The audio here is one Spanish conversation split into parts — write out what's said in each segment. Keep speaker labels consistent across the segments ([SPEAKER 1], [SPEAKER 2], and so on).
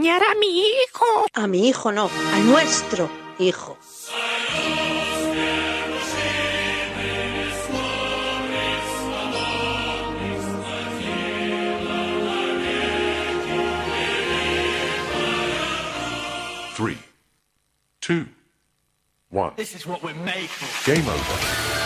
[SPEAKER 1] engañar a mi hijo.
[SPEAKER 2] A mi hijo no, a nuestro hijo.
[SPEAKER 3] Three, two, one.
[SPEAKER 4] This is what we're made for.
[SPEAKER 3] Game over.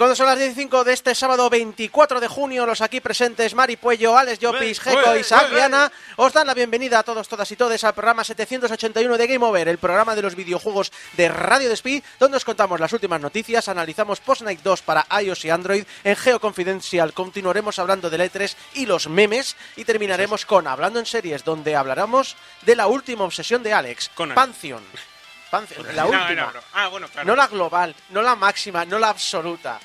[SPEAKER 5] Cuando son las 15 de este sábado 24 de junio, los aquí presentes Mari Puello, Alex Llopis, Geco y Isaac
[SPEAKER 6] eh,
[SPEAKER 5] Viana os dan la bienvenida a todos, todas y todes al programa 781 de Game Over, el programa de los videojuegos de Radio Despí, donde os contamos las últimas noticias, analizamos Post Night 2 para iOS y Android, en Geo Confidencial continuaremos hablando de E3 y los memes y terminaremos con Hablando en Series, donde hablaremos de la última obsesión de Alex,
[SPEAKER 6] Conan.
[SPEAKER 5] Pantheon. Pantheon, la
[SPEAKER 6] No,
[SPEAKER 5] última.
[SPEAKER 6] no, no. Ah, bueno, claro.
[SPEAKER 5] No la global, no la máxima, no la absoluta.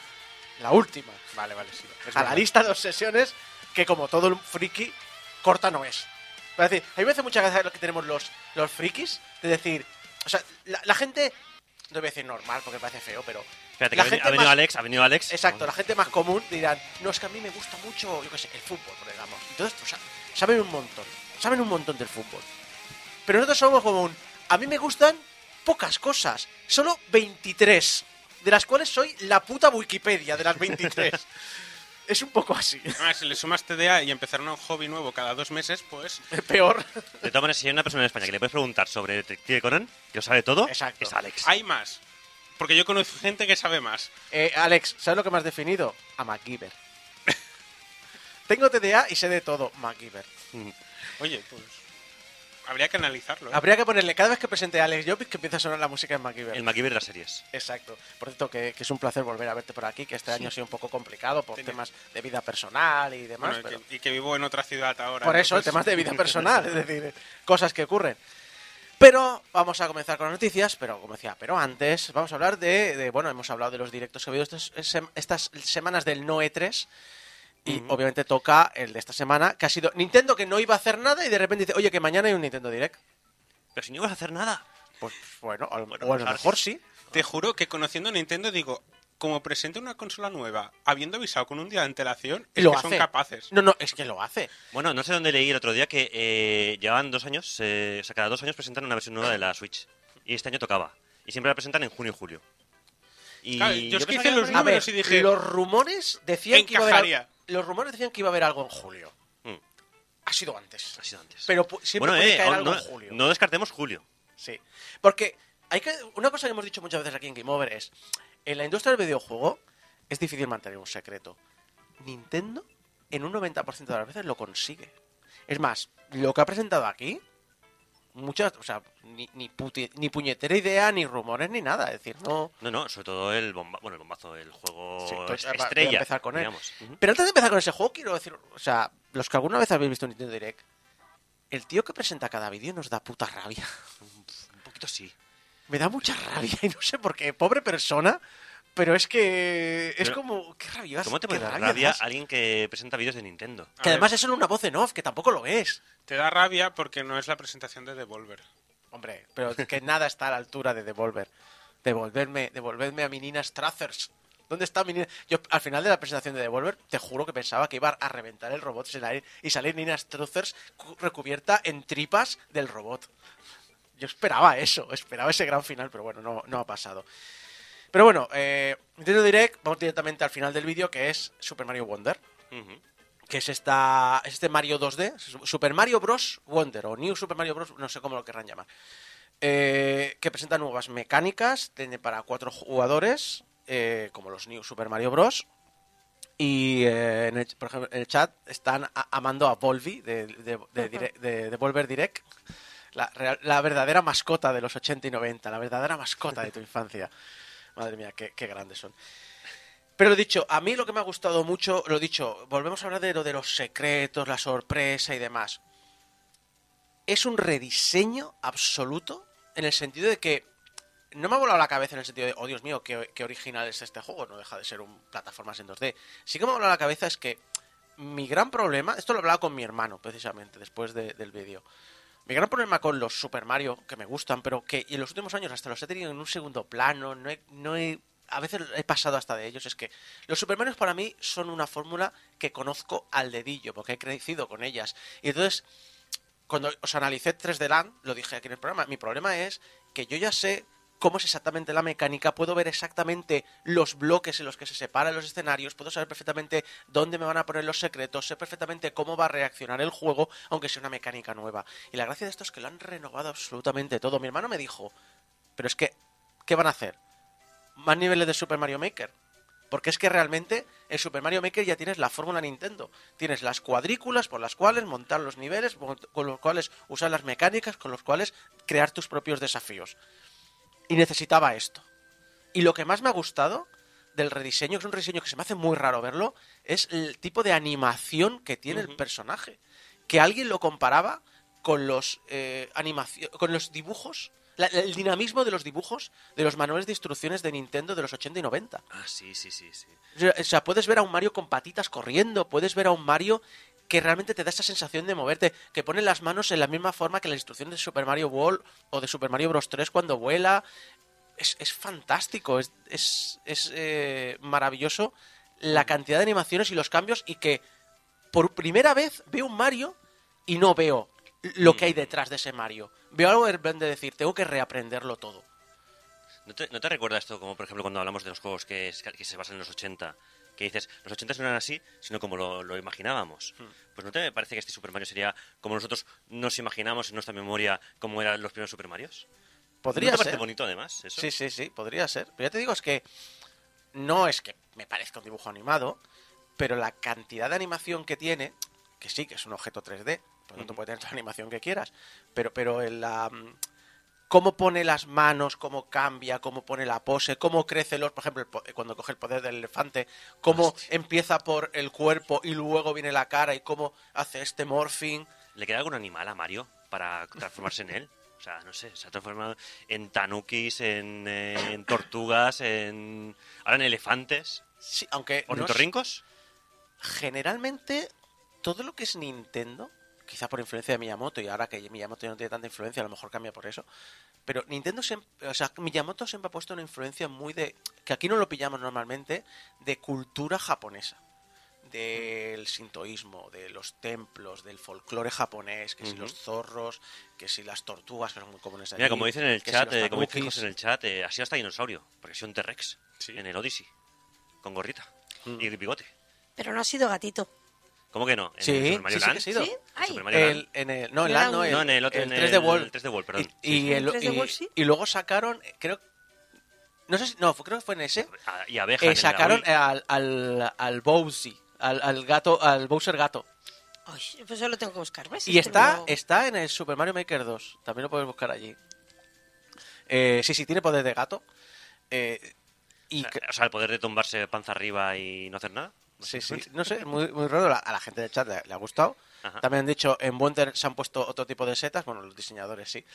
[SPEAKER 5] La última.
[SPEAKER 6] Vale, vale, sí. es
[SPEAKER 5] A la
[SPEAKER 6] verdad.
[SPEAKER 5] lista de obsesiones que, como todo el friki, corta no es. Es decir, a mí me hace mucha gracia lo que tenemos los, los frikis, de decir, o sea, la, la gente, no voy a decir normal porque parece feo, pero...
[SPEAKER 7] Espérate, que
[SPEAKER 5] la
[SPEAKER 7] ha veni-
[SPEAKER 5] gente
[SPEAKER 7] ha venido
[SPEAKER 5] más-
[SPEAKER 7] Alex, ha venido Alex.
[SPEAKER 5] Exacto, la gente más común dirán, no, es que a mí me gusta mucho, yo qué sé, el fútbol, por digamos. Esto, o sea, saben un montón, saben un montón del fútbol. Pero nosotros somos como un, a mí me gustan pocas cosas, solo 23, de las cuales soy la puta Wikipedia de las 23. es un poco así,
[SPEAKER 6] Ah, si le sumas TDA y empezar un hobby nuevo cada dos meses, pues.
[SPEAKER 5] peor.
[SPEAKER 7] De todas maneras, si hay una persona en España que le puedes preguntar sobre Detective Conan, que lo sabe todo,
[SPEAKER 5] Exacto.
[SPEAKER 7] es Alex.
[SPEAKER 6] Hay más. Porque yo conozco gente que sabe más.
[SPEAKER 5] Eh, Alex, ¿sabes lo que me has definido? A MacGyver. Tengo TDA y sé de todo, MacGyver.
[SPEAKER 6] Oye, pues. Habría que analizarlo. ¿eh?
[SPEAKER 5] Habría que ponerle, cada vez que presente a Alex Jobis, que empiece a sonar la música en MacGyver.
[SPEAKER 7] El MacGyver de las series.
[SPEAKER 5] Exacto. Por cierto, que, que es un placer volver a verte por aquí, que este año ha sido un poco complicado por
[SPEAKER 6] Tenía-
[SPEAKER 5] temas de vida personal y demás.
[SPEAKER 6] Bueno, y
[SPEAKER 5] pero-
[SPEAKER 6] que- y que vivo en otra ciudad ahora.
[SPEAKER 5] Por eso,
[SPEAKER 6] entonces-
[SPEAKER 5] temas de vida personal, es decir, cosas que ocurren. Pero vamos a comenzar con las noticias, pero como decía, pero antes vamos a hablar de, de- bueno, hemos hablado de los directos que ha habido estas, estas semanas del No E3 y obviamente toca el de esta semana, que ha sido Nintendo que no iba a hacer nada y de repente dice, oye, que mañana hay un Nintendo Direct.
[SPEAKER 7] Pero si no ibas a hacer nada.
[SPEAKER 5] Pues bueno, a lo,
[SPEAKER 7] Bueno,
[SPEAKER 5] o a lo
[SPEAKER 7] pues
[SPEAKER 5] mejor
[SPEAKER 7] sí.
[SPEAKER 6] Te juro que conociendo a Nintendo digo, como presente una consola nueva, habiendo avisado con un día de antelación, es
[SPEAKER 5] lo
[SPEAKER 6] que
[SPEAKER 5] hace.
[SPEAKER 6] son capaces.
[SPEAKER 5] No, no, es que lo hace.
[SPEAKER 7] Bueno, no sé dónde leí el otro día que eh, llevaban dos años, eh, o sea, cada dos años presentan una versión nueva de la Switch. Y este año tocaba. Y siempre la presentan en junio y julio. Y
[SPEAKER 6] Claro, yo es que hice los
[SPEAKER 5] ver,
[SPEAKER 6] números y dije,
[SPEAKER 5] los rumores decían que iba a haber. Los rumores decían que iba a haber algo en julio.
[SPEAKER 7] Mm,
[SPEAKER 5] Ha sido antes.
[SPEAKER 7] ha sido antes.
[SPEAKER 5] Pero siempre
[SPEAKER 7] bueno,
[SPEAKER 5] puede
[SPEAKER 7] eh,
[SPEAKER 5] caer algo
[SPEAKER 7] no,
[SPEAKER 5] en julio.
[SPEAKER 7] no descartemos julio.
[SPEAKER 5] Sí. Porque hay que. Una cosa que hemos dicho muchas veces aquí en Game Over es. En la industria del videojuego es difícil mantener un secreto. Nintendo, en un 90% de las veces, lo consigue. Es más, lo que ha presentado aquí. Muchas. O sea, ni, ni, puti- ni puñetera idea, ni rumores, ni nada. Es decir, no.
[SPEAKER 7] No, no, sobre todo el bomba, bueno, el bombazo, el juego
[SPEAKER 5] Sí,
[SPEAKER 7] es-
[SPEAKER 5] va- voy a
[SPEAKER 7] estrella.
[SPEAKER 5] empezar con él. Pero antes de empezar con ese juego, quiero decir. O sea, los que alguna vez habéis visto un Nintendo Direct. El tío que presenta cada vídeo nos da puta rabia.
[SPEAKER 7] Un poquito sí.
[SPEAKER 5] Me da mucha rabia y no sé por qué. Pobre persona, pero es que es
[SPEAKER 7] Pero,
[SPEAKER 5] como qué rabia.
[SPEAKER 7] ¿Cómo te puede dar
[SPEAKER 5] rabia das.
[SPEAKER 7] alguien que presenta vídeos de Nintendo?
[SPEAKER 6] A
[SPEAKER 5] Que
[SPEAKER 6] ver,
[SPEAKER 5] además es solo una voz en off, que tampoco lo es.
[SPEAKER 6] Te da rabia porque no es la presentación de Devolver.
[SPEAKER 5] Hombre, pero que nada está a la altura de Devolver. Devolverme, devolverme a mi Nina Strathers. ¿Dónde está mi Nina? Yo al final de la presentación de Devolver, te juro que pensaba que iba a reventar el robot y salir Nina Struthers cu- recubierta en tripas del robot. Yo esperaba eso, esperaba ese gran final, pero bueno, no, no ha pasado. Pero bueno, eh, Nintendo Direct, vamos directamente al final del vídeo, que es Super Mario Wonder
[SPEAKER 7] Ujú.
[SPEAKER 5] que es, esta, es este Mario 2D, Super Mario Bros. Wonder, o New Super Mario Bros. no sé cómo lo querrán llamar, eh, que presenta nuevas mecánicas, tiene para cuatro jugadores, eh, como los New Super Mario Bros. Y, eh, en el, por ejemplo, en el chat están a- amando a Volvi de, de, de, Direct- de- de Volver Direct, la, real- la verdadera mascota de los 80 y 90, la verdadera mascota de tu infancia. Madre mía, qué, grandes son. Pero lo dicho, a mí lo que me ha gustado mucho, lo dicho, volvemos a hablar de lo de los secretos, la sorpresa y demás. Es un rediseño absoluto en el sentido de que no me ha volado la cabeza en el sentido de, oh Dios mío, qué, original es este juego, no deja de ser un plataformas en 2D. Sí que me ha volado la cabeza es que mi gran problema, esto lo hablaba con mi hermano precisamente después de- del vídeo. Mi gran problema con los Super Mario, que me gustan, pero que en los últimos años hasta los he tenido en un segundo plano, no he, no he- a veces he pasado hasta de ellos, es que los Super Mario para mí son una fórmula que conozco al dedillo, porque he crecido con ellas. Y entonces, cuando os analicé 3D Land, lo dije aquí en el programa, mi problema es que yo ya sé cómo es exactamente la mecánica, puedo ver exactamente los bloques en los que se separan los escenarios, puedo saber perfectamente dónde me van a poner los secretos, sé perfectamente cómo va a reaccionar el juego, aunque sea una mecánica nueva. Y la gracia de esto es que lo han renovado absolutamente todo. Mi hermano me dijo, pero es que, ¿qué van a hacer? ¿Más niveles de Super Mario Maker? Porque es que realmente en Super Mario Maker ya tienes la fórmula Nintendo. Tienes las cuadrículas por las cuales montar los niveles, con los cuales usar las mecánicas, con los cuales crear tus propios desafíos. Y necesitaba esto. Y lo que más me ha gustado del rediseño, que es un rediseño que se me hace muy raro verlo, es el tipo de animación que tiene el personaje. Que alguien lo comparaba con los eh, con los dibujos, la- el dinamismo de los dibujos de los manuales de instrucciones de Nintendo de los 80 y 90.
[SPEAKER 7] Ah, sí, sí, sí, sí.
[SPEAKER 5] O sea, puedes ver a un Mario con patitas corriendo, puedes ver a un Mario que realmente te da esa sensación de moverte, que pone las manos en la misma forma que las instrucciones de Super Mario World o de Super Mario Bros. 3 cuando vuela. Es, es fantástico, es, es, es, eh, maravilloso la cantidad de animaciones y los cambios y que por primera vez veo un Mario y no veo lo que hay detrás de ese Mario. Veo algo de decir, tengo que reaprenderlo todo.
[SPEAKER 7] ¿No te, no te recuerda esto como, por ejemplo, cuando hablamos de los juegos que, es- que se basan en los 80? Que dices, los 80 no eran así, sino como lo, lo imaginábamos. Pues ¿no te parece que este Super Mario sería como nosotros nos imaginamos en nuestra memoria como eran los primeros Super Marios?
[SPEAKER 5] Podría
[SPEAKER 7] ¿No te parece
[SPEAKER 5] ser.
[SPEAKER 7] bonito, además, eso?
[SPEAKER 5] Sí, sí, sí, podría ser. Pero ya te digo, es que no es que me parezca un dibujo animado, pero la cantidad de animación que tiene, que sí, que es un objeto 3D, por lo tanto
[SPEAKER 7] Ujú.
[SPEAKER 5] puede tener toda la animación que quieras, pero, pero el, la, cómo pone las manos, cómo cambia, cómo pone la pose, cómo crece los, por ejemplo, po- cuando coge el poder del elefante, cómo
[SPEAKER 7] Hostia.
[SPEAKER 5] empieza por el cuerpo y luego viene la cara y cómo hace este morphing.
[SPEAKER 7] ¿Le queda algún animal a Mario para transformarse en él? O sea, no sé, se ha transformado en tanukis, en, eh, en tortugas, en... ahora en elefantes,
[SPEAKER 5] Sí, aunque no es-
[SPEAKER 7] ornitorrincos.
[SPEAKER 5] generalmente todo lo que es Nintendo, quizá por influencia de Miyamoto, y ahora que Miyamoto ya no tiene tanta influencia, a lo mejor cambia por eso. Pero Nintendo siempre, o sea, Miyamoto siempre ha puesto una influencia muy de, que aquí no lo pillamos normalmente, de cultura japonesa. Del sintoísmo, de los templos, del folclore japonés, que si los zorros, que si las tortugas, que son muy comunes allí.
[SPEAKER 7] Mira, como dicen en el
[SPEAKER 5] si
[SPEAKER 7] chat, eh, como dicen en el chat, eh, ha sido hasta dinosaurio, porque ha sido un T-Rex
[SPEAKER 6] Sí.
[SPEAKER 7] en el Odyssey, con gorrita
[SPEAKER 5] Mm.
[SPEAKER 7] y bigote.
[SPEAKER 2] Pero no ha sido gatito.
[SPEAKER 7] ¿Cómo que no? ¿En
[SPEAKER 5] Sí,
[SPEAKER 7] el Super Mario
[SPEAKER 5] sí, sí que
[SPEAKER 7] Land?
[SPEAKER 5] ha sido.
[SPEAKER 2] ¿Sí?
[SPEAKER 7] ¿En
[SPEAKER 2] Ay,
[SPEAKER 7] Super Mario Land?
[SPEAKER 5] El- en el, no, en
[SPEAKER 2] Era
[SPEAKER 5] Land, no, el,
[SPEAKER 7] No, en el otro, en
[SPEAKER 5] 3 de
[SPEAKER 7] el
[SPEAKER 5] World.
[SPEAKER 7] 3D World, perdón.
[SPEAKER 5] Y, y
[SPEAKER 7] sí.
[SPEAKER 5] el-
[SPEAKER 2] ¿En 3D
[SPEAKER 5] y-
[SPEAKER 2] World sí?
[SPEAKER 5] y luego sacaron, creo, no sé si, no, creo que fue en ese,
[SPEAKER 7] Y abeja.
[SPEAKER 5] eh,
[SPEAKER 7] en el
[SPEAKER 5] sacaron al, al, al Bowsy, al, al gato, al Bowser gato.
[SPEAKER 2] Ay, pues eso lo tengo que buscar. ¿ves?
[SPEAKER 5] Y
[SPEAKER 2] Este
[SPEAKER 5] está,
[SPEAKER 2] no-
[SPEAKER 5] está en el Super Mario Maker 2, también lo puedes buscar allí. Eh, sí, sí, tiene poder de gato. Eh, y
[SPEAKER 7] O
[SPEAKER 5] que-
[SPEAKER 7] sea, o sea, el poder de tumbarse panza arriba y no hacer nada.
[SPEAKER 5] Sí, sí, no sé, muy, muy raro. La- A la gente del chat le, le ha gustado.
[SPEAKER 7] Ajá.
[SPEAKER 5] También han dicho, en Wonder se han puesto otro tipo de setas. Bueno, los diseñadores sí.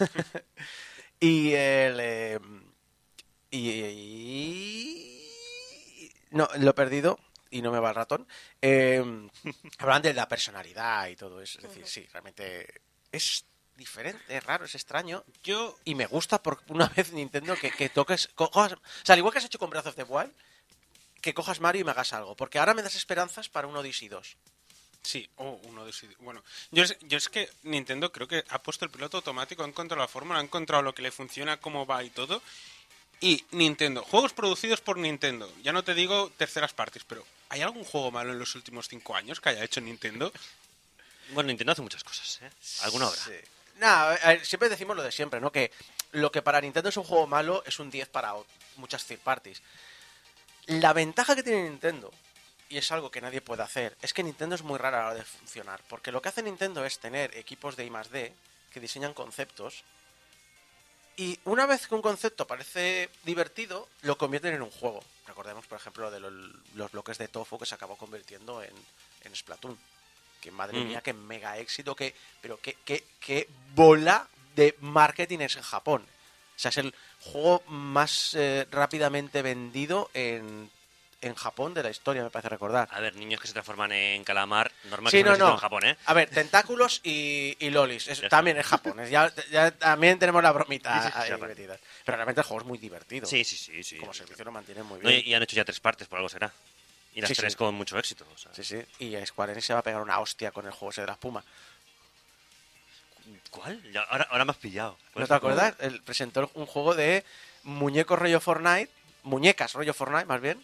[SPEAKER 5] y el... eh, y, y- No, lo he perdido y no me va el ratón. Eh, hablan de la personalidad y todo eso. Es decir, sí, realmente es diferente, es raro, es extraño.
[SPEAKER 6] Yo,
[SPEAKER 5] Y me gusta por una vez Nintendo que, que toques... co- o sea, al igual que has hecho con Breath of the Wild, que cojas Mario y me hagas algo. Porque ahora me das esperanzas para un Odyssey 2.
[SPEAKER 6] Sí, o uno de Bueno, yo es, yo es que Nintendo creo que ha puesto el piloto automático, ha encontrado la fórmula, ha encontrado lo que le funciona, cómo va y todo. Y Nintendo, juegos producidos por Nintendo. Ya no te digo terceras partes, pero ¿hay algún juego malo en los últimos cinco años que haya hecho Nintendo?
[SPEAKER 7] Bueno, Nintendo hace muchas cosas, ¿eh? Alguna obra.
[SPEAKER 5] Sí. Nah, a ver, siempre decimos lo de siempre, ¿no? Que lo que para Nintendo es un juego malo es un 10 para muchas third parties. La ventaja que tiene Nintendo, y es algo que nadie puede hacer, es que Nintendo es muy rara a la hora de funcionar. Porque lo que hace Nintendo es tener equipos de I+D que diseñan conceptos y una vez que un concepto parece divertido, lo convierten en un juego. Recordemos, por ejemplo, de lo- los bloques de tofu que se acabó convirtiendo en, en Splatoon. Que madre
[SPEAKER 7] Mm.
[SPEAKER 5] mía, qué mega éxito, que, pero qué, qué, qué bola de marketing es en Japón. O sea, es el juego más eh, rápidamente vendido en, en Japón de la historia, me parece recordar.
[SPEAKER 7] A ver, niños que se transforman en calamar, normal
[SPEAKER 5] Sí,
[SPEAKER 7] que
[SPEAKER 5] no,
[SPEAKER 7] no, en Japón, ¿eh?
[SPEAKER 5] A ver, tentáculos y, y lolis. Es- también
[SPEAKER 7] está.
[SPEAKER 5] es japonés. Ya, ya también tenemos la bromita
[SPEAKER 7] Sí, sí.
[SPEAKER 5] Pero realmente el juego es muy divertido.
[SPEAKER 7] Sí, sí, sí. sí.
[SPEAKER 5] Como servicio lo mantiene muy
[SPEAKER 7] No,
[SPEAKER 5] bien.
[SPEAKER 7] y, y han hecho ya tres partes, por algo será. Y las tres con mucho éxito. o sea.
[SPEAKER 5] Sí, sí. Y Square Enix se va a pegar una hostia con el juego ese de la espuma.
[SPEAKER 7] ¿Cuál? Ya, ahora, ahora me has pillado. ¿Cuál
[SPEAKER 5] ¿No te acuerdas? Él presentó un juego de muñecos rollo Fortnite, muñecas rollo Fortnite más bien,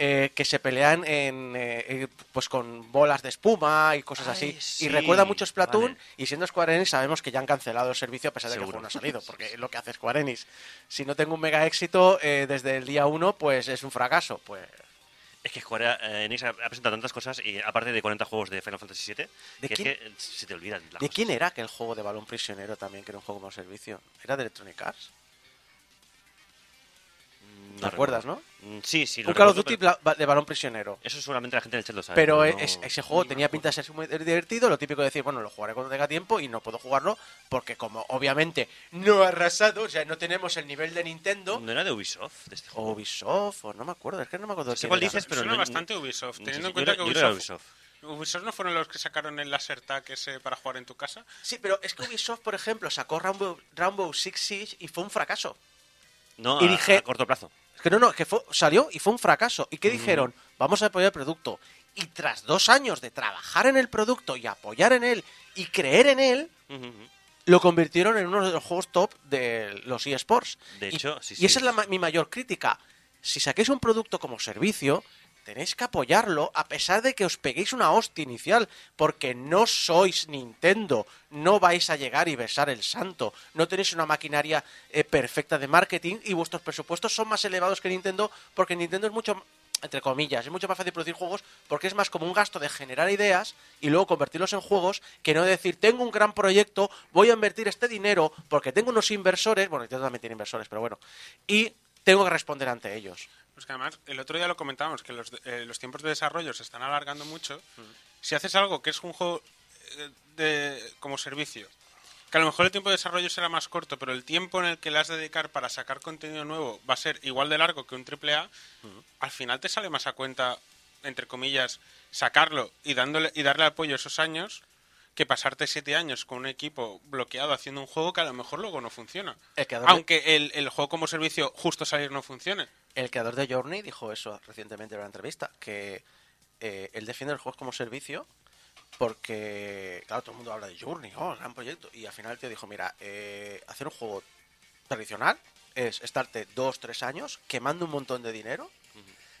[SPEAKER 5] eh, que se pelean en, eh, eh, pues con bolas de espuma y cosas
[SPEAKER 7] Ay,
[SPEAKER 5] así.
[SPEAKER 7] sí,
[SPEAKER 5] y recuerda mucho Splatoon
[SPEAKER 7] vale.
[SPEAKER 5] y siendo Square Enix sabemos que ya han cancelado el servicio a pesar de que el
[SPEAKER 7] Seguro.
[SPEAKER 5] juego no ha salido, porque es lo que hace Square Enix. Si no tengo un mega éxito eh, desde el día uno, pues es un fracaso. Pues
[SPEAKER 7] Es que Square eh, Enix ha, presentado tantas cosas y aparte de 40 juegos de Final Fantasy VII,
[SPEAKER 5] ¿De
[SPEAKER 7] que
[SPEAKER 5] quién-
[SPEAKER 7] es que se te olvidan
[SPEAKER 5] ¿De quién era aquel juego de balón prisionero también, que era un juego como servicio? ¿Era de Electronic Arts? ¿Te acuerdas,
[SPEAKER 7] recuerdo.
[SPEAKER 5] no?
[SPEAKER 7] Mm, Sí, sí. lo
[SPEAKER 5] Un Call of Duty
[SPEAKER 7] pero
[SPEAKER 5] de balón prisionero.
[SPEAKER 7] Eso seguramente la gente en el chat lo sabe.
[SPEAKER 5] Pero
[SPEAKER 7] no-
[SPEAKER 5] es- ese juego tenía pinta de ser muy divertido, lo típico de decir, bueno, lo jugaré cuando tenga tiempo y no puedo jugarlo porque como obviamente no ha arrasado, o sea, no tenemos el nivel de Nintendo,
[SPEAKER 7] ¿No era de Ubisoft? De este
[SPEAKER 5] o
[SPEAKER 7] juego?
[SPEAKER 5] Ubisoft, o no me acuerdo, es que no me acuerdo
[SPEAKER 7] cuál
[SPEAKER 5] era.
[SPEAKER 7] dices, pero
[SPEAKER 6] Suena
[SPEAKER 7] no-
[SPEAKER 6] bastante Ubisoft,
[SPEAKER 7] Sí,
[SPEAKER 6] teniendo
[SPEAKER 7] sí,
[SPEAKER 6] en cuenta que Ubisoft,
[SPEAKER 7] Ubisoft.
[SPEAKER 6] Ubisoft no fueron los que sacaron el laser tag ese para jugar en tu casa.
[SPEAKER 5] Sí, pero es que Ubisoft, por ejemplo, sacó Rainbow, Rainbow Six Siege y fue un fracaso.
[SPEAKER 7] No,
[SPEAKER 5] Y
[SPEAKER 7] a-
[SPEAKER 5] dije-
[SPEAKER 7] a corto plazo.
[SPEAKER 5] Es que no, no, que fue- salió y fue un fracaso. ¿Y qué dijeron? Vamos a apoyar el producto. Y tras dos años de trabajar en el producto y apoyar en él y creer en él, lo convirtieron en uno de los juegos top de los eSports.
[SPEAKER 7] De
[SPEAKER 5] Y-
[SPEAKER 7] hecho, sí,
[SPEAKER 5] y
[SPEAKER 7] sí.
[SPEAKER 5] esa es la mi mayor crítica. Si saquéis un producto como servicio, tenéis que apoyarlo a pesar de que os peguéis una hostia inicial, porque no sois Nintendo, no vais a llegar y besar el santo, no tenéis una maquinaria eh, perfecta de marketing y vuestros presupuestos son más elevados que Nintendo, porque Nintendo es mucho entre comillas, es mucho más fácil producir juegos porque es más como un gasto de generar ideas y luego convertirlos en juegos que no decir, tengo un gran proyecto, voy a invertir este dinero porque tengo unos inversores, bueno, Nintendo también tiene inversores, pero bueno, y tengo que responder ante ellos.
[SPEAKER 6] Pues que además, el otro día lo comentábamos, que los, eh, los tiempos de desarrollo se están alargando mucho.
[SPEAKER 5] Mm.
[SPEAKER 6] Si haces algo que es un juego eh, de, como servicio, que a lo mejor el tiempo de desarrollo será más corto, pero el tiempo en el que le has de dedicar para sacar contenido nuevo va a ser igual de largo que un AAA, al final te sale más a cuenta, entre comillas, sacarlo y, dándole, y darle apoyo esos años que pasarte siete años con un equipo bloqueado haciendo un juego que a lo mejor luego no funciona. Aunque el, el juego como servicio justo salir no funcione.
[SPEAKER 5] El creador de Journey dijo eso recientemente en una entrevista, que eh, él defiende los juegos como servicio porque, claro, todo el mundo habla de Journey, oh, gran proyecto, y al final el tío dijo, mira, eh, hacer un juego tradicional es estarte dos, tres años quemando un montón de dinero,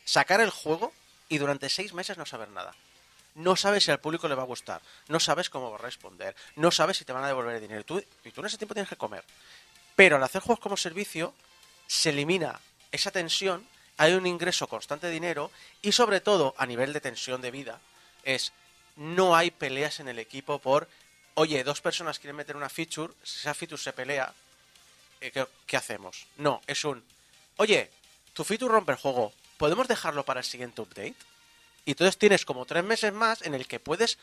[SPEAKER 5] sacar el juego y durante seis meses no saber nada. No sabes si al público le va a gustar, no sabes cómo va a responder, no sabes si te van a devolver el dinero. Tú, y tú en ese tiempo tienes que comer. Pero al hacer juegos como servicio, se elimina esa tensión, hay un ingreso constante de dinero y sobre todo a nivel de tensión de vida es no hay peleas en el equipo por oye, dos personas quieren meter una feature, si esa feature se pelea, eh, ¿qué, qué hacemos? No, es un oye, tu feature rompe el juego, ¿podemos dejarlo para el siguiente update? Y entonces tienes como tres meses más en el que puedes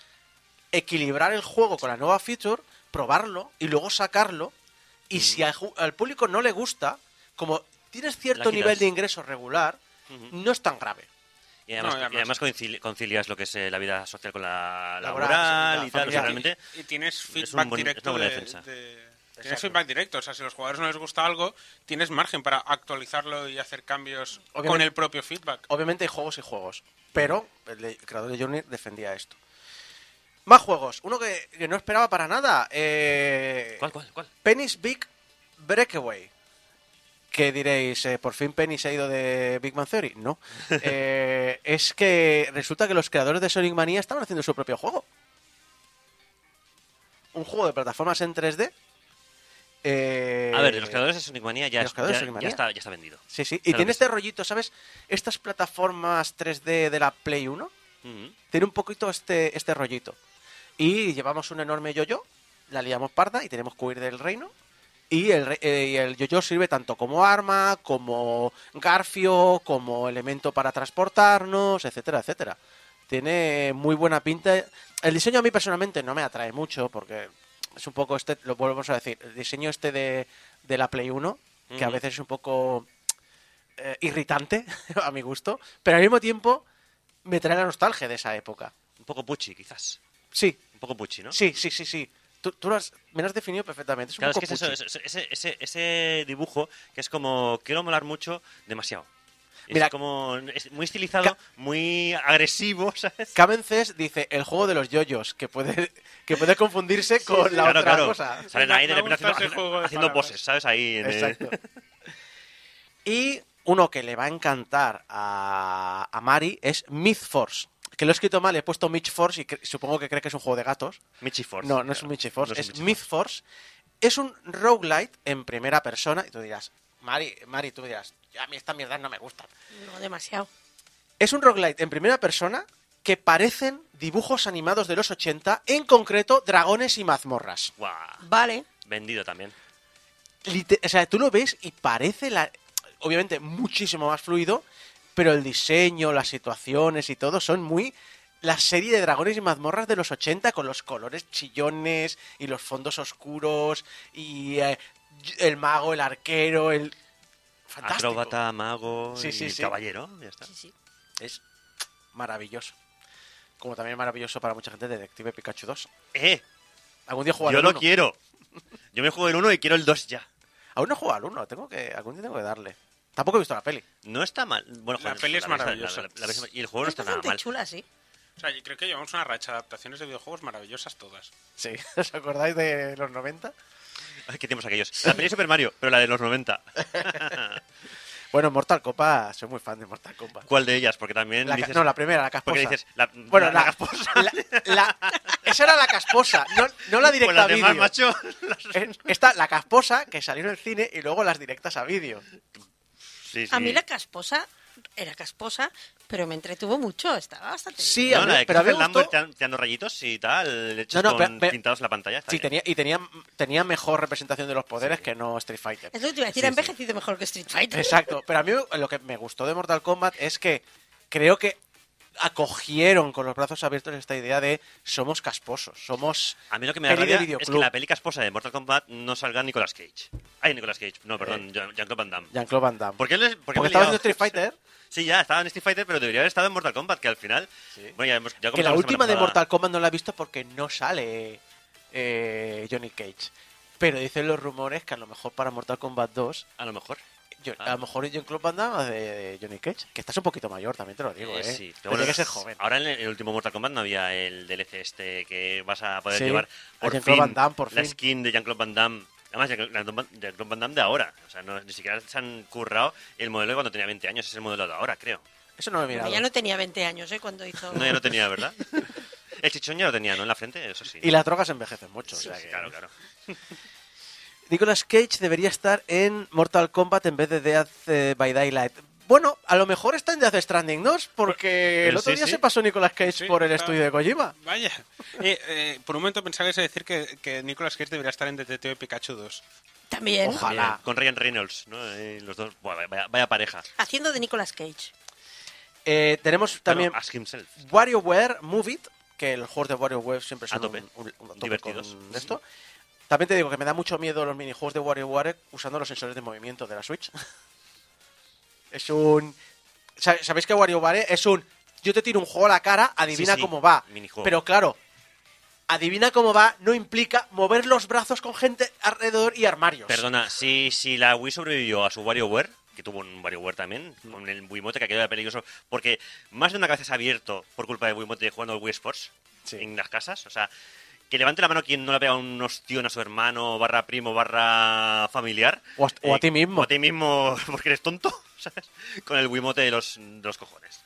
[SPEAKER 5] equilibrar el juego con la nueva feature, probarlo y luego sacarlo. Y si al público no le gusta, como tienes cierto nivel de ingreso regular, no es tan grave.
[SPEAKER 7] Y además,
[SPEAKER 6] No, y además-
[SPEAKER 7] y además concili- concilias lo que es eh, la vida social con la
[SPEAKER 5] Laboral,
[SPEAKER 7] y tal. o sea,
[SPEAKER 5] familiar.
[SPEAKER 7] realmente
[SPEAKER 6] Y tienes
[SPEAKER 7] un
[SPEAKER 6] feedback
[SPEAKER 7] buen- es
[SPEAKER 6] directo
[SPEAKER 7] una buena
[SPEAKER 6] de, Tienes
[SPEAKER 5] Exacto.
[SPEAKER 6] feedback directo. O sea, si a los jugadores no les gusta algo, tienes margen para actualizarlo y hacer cambios con el propio feedback.
[SPEAKER 5] Obviamente hay juegos y juegos, pero el creador de Journey defendía esto. Más juegos. Uno que, que no esperaba para nada. Eh,
[SPEAKER 7] ¿Cuál, cuál, cuál?
[SPEAKER 5] Penny's Big Breakaway. Que diréis, eh, ¿por fin Penny se ha ido de Big Man Theory? No. Eh, es que resulta que los creadores de Sonic Mania estaban haciendo su propio juego. Un juego de plataformas en 3D. eh,
[SPEAKER 7] A ver, de los creadores de Sonic Mania ya, ya- está, ya está vendido.
[SPEAKER 5] Sí, sí. Y
[SPEAKER 7] Claro
[SPEAKER 5] tiene este rollito, ¿sabes? Estas plataformas 3D de la Play 1
[SPEAKER 7] Ujú.
[SPEAKER 5] tiene un poquito este, este rollito. Y llevamos un enorme yo-yo, la liamos parda y tenemos que huir del reino. Y el, eh, el yo-yo sirve tanto como arma, como garfio, como elemento para transportarnos, etcétera, etcétera. Tiene muy buena pinta. El diseño a mí personalmente no me atrae mucho porque es un poco este, lo volvemos a decir, el diseño este de, de la Play 1, que a veces es un poco eh, irritante a mi gusto, pero al mismo tiempo me trae la nostalgia de esa época.
[SPEAKER 7] Un poco puchi, quizás.
[SPEAKER 5] Sí,
[SPEAKER 7] Un poco puchi, ¿no?
[SPEAKER 5] sí, sí, sí, sí. Tú, tú lo has, me lo has definido perfectamente. Es un
[SPEAKER 7] Claro, es
[SPEAKER 5] poco
[SPEAKER 7] que es eso, es- es- ese, ese, ese dibujo que es como, quiero molar mucho, demasiado. Es
[SPEAKER 5] Mira-
[SPEAKER 7] como, es muy estilizado, muy agresivo, ¿sabes?
[SPEAKER 5] Kamen Cés dice el juego de los yoyos, que puede, que puede confundirse con la
[SPEAKER 7] claro,
[SPEAKER 5] otra
[SPEAKER 7] claro.
[SPEAKER 5] cosa.
[SPEAKER 7] Salen ahí de repente haciendo, haciendo poses, ¿sabes? Ahí en,
[SPEAKER 5] Exacto. Y uno que le va a encantar a, a Mari es Myth Force. Que lo he escrito mal, he puesto Mitch Force y cre- supongo que cree que es un juego de gatos.
[SPEAKER 7] Michi Force.
[SPEAKER 5] No, no es
[SPEAKER 7] claro.
[SPEAKER 5] un Michi Force,
[SPEAKER 7] No
[SPEAKER 5] es,
[SPEAKER 7] un Michi
[SPEAKER 5] Myth Force. Es un roguelite en primera persona. Y tú dirás, Mari, Mari, tú dirás, a mí estas mierdas no me gustan.
[SPEAKER 2] No demasiado.
[SPEAKER 5] Es un roguelite en primera persona que parecen dibujos animados de los 80, en concreto dragones y mazmorras.
[SPEAKER 7] Guau,
[SPEAKER 2] Vale.
[SPEAKER 7] vendido también.
[SPEAKER 5] O sea, tú lo ves y parece la obviamente muchísimo más fluido, pero el diseño, las situaciones y todo son muy la serie de dragones y mazmorras de los 80 con los colores chillones y los fondos oscuros y eh, el mago, el arquero, el fantástico.
[SPEAKER 7] Acróbata, mago
[SPEAKER 5] Sí,
[SPEAKER 7] y
[SPEAKER 5] sí, sí.
[SPEAKER 7] caballero, ya está.
[SPEAKER 2] Sí, sí.
[SPEAKER 5] Es maravilloso. Como también maravilloso para mucha gente Detective Pikachu 2.
[SPEAKER 7] ¡Eh!
[SPEAKER 5] Algún día jugaré
[SPEAKER 7] Yo lo
[SPEAKER 5] uno.
[SPEAKER 7] quiero. Yo me juego el 1 y quiero el 2 ya.
[SPEAKER 5] Aún no he jugado al 1, tengo que algún día tengo que darle. Tampoco he visto la peli.
[SPEAKER 7] No está mal. Bueno,
[SPEAKER 6] La
[SPEAKER 7] joder,
[SPEAKER 6] peli es maravillosa.
[SPEAKER 7] la- la versión- y el juego no
[SPEAKER 2] Es
[SPEAKER 7] está nada mal.
[SPEAKER 2] chula, sí.
[SPEAKER 6] O sea, yo creo que llevamos una racha de adaptaciones de videojuegos maravillosas todas.
[SPEAKER 5] Sí, ¿os acordáis de los 90?
[SPEAKER 7] Ay, qué tiempos aquellos. La peli de Super Mario, pero la de los 90.
[SPEAKER 5] Bueno, Mortal Kombat, soy muy fan de Mortal Kombat.
[SPEAKER 7] ¿Cuál de ellas? Porque también
[SPEAKER 5] La
[SPEAKER 7] dices...
[SPEAKER 5] no, la primera, la casposa.
[SPEAKER 7] Porque dices... La,
[SPEAKER 5] bueno,
[SPEAKER 7] la,
[SPEAKER 5] la,
[SPEAKER 7] la casposa.
[SPEAKER 5] la- la- esa era la casposa, no, no la
[SPEAKER 7] Pues
[SPEAKER 5] directa
[SPEAKER 7] las
[SPEAKER 5] a
[SPEAKER 7] demás,
[SPEAKER 5] vídeo.
[SPEAKER 7] macho.
[SPEAKER 5] Eh, Esta, la casposa, que salió en el cine, y luego las directas a vídeo.
[SPEAKER 7] Sí, sí.
[SPEAKER 2] A mí la casposa era casposa, pero me entretuvo mucho. Estaba bastante bien.
[SPEAKER 5] Sí, a
[SPEAKER 7] No,
[SPEAKER 5] mí-
[SPEAKER 7] la de
[SPEAKER 5] pero a mí me
[SPEAKER 7] Christopher Lambert
[SPEAKER 5] gustó...
[SPEAKER 7] dando rayitos y tal, hechos
[SPEAKER 5] No, no,
[SPEAKER 7] con
[SPEAKER 5] pero- pero-
[SPEAKER 7] pintados en la pantalla.
[SPEAKER 5] Sí,
[SPEAKER 7] bien.
[SPEAKER 5] tenía, y tenía, tenía mejor representación de los poderes que no Street Fighter.
[SPEAKER 2] Es lo que te iba a decir,
[SPEAKER 7] Sí,
[SPEAKER 2] ha
[SPEAKER 7] sí.
[SPEAKER 2] envejecido mejor que Street Fighter.
[SPEAKER 5] Exacto, pero a mí lo que me gustó de Mortal Kombat es que creo que acogieron con los brazos abiertos esta idea de somos casposos, somos
[SPEAKER 7] A mí lo que me da rabia es que la peli casposa de Mortal Kombat no salga Nicolas Cage. Ay, Nicolas Cage. No, perdón, Jean- Jean-Claude Van Damme.
[SPEAKER 5] Jean-Claude Van Damme.
[SPEAKER 7] ¿Por qué les, por qué
[SPEAKER 5] Porque estaba en Street Fighter,
[SPEAKER 7] Sí, ya, estaba en Street Fighter, pero debería haber estado en Mortal Kombat, que al final... Bueno, ya hemos, ya
[SPEAKER 5] que la última de. Mortal Kombat no la he visto porque no sale eh, Johnny Cage. Pero dicen los rumores que a lo mejor para Mortal Kombat 2,
[SPEAKER 7] A lo mejor.
[SPEAKER 5] Yo-
[SPEAKER 7] Ah.
[SPEAKER 5] a lo mejor Jean-Claude Van Damme hace de Johnny Cage. Que estás un poquito mayor, también te lo digo,
[SPEAKER 7] Eh,
[SPEAKER 5] ¿eh?
[SPEAKER 7] sí,
[SPEAKER 5] Pero
[SPEAKER 7] pero bueno,
[SPEAKER 5] tiene que ser joven.
[SPEAKER 7] Ahora en el, último Mortal Kombat no había el DLC este que vas a poder
[SPEAKER 5] Sí,
[SPEAKER 7] llevar por
[SPEAKER 5] Jean-Claude
[SPEAKER 7] fin,
[SPEAKER 5] Van Damme, por
[SPEAKER 7] la
[SPEAKER 5] fin.
[SPEAKER 7] skin de Jean-Claude Van Damme. Además, Jean-Claude Van- Damme de ahora. O sea, no, ni siquiera se han currado el modelo de cuando tenía 20 años. Es el modelo de ahora, creo.
[SPEAKER 5] Eso no lo he mirado.
[SPEAKER 2] ya no tenía 20 años, ¿eh? Cuando hizo...
[SPEAKER 7] No, ya no tenía, ¿verdad? El chichón ya lo tenía, ¿no? En la frente, eso sí.
[SPEAKER 5] Y las drogas envejecen mucho. o
[SPEAKER 2] Sí,
[SPEAKER 5] sea
[SPEAKER 2] sí,
[SPEAKER 5] que-
[SPEAKER 7] Claro, claro.
[SPEAKER 5] Nicolas Cage debería estar en Mortal Kombat en vez de Death eh, by Daylight. Bueno, a lo mejor está en Death Stranding 2, porque
[SPEAKER 7] Eh,
[SPEAKER 5] el otro
[SPEAKER 7] sí,
[SPEAKER 5] día
[SPEAKER 7] sí.
[SPEAKER 5] se pasó Nicolas Cage
[SPEAKER 6] Sí,
[SPEAKER 5] por el estudio de Kojima.
[SPEAKER 6] Vaya. Eh, eh, por un momento pensaba que decir que, que Nicolas Cage debería estar en Detective Pikachu 2.
[SPEAKER 2] También.
[SPEAKER 5] Ojalá.
[SPEAKER 7] Bien, Con Ryan Reynolds, ¿no? Eh, los dos, vaya, vaya pareja.
[SPEAKER 2] Haciendo de Nicolas Cage.
[SPEAKER 5] Eh, tenemos también
[SPEAKER 7] Bueno, Ask Himself.
[SPEAKER 5] WarioWare Move It, que los juegos de WarioWare siempre son
[SPEAKER 7] A tope.
[SPEAKER 5] un, un- un tope
[SPEAKER 7] Divertidos.
[SPEAKER 5] con esto. También te digo que me da mucho miedo los minijuegos de WarioWare usando los sensores de movimiento de la Switch. es un... ¿sab- ¿Sabéis que WarioWare es un... Yo te tiro un juego a la cara, adivina
[SPEAKER 7] sí,
[SPEAKER 5] cómo va.
[SPEAKER 7] minijuego.
[SPEAKER 5] Pero claro, adivina cómo va, no implica mover los brazos con gente alrededor y armarios.
[SPEAKER 7] Perdona, si, si la Wii sobrevivió a su WarioWare, que tuvo un WarioWare también, con el Wiimote que quedó peligroso, porque más de una cabeza se ha abierto por culpa de Wiimote jugando al Wii Sports
[SPEAKER 5] Sí.
[SPEAKER 7] en las casas. O sea, que levante la mano quien no le pega un ostión a su hermano, barra primo, barra familiar. Eh,
[SPEAKER 5] O a- o a ti mismo.
[SPEAKER 7] O a ti mismo porque eres tonto, ¿sabes? Con el Wiimote de los, de los cojones.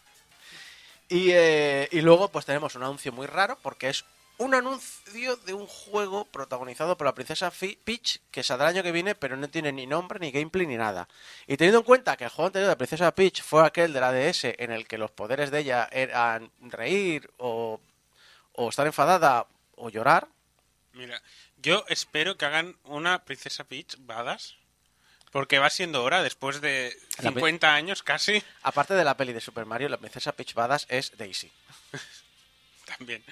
[SPEAKER 5] Y, eh, y luego pues tenemos un anuncio muy raro porque es un anuncio de un juego protagonizado por la princesa Peach que saldrá el año que viene pero no tiene ni nombre, ni gameplay, ni nada. Y teniendo en cuenta que el juego anterior de la princesa Peach fue aquel de la DS en el que los poderes de ella eran reír o, o estar enfadada o llorar,
[SPEAKER 6] Mira, yo espero que hagan una Princesa Peach Badass. Porque va siendo hora, después de
[SPEAKER 5] La pe-
[SPEAKER 6] 50 años casi,
[SPEAKER 5] aparte de la peli de Super Mario, la princesa Peach Badass es Daisy.
[SPEAKER 6] también.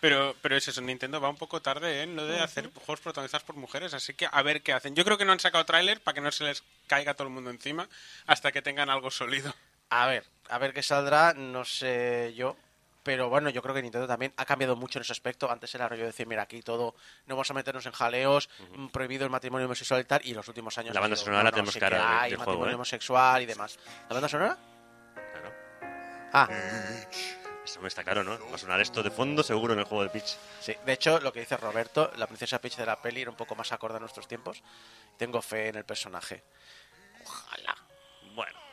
[SPEAKER 6] Pero, pero es eso, Nintendo va un poco tarde en lo de hacer juegos protagonizados por mujeres, así que a ver qué hacen. Yo creo que no han sacado tráiler para que no se les caiga todo el mundo encima hasta que tengan algo sólido.
[SPEAKER 5] A ver, a ver qué saldrá, no sé yo. Pero bueno, yo creo que Nintendo también ha cambiado mucho en ese aspecto. Antes era rollo de decir, mira, aquí todo, no vamos a meternos en jaleos, mm, prohibido el matrimonio homosexual y tal. Y los últimos años.
[SPEAKER 7] La banda
[SPEAKER 5] sido,
[SPEAKER 7] sonora la tenemos
[SPEAKER 5] sí
[SPEAKER 7] clara
[SPEAKER 5] que
[SPEAKER 7] de-
[SPEAKER 5] hay
[SPEAKER 7] del
[SPEAKER 5] matrimonio
[SPEAKER 7] juego, ¿eh?
[SPEAKER 5] homosexual y demás. ¿La banda sonora?
[SPEAKER 7] Claro.
[SPEAKER 5] Ah,
[SPEAKER 7] Eso está claro, ¿no? Va a sonar esto de fondo seguro en el juego de Peach.
[SPEAKER 5] sí. De hecho, lo que dice Roberto, la princesa Peach de la peli era un poco más acorde a nuestros tiempos. Tengo fe en el personaje. Ojalá.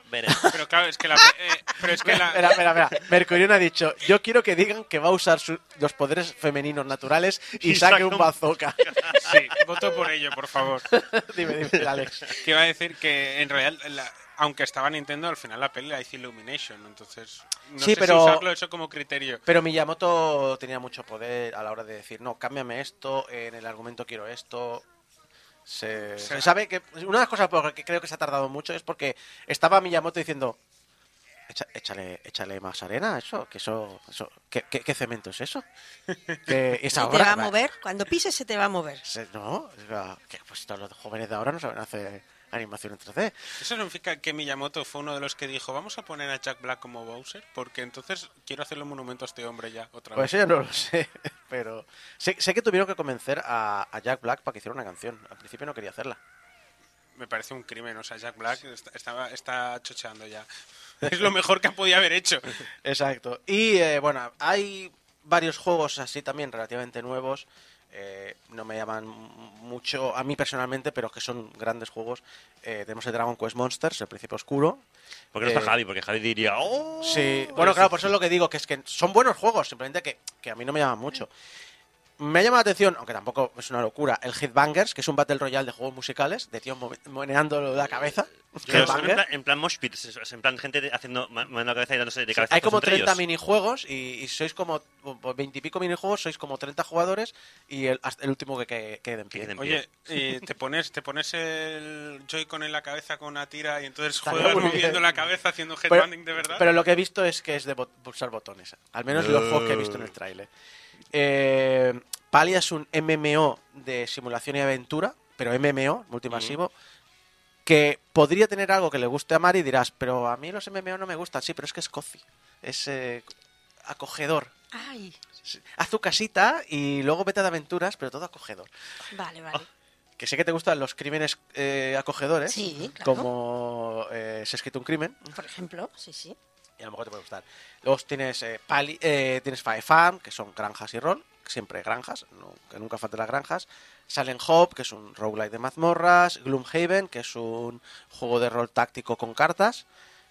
[SPEAKER 7] Veremos.
[SPEAKER 6] Pero claro, es que la... eh, pero es que la...
[SPEAKER 5] Mira, mira, mira. Mercurión ha dicho, yo quiero que digan que va a usar su- los poderes femeninos naturales y,
[SPEAKER 6] Y
[SPEAKER 5] saque
[SPEAKER 6] saca
[SPEAKER 5] un
[SPEAKER 6] un-
[SPEAKER 5] bazooka.
[SPEAKER 6] Sí, voto por ello, por favor.
[SPEAKER 5] dime, dime, Alex.
[SPEAKER 6] Que iba a decir que en realidad, la- aunque estaba Nintendo, al final la peli la hizo Illumination, entonces no
[SPEAKER 5] Sí,
[SPEAKER 6] sé
[SPEAKER 5] pero-
[SPEAKER 6] si usarlo eso como criterio.
[SPEAKER 5] Pero Miyamoto tenía mucho poder a la hora de decir, no, cámbiame esto, en el argumento quiero esto. Se, sabe que una de las cosas por las que creo que se ha tardado mucho es porque estaba Miyamoto diciendo, "Echa- échale, échale más arena a eso, que eso, eso ¿qué, qué- qué cemento es eso? Que esa
[SPEAKER 2] Se te
[SPEAKER 5] obra-
[SPEAKER 2] va a mover. Cuando pises se te va a mover.
[SPEAKER 5] No, que pues todos los jóvenes de ahora no saben hacer animación en 3D.
[SPEAKER 6] ¿Eso significa que Miyamoto fue uno de los que dijo, vamos a poner a Jack Black como Bowser? Porque entonces quiero hacerle un monumento a este hombre ya, otra
[SPEAKER 5] Pues
[SPEAKER 6] vez.
[SPEAKER 5] eso ya no lo sé, pero sé, sé que tuvieron que convencer a, a Jack Black para que hiciera una canción. Al principio no quería hacerla.
[SPEAKER 6] Me parece un crimen, o sea, Jack Black está, está, está chocheando ya. Es lo mejor que podía haber hecho.
[SPEAKER 5] Exacto. Y eh, bueno, hay varios juegos así también relativamente nuevos. Eh, no me llaman mucho a mí personalmente, pero que son grandes juegos. Eh, tenemos el Dragon Quest Monsters, el Príncipe Oscuro.
[SPEAKER 7] Porque no está
[SPEAKER 5] Eh,
[SPEAKER 7] Javi, porque Javi diría, ¡oh!
[SPEAKER 5] Sí, bueno, claro, por eso es lo que digo, que es que son buenos juegos, simplemente que, que a mí no me llaman mucho. Me ha llamado la atención, aunque tampoco es una locura, el Headbangers, que es un Battle Royale de juegos musicales, de tíos meneando la cabeza.
[SPEAKER 7] Pero son en
[SPEAKER 5] Headbanger.
[SPEAKER 7] plan, en plan mosh pit, es- es en plan gente haciendo moviendo la cabeza y dándose de cabeza.
[SPEAKER 5] Hay como 30 minijuegos y, y sois como 20 y pico minijuegos, sois como 30 jugadores y el, el último que quede, quede en pie.
[SPEAKER 7] en
[SPEAKER 6] Oye, y te pones te pones el Joy-Con en la cabeza con una tira y entonces juegas moviendo la cabeza haciendo
[SPEAKER 5] Pero,
[SPEAKER 6] headbanding de verdad.
[SPEAKER 5] pero lo que he visto es que es de pulsar botones. Al menos los juegos que he visto en el tráiler. Eh, Palia es un MMO de simulación y aventura, pero MMO, multimasivo, que podría tener algo que le guste a Mari y dirás, pero a mí los MMO no me gustan. Sí, pero es que es cozy. Es eh, acogedor.
[SPEAKER 2] Ay.
[SPEAKER 5] Haz tu casita y luego vete de aventuras, pero todo acogedor.
[SPEAKER 2] vale, vale.
[SPEAKER 5] Que sé que te gustan los crímenes eh, acogedores,
[SPEAKER 2] Sí, claro.
[SPEAKER 5] como eh, Se ha escrito un crimen,
[SPEAKER 2] Por ejemplo, sí, sí.
[SPEAKER 5] Y a lo mejor te puede gustar. Luego tienes eh, eh, tienes Farm, que son granjas y rol, siempre granjas, que nunca faltan las granjas. Silent Hope, que es un roguelite de mazmorras. Gloomhaven, que es un juego de rol táctico con cartas,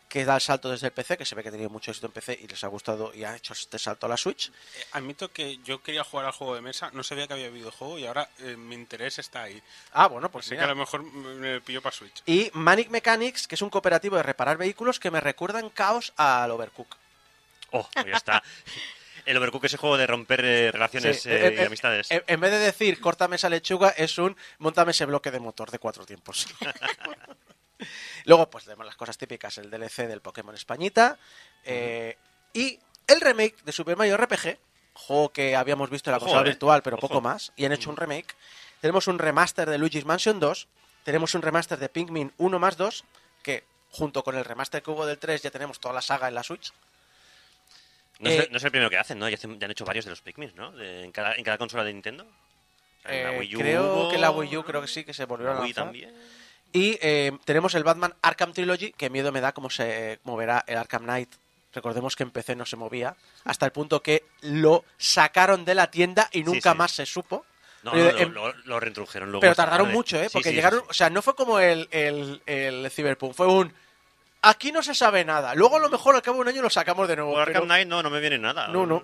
[SPEAKER 5] que da el salto desde el PC, que se ve que ha tenido mucho éxito en PC y les ha gustado y ha hecho este salto a la Switch.
[SPEAKER 6] Eh, Admito que yo quería jugar al juego de mesa, no sabía que había videojuego y ahora eh, mi interés está ahí.
[SPEAKER 5] Ah, bueno, pues
[SPEAKER 6] Así que
[SPEAKER 5] mira.
[SPEAKER 6] a lo mejor me me pillo para Switch.
[SPEAKER 5] Y Manic Mechanics, que es un cooperativo de reparar vehículos que me recuerda en caos al Overcook.
[SPEAKER 7] Oh, pues ya está. El Overcook es el juego de romper eh, relaciones
[SPEAKER 5] Sí,
[SPEAKER 7] eh,
[SPEAKER 5] eh,
[SPEAKER 7] y
[SPEAKER 5] eh,
[SPEAKER 7] amistades.
[SPEAKER 5] En, en vez de decir córtame esa lechuga, es un montame ese bloque de motor de cuatro tiempos. Luego, pues tenemos las cosas típicas, el DLC del Pokémon Españita eh, y el remake de Super Mario RPG, juego que habíamos visto en la consola
[SPEAKER 7] eh.
[SPEAKER 5] virtual, pero
[SPEAKER 7] Ojo.
[SPEAKER 5] poco más, y han hecho un remake. Tenemos un remaster de Luigi's Mansion 2, tenemos un remaster de Pikmin 1 más 2, que junto con el remaster que hubo del 3 ya tenemos toda la saga en la Switch.
[SPEAKER 7] No,
[SPEAKER 5] Eh,
[SPEAKER 7] es, no es el primero que hacen, ¿no? Ya, han hecho varios de los Pikmin, ¿no? De- en, cada, en cada consola de Nintendo. O sea, en la
[SPEAKER 5] Eh,
[SPEAKER 7] Wii U
[SPEAKER 5] creo
[SPEAKER 7] hubo,
[SPEAKER 5] que la Wii U creo que sí, que se volvió a
[SPEAKER 7] la Wii
[SPEAKER 5] lanzar.
[SPEAKER 7] también.
[SPEAKER 5] Y eh, tenemos el Batman Arkham Trilogy, que miedo me da cómo se moverá el Arkham Knight. Recordemos que en PC no se movía, hasta el punto que lo sacaron de la tienda y nunca
[SPEAKER 7] sí.
[SPEAKER 5] más se supo.
[SPEAKER 7] No, no, lo, lo- lo reintrodujeron luego.
[SPEAKER 5] pero tardaron mucho, ¿eh? Porque
[SPEAKER 7] sí, sí,
[SPEAKER 5] llegaron,
[SPEAKER 7] sí.
[SPEAKER 5] o sea, no fue como el, el, el Cyberpunk, fue un... Aquí no se sabe nada. Luego a lo mejor al cabo de un año lo sacamos de nuevo. Pero-
[SPEAKER 7] Arkham Knight no, no me viene nada.
[SPEAKER 5] No, no.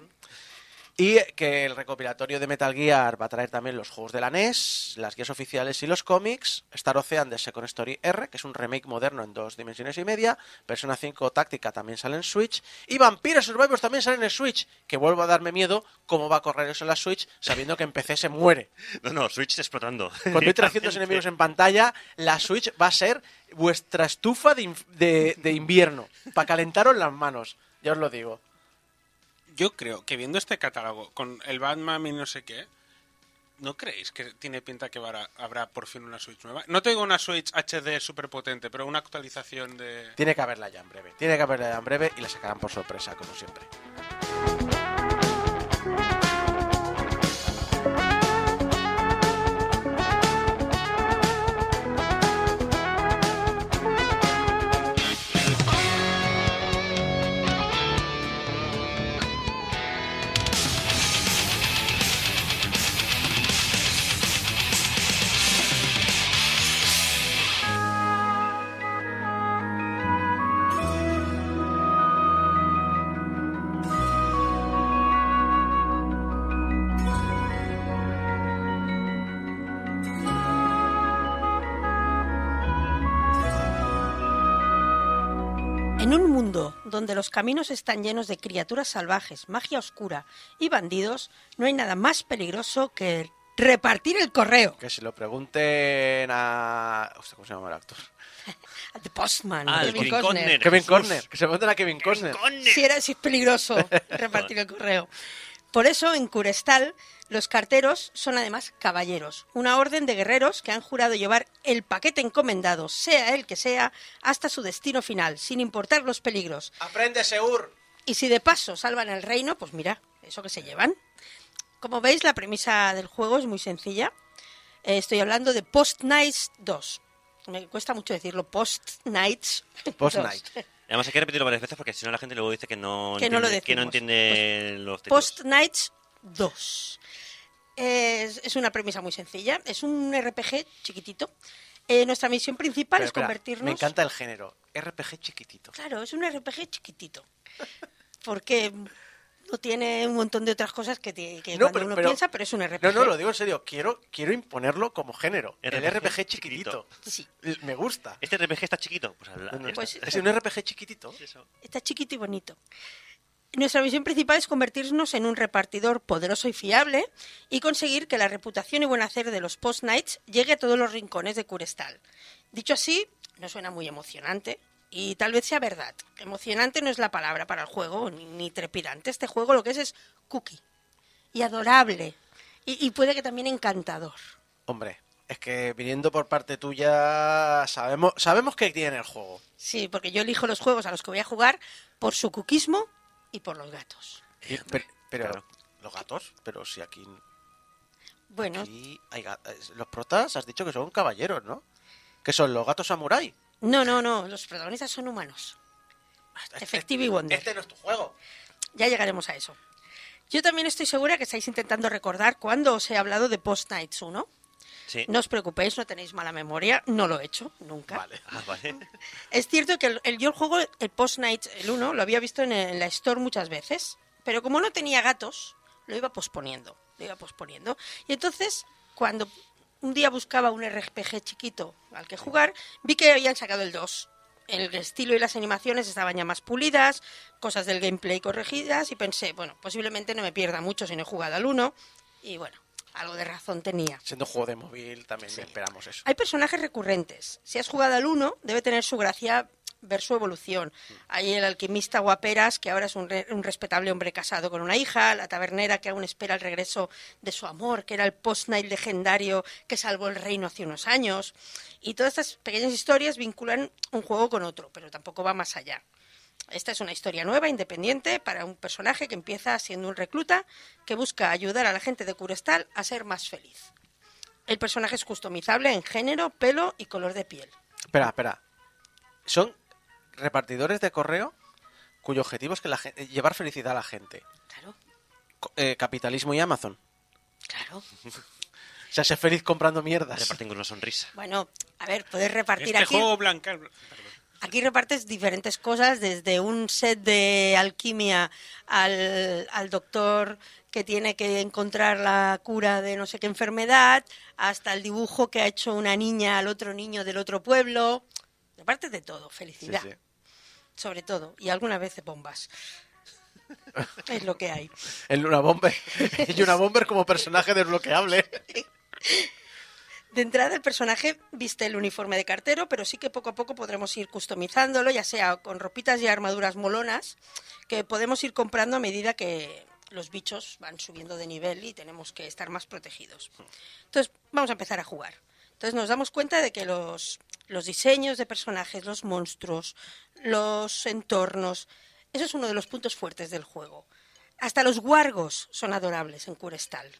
[SPEAKER 5] Y que el recopilatorio de Metal Gear va a traer también los juegos de la NES, las guías oficiales y los cómics, Star Ocean de Second Story R, que es un remake moderno en dos dimensiones y media, Persona 5 Táctica también sale en Switch, y Vampire Survivors también sale en Switch, que vuelvo a darme miedo cómo va a correr eso en la Switch, sabiendo que en PC se muere.
[SPEAKER 7] No, no, Switch explotando.
[SPEAKER 5] Con 1300 enemigos en pantalla, la Switch va a ser vuestra estufa de, de- de invierno, para calentaros las manos, ya os lo digo.
[SPEAKER 6] Yo creo que viendo este catálogo con el Batman y no sé qué, ¿no creéis que tiene pinta que habrá, habrá por fin una Switch nueva? No te digo una Switch HD súper potente, pero una actualización de...
[SPEAKER 5] Tiene que haberla ya en breve. Tiene que haberla ya en breve y la sacarán por sorpresa, como siempre.
[SPEAKER 2] Donde los caminos están llenos de criaturas salvajes, magia oscura y bandidos, no hay nada más peligroso que repartir el correo.
[SPEAKER 5] Que se lo pregunten a. Hostia, ¿Cómo se llama el actor?
[SPEAKER 2] The Postman,
[SPEAKER 7] Ah,
[SPEAKER 2] Kevin
[SPEAKER 7] Kevin
[SPEAKER 2] Costner.
[SPEAKER 5] Kevin. Costner. Que se pregunten a Kevin Costner.
[SPEAKER 2] Si era si es peligroso repartir el correo. Por eso, en Curestal, los carteros son además caballeros, una orden de guerreros que han jurado llevar el paquete encomendado, sea el que sea, hasta su destino final, sin importar los peligros.
[SPEAKER 5] ¡Aprende, Seur!
[SPEAKER 2] Y si de paso salvan el reino, pues mira, eso que se llevan. Como veis, la premisa del juego es muy sencilla. Eh, estoy hablando de Post Nights 2. Me cuesta mucho decirlo, Post Nights.
[SPEAKER 5] Post
[SPEAKER 2] 2.
[SPEAKER 7] Además hay que repetirlo varias veces porque si no la gente luego dice que no,
[SPEAKER 2] Que no lo
[SPEAKER 7] entiende, que no
[SPEAKER 2] decimos.
[SPEAKER 7] entiende los títulos.
[SPEAKER 2] Post Nights 2. Es, es una premisa muy sencilla. Es un RPG chiquitito. Eh, nuestra misión principal es
[SPEAKER 5] espera,
[SPEAKER 2] convertirnos.
[SPEAKER 5] Me encanta el género. RPG chiquitito.
[SPEAKER 2] Claro, es un RPG chiquitito. Porque no tiene un montón de otras cosas que, te- que
[SPEAKER 5] No,
[SPEAKER 2] cuando
[SPEAKER 5] pero-
[SPEAKER 2] uno
[SPEAKER 5] pero-
[SPEAKER 2] piensa, pero es un RPG.
[SPEAKER 5] No, no, lo digo en serio. Quiero, quiero imponerlo como género. el
[SPEAKER 7] RPG
[SPEAKER 5] RPG chiquitito.
[SPEAKER 2] Sí.
[SPEAKER 5] Me gusta.
[SPEAKER 7] ¿Este RPG está chiquito? Pues,
[SPEAKER 5] No,
[SPEAKER 2] Pues-
[SPEAKER 5] es un RPG chiquitito.
[SPEAKER 2] Está chiquito y bonito. Nuestra misión principal es convertirnos en un repartidor poderoso y fiable y conseguir que la reputación y buen hacer de los Post Nights llegue a todos los rincones de Curestal. Dicho así, no suena muy emocionante y tal vez sea verdad. Emocionante no es la palabra para el juego, ni, ni trepidante. Este juego lo que es es cookie y adorable y, y puede que también encantador.
[SPEAKER 5] Hombre, es que viniendo por parte tuya, sabemos, sabemos que tiene el juego.
[SPEAKER 2] Sí, porque yo elijo los juegos a los que voy a jugar por su cookismo y por los gatos.
[SPEAKER 5] Y- pero, pero-
[SPEAKER 7] claro.
[SPEAKER 5] los gatos, pero si aquí,
[SPEAKER 2] Bueno,
[SPEAKER 5] aquí hay ga- eh, los protas has dicho que son caballeros, ¿no? Que son los gatos samurai.
[SPEAKER 2] No, no, no, los protagonistas son humanos. Efectivo y Wonder.
[SPEAKER 5] Este no es tu juego.
[SPEAKER 2] Ya llegaremos a eso. Yo también estoy segura que estáis intentando recordar cuándo os he hablado de Post Nights 1.
[SPEAKER 7] Sí.
[SPEAKER 2] No os preocupéis, no tenéis mala memoria, no lo he hecho nunca.
[SPEAKER 5] Vale.
[SPEAKER 7] Ah, vale.
[SPEAKER 2] Es cierto que el, el- yo el juego, el Post Nights, el 1, lo había visto en, en la Store muchas veces, pero como no tenía gatos, lo iba posponiendo, lo iba posponiendo. Y entonces, cuando un día buscaba un RPG chiquito al que jugar, vi que habían sacado el 2. El estilo y las animaciones estaban ya más pulidas, cosas del gameplay corregidas, y pensé, bueno, posiblemente no me pierda mucho si no he jugado al 1, y bueno, algo de razón tenía.
[SPEAKER 5] Siendo un juego de móvil, también esperamos eso.
[SPEAKER 2] Hay personajes recurrentes. Si has jugado al 1, debe tener su gracia ver su evolución. Hay el alquimista guaperas, que ahora es un, re- un respetable hombre casado con una hija, la tabernera que aún espera el regreso de su amor, que era el post-night legendario que salvó el reino hace unos años. Y todas estas pequeñas historias vinculan un juego con otro, pero tampoco va más allá. Esta es una historia nueva, independiente, para un personaje que empieza siendo un recluta que busca ayudar a la gente de Curestal a ser más feliz. El personaje es customizable en género, pelo y color de piel.
[SPEAKER 5] Espera, espera. Son repartidores de correo cuyo objetivo es que la eh, llevar felicidad a la gente.
[SPEAKER 2] Claro,
[SPEAKER 5] eh, capitalismo y Amazon.
[SPEAKER 2] claro.
[SPEAKER 5] O sea, ser feliz comprando mierdas.
[SPEAKER 7] Reparten con una sonrisa.
[SPEAKER 2] Bueno, a ver, puedes repartir
[SPEAKER 6] Este
[SPEAKER 2] aquí.
[SPEAKER 6] juego blanca.
[SPEAKER 2] Aquí repartes diferentes cosas, desde un set de alquimia al, al doctor que tiene que encontrar la cura de no sé qué enfermedad, hasta el dibujo que ha hecho una niña al otro niño del otro pueblo. Repartes de todo, felicidad,
[SPEAKER 5] sí.
[SPEAKER 2] sobre todo, y alguna vez de bombas. es lo que hay.
[SPEAKER 5] El Luna Bomber. y una Bomber como personaje desbloqueable.
[SPEAKER 2] De entrada, el personaje viste el uniforme de cartero, pero sí que poco a poco podremos ir customizándolo, ya sea con ropitas y armaduras molonas, que podemos ir comprando a medida que los bichos van subiendo de nivel y tenemos que estar más protegidos. Entonces, vamos a empezar a jugar. Entonces, nos damos cuenta de que los, los diseños de personajes, los monstruos, los entornos, eso es uno de los puntos fuertes del juego. Hasta los guargos son adorables en Curestal.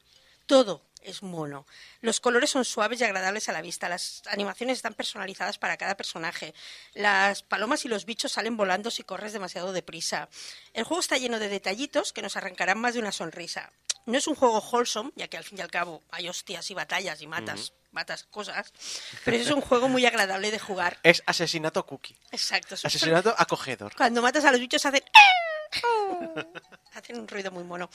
[SPEAKER 2] Todo es mono. Los colores son suaves y agradables a la vista. Las animaciones están personalizadas para cada personaje. Las palomas y los bichos salen volando si corres demasiado deprisa. El juego está lleno de detallitos que nos arrancarán más de una sonrisa. No es un juego wholesome, ya que al fin y al cabo hay hostias y batallas y matas, matas cosas, pero es un juego muy agradable de jugar.
[SPEAKER 5] Es asesinato cookie.
[SPEAKER 2] Exacto. es-
[SPEAKER 5] Asesinato acogedor.
[SPEAKER 2] cuando matas a los bichos hacen... Hacen un ruido muy mono.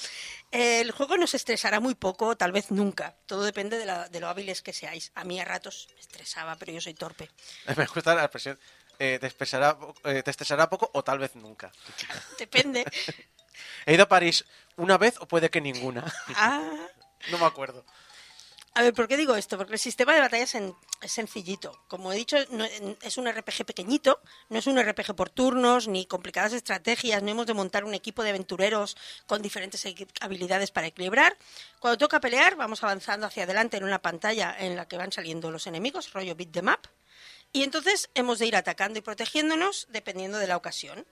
[SPEAKER 2] El juego nos estresará muy poco, tal vez nunca. Todo depende de, la- de lo hábiles que seáis. A mí a ratos me estresaba, pero yo soy torpe.
[SPEAKER 5] Me gusta la expresión. eh, te, estresará, eh, te estresará poco o tal vez nunca.
[SPEAKER 2] Depende.
[SPEAKER 5] He ido a París una vez o puede que ninguna.
[SPEAKER 2] Ah,
[SPEAKER 5] no me acuerdo.
[SPEAKER 2] A ver, ¿por qué digo esto? Porque el sistema de batalla es, en- es sencillito. Como he dicho, es un RPG pequeñito, no es un RPG por turnos, ni complicadas estrategias, no hemos de montar un equipo de aventureros con diferentes habilidades para equilibrar. Cuando toca pelear, vamos avanzando hacia adelante en una pantalla en la que van saliendo los enemigos, rollo beat the map. Y entonces hemos de ir atacando y protegiéndonos dependiendo de la ocasión.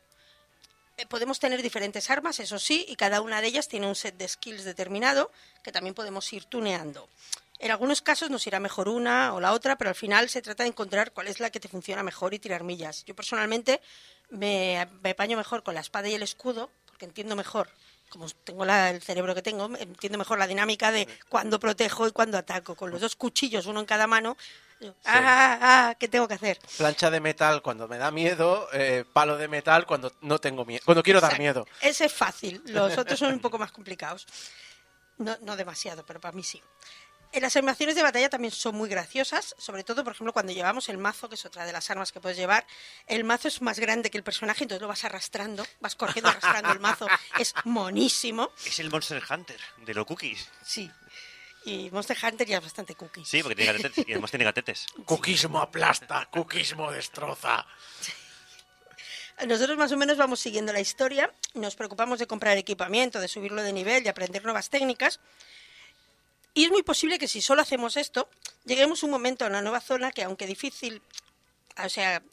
[SPEAKER 2] Eh, Podemos tener diferentes armas, eso sí, y cada una de ellas tiene un set de skills determinado que también podemos ir tuneando. En algunos casos nos irá mejor una o la otra, pero al final se trata de encontrar cuál es la que te funciona mejor y tirar millas. Yo personalmente me, me apaño mejor con la espada y el escudo, porque entiendo mejor, como tengo la- el cerebro que tengo, entiendo mejor la dinámica de cuándo protejo y cuándo ataco. Con los dos cuchillos, uno en cada mano, ah, ah, ah, ¿qué tengo que hacer?
[SPEAKER 5] Plancha de metal cuando me da miedo, eh, palo de metal cuando no tengo miedo, cuando quiero dar miedo.
[SPEAKER 2] Ese es fácil, los otros son un poco más complicados. No, no demasiado, pero para mí sí. Las animaciones de batalla también son muy graciosas, sobre todo, por ejemplo, cuando llevamos el mazo, que es otra de las armas que puedes llevar. El mazo es más grande que el personaje, entonces lo vas arrastrando, vas corriendo arrastrando el mazo. Es monísimo,
[SPEAKER 7] Es el Monster Hunter de los cookies.
[SPEAKER 2] sí. Y Monster Hunter ya es bastante cookie.
[SPEAKER 7] Sí, porque tiene gatetes y además tiene gatetes.
[SPEAKER 5] Cookismo aplasta, cookismo destroza.
[SPEAKER 2] Nosotros más o menos vamos siguiendo la historia, nos preocupamos de comprar equipamiento, de subirlo de nivel, de aprender nuevas técnicas. Y es muy posible que si solo hacemos esto, lleguemos un momento a una nueva zona que aunque difícil, o sea,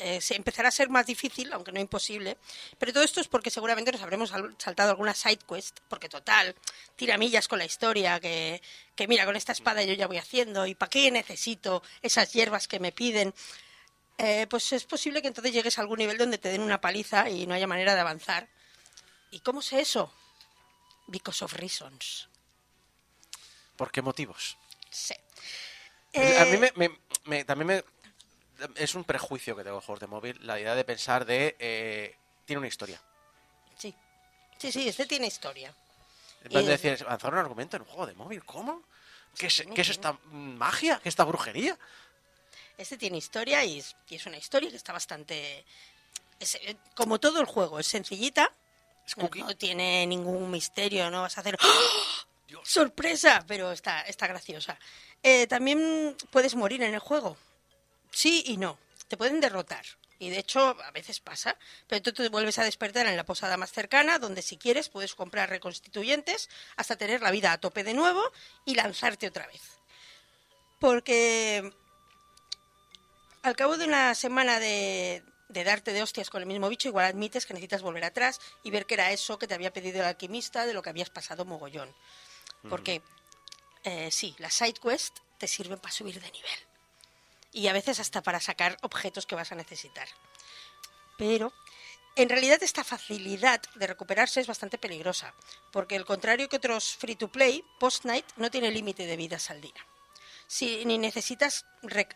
[SPEAKER 2] eh, se empezará a ser más difícil, aunque no imposible. Pero todo esto es porque seguramente nos habremos al- saltado alguna side quest, porque total, tiramillas con la historia, que, que mira, con esta espada yo ya voy haciendo, y ¿para qué necesito esas hierbas que me piden? Eh, pues es posible que entonces llegues a algún nivel donde te den una paliza y no haya manera de avanzar. ¿Y cómo sé eso? Because of reasons.
[SPEAKER 5] ¿Por qué motivos?
[SPEAKER 2] Sí.
[SPEAKER 5] a mí
[SPEAKER 2] Eh,
[SPEAKER 5] me, me- me- también me, es un prejuicio que tengo en juegos de móvil, la idea de pensar de... eh, tiene una historia.
[SPEAKER 2] Sí. Sí, sí, este tiene historia.
[SPEAKER 5] De
[SPEAKER 2] Y-
[SPEAKER 5] decir, avanzar un argumento en un juego de móvil, ¿cómo? ¿Qué es, qué es esta magia? ¿Qué es esta brujería?
[SPEAKER 2] Este tiene historia y es, y es una historia que está bastante... es, eh, como todo el juego, es sencillita.
[SPEAKER 5] Es
[SPEAKER 2] No, no tiene ningún misterio, no vas a hacer ¡Oh! ¡Sorpresa! Pero está, está graciosa. Eh, también puedes morir en el juego. Sí y no. Te pueden derrotar. Y de hecho, a veces pasa. Pero tú te vuelves a despertar en la posada más cercana, donde si quieres puedes comprar reconstituyentes hasta tener la vida a tope de nuevo y lanzarte otra vez. Porque al cabo de una semana de, de darte de hostias con el mismo bicho, igual admites que necesitas volver atrás y ver que era eso que te había pedido el alquimista de lo que habías pasado mogollón. Porque eh, sí, las side quest te sirven para subir de nivel. Y a veces hasta para sacar objetos que vas a necesitar. Pero en realidad esta facilidad de recuperarse es bastante peligrosa, porque al contrario que otros free to play, Post Night no tiene límite de vidas al día. Ni necesitas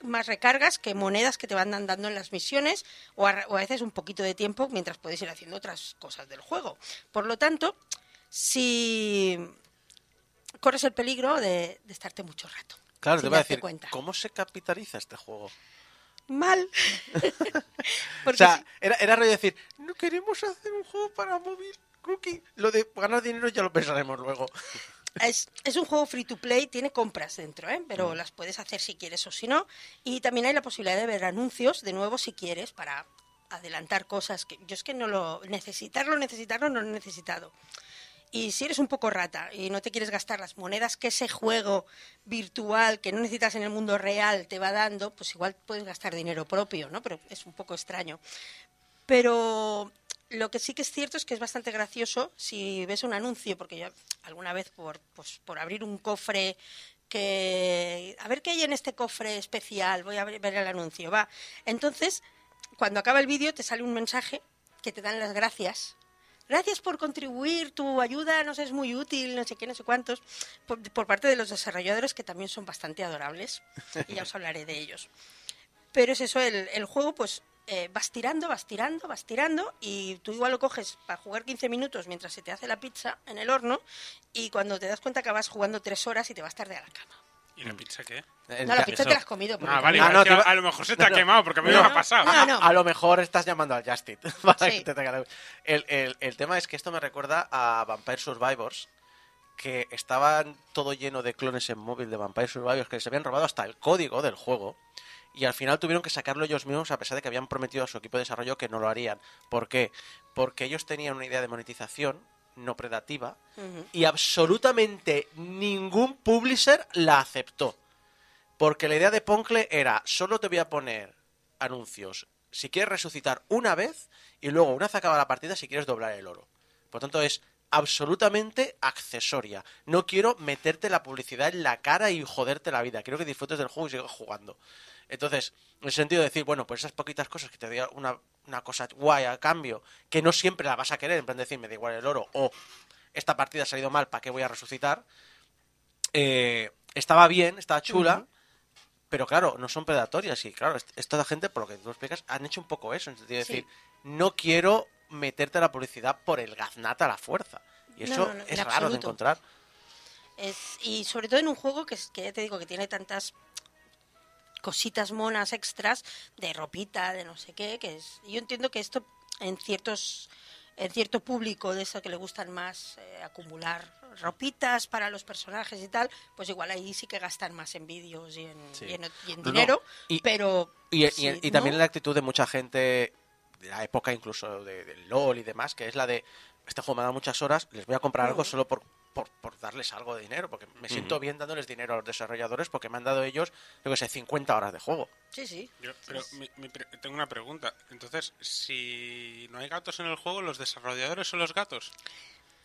[SPEAKER 2] más recargas que monedas que te van dando en las misiones o a veces un poquito de tiempo mientras puedes ir haciendo otras cosas del juego. Por lo tanto, si corres el peligro de, de estarte mucho rato.
[SPEAKER 5] Claro, te voy a decir,
[SPEAKER 2] cuenta.
[SPEAKER 5] ¿cómo se capitaliza este juego?
[SPEAKER 2] Mal.
[SPEAKER 5] O sea, era, era rollo decir, no queremos hacer un juego para móvil, cookie. Lo de ganar dinero ya lo pensaremos luego.
[SPEAKER 2] Es, es un juego free to play, tiene compras dentro, ¿eh?
[SPEAKER 5] Mm.
[SPEAKER 2] pero las puedes hacer si quieres o si no. Y también hay la posibilidad de ver anuncios de nuevo si quieres para adelantar cosas que yo es que no lo necesitarlo, necesitarlo, no lo he necesitado. Y si eres un poco rata y no te quieres gastar las monedas que ese juego virtual que no necesitas en el mundo real te va dando, pues igual puedes gastar dinero propio, ¿no? Pero es un poco extraño. Pero lo que sí que es cierto es que es bastante gracioso si ves un anuncio, porque yo alguna vez por, pues, por abrir un cofre que... A ver qué hay en este cofre especial, voy a ver el anuncio, va. Entonces, cuando acaba el vídeo te sale un mensaje que te dan las gracias. Gracias por contribuir, tu ayuda nos es muy útil, no sé qué, no sé cuántos, por, parte de los desarrolladores que también son bastante adorables, y ya os hablaré de ellos. Pero es eso, el, juego, pues eh, vas tirando, vas tirando, vas tirando, y tú igual lo coges para jugar 15 minutos mientras se te hace la pizza en el horno, y cuando te das cuenta acabas jugando tres horas y te vas tarde a la cama.
[SPEAKER 6] ¿Y la pizza qué?
[SPEAKER 5] El-
[SPEAKER 2] No, la pizza
[SPEAKER 7] eso-
[SPEAKER 2] te la has comido.
[SPEAKER 6] Ah, vale.
[SPEAKER 5] Ah, no, te
[SPEAKER 6] a lo mejor se te
[SPEAKER 5] no,
[SPEAKER 6] ha
[SPEAKER 5] no.
[SPEAKER 6] quemado, porque a mí
[SPEAKER 5] No,
[SPEAKER 6] me ha pasado.
[SPEAKER 2] No, no.
[SPEAKER 5] A lo mejor estás llamando al Justit para
[SPEAKER 2] Sí.
[SPEAKER 5] que te tenga la- el, el- el tema es que esto me recuerda a Vampire Survivors, que estaban todo lleno de clones en móvil de Vampire Survivors que se habían robado hasta el código del juego. Y al final tuvieron que sacarlo ellos mismos a pesar de que habían prometido a su equipo de desarrollo que no lo harían. ¿Por qué? Porque ellos tenían una idea de monetización no predativa y absolutamente ningún publisher la aceptó. Porque la idea de Poncle era, solo te voy a poner anuncios si quieres resucitar una vez y luego una vez acaba la partida si quieres doblar el oro. Por tanto es absolutamente accesoria. No quiero meterte la publicidad en la cara y joderte la vida. Quiero que disfrutes del juego y sigas jugando. Entonces, en el sentido de decir, bueno, pues esas poquitas cosas que te doy una, una cosa guay a cambio, que no siempre la vas a querer, en plan de decir, me da igual el oro, o esta partida ha salido mal, ¿para qué voy a resucitar? Eh, estaba bien, estaba chula, pero claro, no son predatorias. Y claro, est- esta gente, por lo que tú explicas, han hecho un poco eso, en el sentido de
[SPEAKER 2] Sí.
[SPEAKER 5] decir, no quiero meterte la publicidad por el gaznata a la fuerza. Y eso
[SPEAKER 2] no, no,
[SPEAKER 5] es raro de encontrar.
[SPEAKER 2] Es- y sobre todo en un juego que ya te digo que tiene tantas cositas monas extras de ropita, de no sé qué, que es yo entiendo que esto en ciertos en cierto público de eso que le gustan más eh, acumular ropitas para los personajes y tal, pues igual ahí sí que gastan más en vídeos y en,
[SPEAKER 5] Sí.
[SPEAKER 2] y en- y en
[SPEAKER 5] No, no,
[SPEAKER 2] dinero,
[SPEAKER 5] y-
[SPEAKER 2] pero
[SPEAKER 5] Y, y-
[SPEAKER 2] sí,
[SPEAKER 5] y
[SPEAKER 2] ¿no?
[SPEAKER 5] también la actitud de mucha gente de la época incluso de, del LOL y demás, que es la de, este juego me ha dado muchas horas, les voy a comprar algo solo por, por, por darles algo de dinero, porque me siento bien dándoles dinero a los desarrolladores porque me han dado ellos, yo que sé, 50 horas de juego.
[SPEAKER 2] Sí, sí.
[SPEAKER 6] Yo- pero mi- mi pre- tengo una pregunta. Entonces, si no hay gatos en el juego, ¿los desarrolladores son los gatos?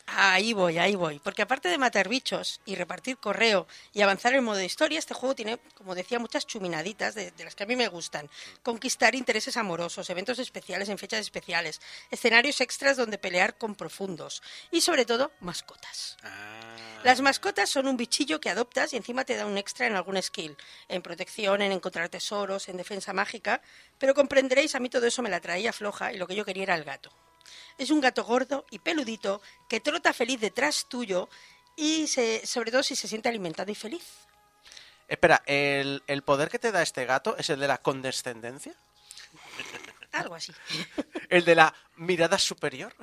[SPEAKER 2] Ahí voy, ahí voy. Porque aparte de matar bichos y repartir correo y avanzar en modo historia, este juego tiene, como decía, muchas chuminaditas de, de las que a mí me gustan. Conquistar intereses amorosos, eventos especiales en fechas especiales, escenarios extras donde pelear con profundos y sobre todo mascotas.
[SPEAKER 6] Ah,
[SPEAKER 2] Las mascotas son un bichillo que adoptas y encima te da un extra en algún skill, en protección, en encontrar tesoros, en defensa mágica, pero comprenderéis, a mí todo eso me la traía floja y lo que yo quería era el gato. Es un gato gordo y peludito que trota feliz detrás tuyo y se- sobre todo si se siente alimentado y feliz.
[SPEAKER 5] Espera, ¿el, el poder que te da este gato es el de la condescendencia?
[SPEAKER 2] Algo así.
[SPEAKER 5] ¿El de la mirada superior?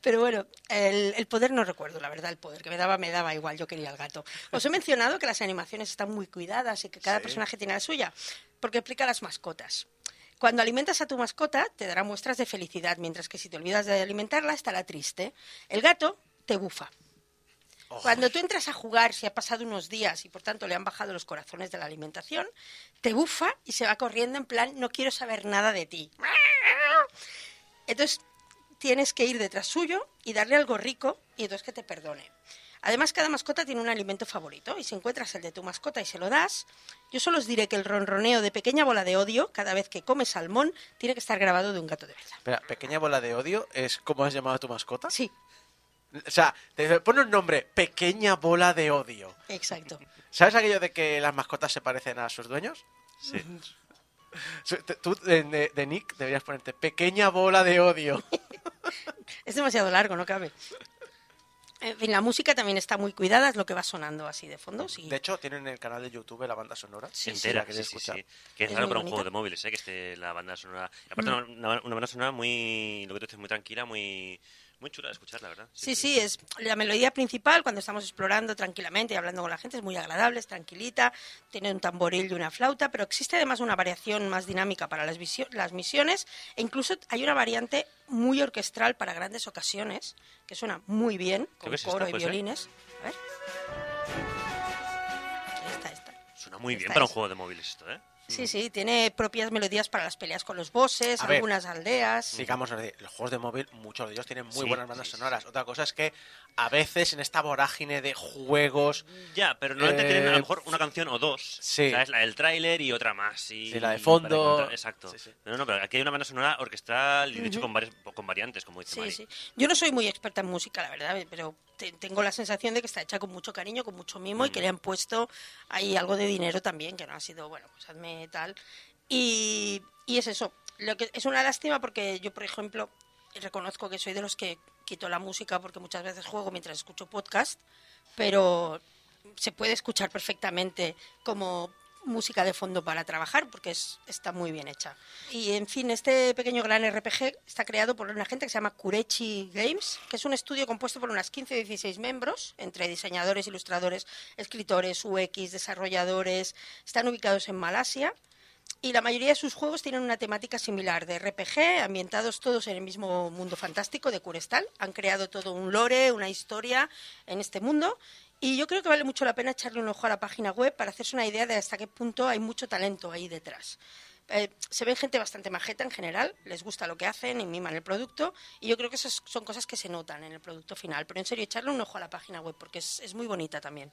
[SPEAKER 2] Pero bueno, el, el poder no recuerdo, la verdad, el poder que me daba me daba igual, yo quería el gato. Os he mencionado que las animaciones están muy cuidadas y que cada
[SPEAKER 5] Sí.
[SPEAKER 2] personaje tiene la suya, porque explica las mascotas. Cuando alimentas a tu mascota, te dará muestras de felicidad, mientras que si te olvidas de alimentarla, estará triste. El gato te bufa. Cuando tú entras a jugar, si ha pasado unos días y por tanto le han bajado los corazones de la alimentación, te bufa y se va corriendo en plan, no quiero saber nada de ti. Entonces tienes que ir detrás suyo y darle algo rico y entonces que te perdone. Además, cada mascota tiene un alimento favorito y si encuentras el de tu mascota y se lo das, yo solo os diré que el ronroneo de pequeña bola de odio cada vez que come salmón tiene que estar grabado de un gato de verdad.
[SPEAKER 5] Espera, pequeña bola de odio es como has llamado a tu mascota.
[SPEAKER 2] Sí,
[SPEAKER 5] O sea, te pone un nombre, pequeña bola de odio.
[SPEAKER 2] exacto.
[SPEAKER 5] ¿Sabes aquello de que las mascotas se parecen a sus dueños?
[SPEAKER 7] Sí.
[SPEAKER 5] Tú de, de- de Nick deberías ponerte pequeña bola de odio.
[SPEAKER 2] Es demasiado largo, no cabe. En fin, la música también está muy cuidada, es lo que va sonando así de fondo. Sí.
[SPEAKER 5] De hecho, tienen en el canal de YouTube la banda sonora.
[SPEAKER 2] Sí,
[SPEAKER 7] entera, sí, sí,
[SPEAKER 5] escuchar.
[SPEAKER 7] sí. Que es,
[SPEAKER 2] Es
[SPEAKER 7] raro para un juego de móviles, ¿eh? Que esté la banda sonora. y aparte, una, una- una banda sonora muy. Lo que tú dices, muy tranquila, muy. Muy chula de escuchar, la verdad.
[SPEAKER 2] Sí, sí, es la melodía principal cuando estamos explorando tranquilamente y hablando con la gente, es muy agradable, es tranquilita, tiene un tamboril y una flauta, pero existe además una variación más dinámica para las, las misiones e incluso hay una variante muy orquestral para grandes ocasiones que suena muy bien, con
[SPEAKER 7] es
[SPEAKER 2] coro
[SPEAKER 7] esta,
[SPEAKER 2] y violines. A ver. Esta, esta.
[SPEAKER 7] Suena muy bien para un juego de móviles esto, ¿eh?
[SPEAKER 2] Sí, sí, tiene propias melodías para las peleas con los bosses,
[SPEAKER 5] A ver,
[SPEAKER 2] algunas aldeas.
[SPEAKER 5] Sigamos, los juegos de móvil, muchos de ellos tienen muy
[SPEAKER 7] Sí,
[SPEAKER 5] buenas bandas
[SPEAKER 7] sí, sí,
[SPEAKER 5] sonoras. Otra cosa es que a veces en esta vorágine de juegos
[SPEAKER 7] Ya, pero normalmente
[SPEAKER 5] Eh,
[SPEAKER 7] tienen a lo mejor una canción o dos.
[SPEAKER 5] sí.
[SPEAKER 7] ¿Sabes? La del tráiler y otra más. Y,
[SPEAKER 5] Sí, la de fondo.
[SPEAKER 7] encontrar- Exacto.
[SPEAKER 5] Sí, sí.
[SPEAKER 7] Pero no, pero aquí hay una banda sonora orquestral y de hecho con, varias, con variantes, como dice
[SPEAKER 2] Sí,
[SPEAKER 7] Mari.
[SPEAKER 2] sí. Yo no soy muy experta en música, la verdad, pero te- tengo la sensación de que está hecha con mucho cariño, con mucho mimo y que le han puesto ahí algo de dinero también, que no ha sido, bueno, pues hazme tal. Y, y es eso. Lo que es una lástima porque yo, por ejemplo, reconozco que soy de los que quito la música porque muchas veces juego mientras escucho podcast, pero se puede escuchar perfectamente como música de fondo para trabajar porque es, está muy bien hecha. Y en fin, este pequeño gran RPG está creado por una gente que se llama Kurechi Games, que es un estudio compuesto por unas 15 o 16 miembros, entre diseñadores, ilustradores, escritores, UX, desarrolladores. Están ubicados en Malasia. Y la mayoría de sus juegos tienen una temática similar de RPG, ambientados todos en el mismo mundo fantástico de Curestal. Han creado todo un lore, una historia en este mundo. Y yo creo que vale mucho la pena echarle un ojo a la página web para hacerse una idea de hasta qué punto hay mucho talento ahí detrás. Eh, se ven gente bastante majeta en general, les gusta lo que hacen y miman el producto. Y yo creo que esas son cosas que se notan en el producto final. Pero en serio, echarle un ojo a la página web porque es, es muy bonita también.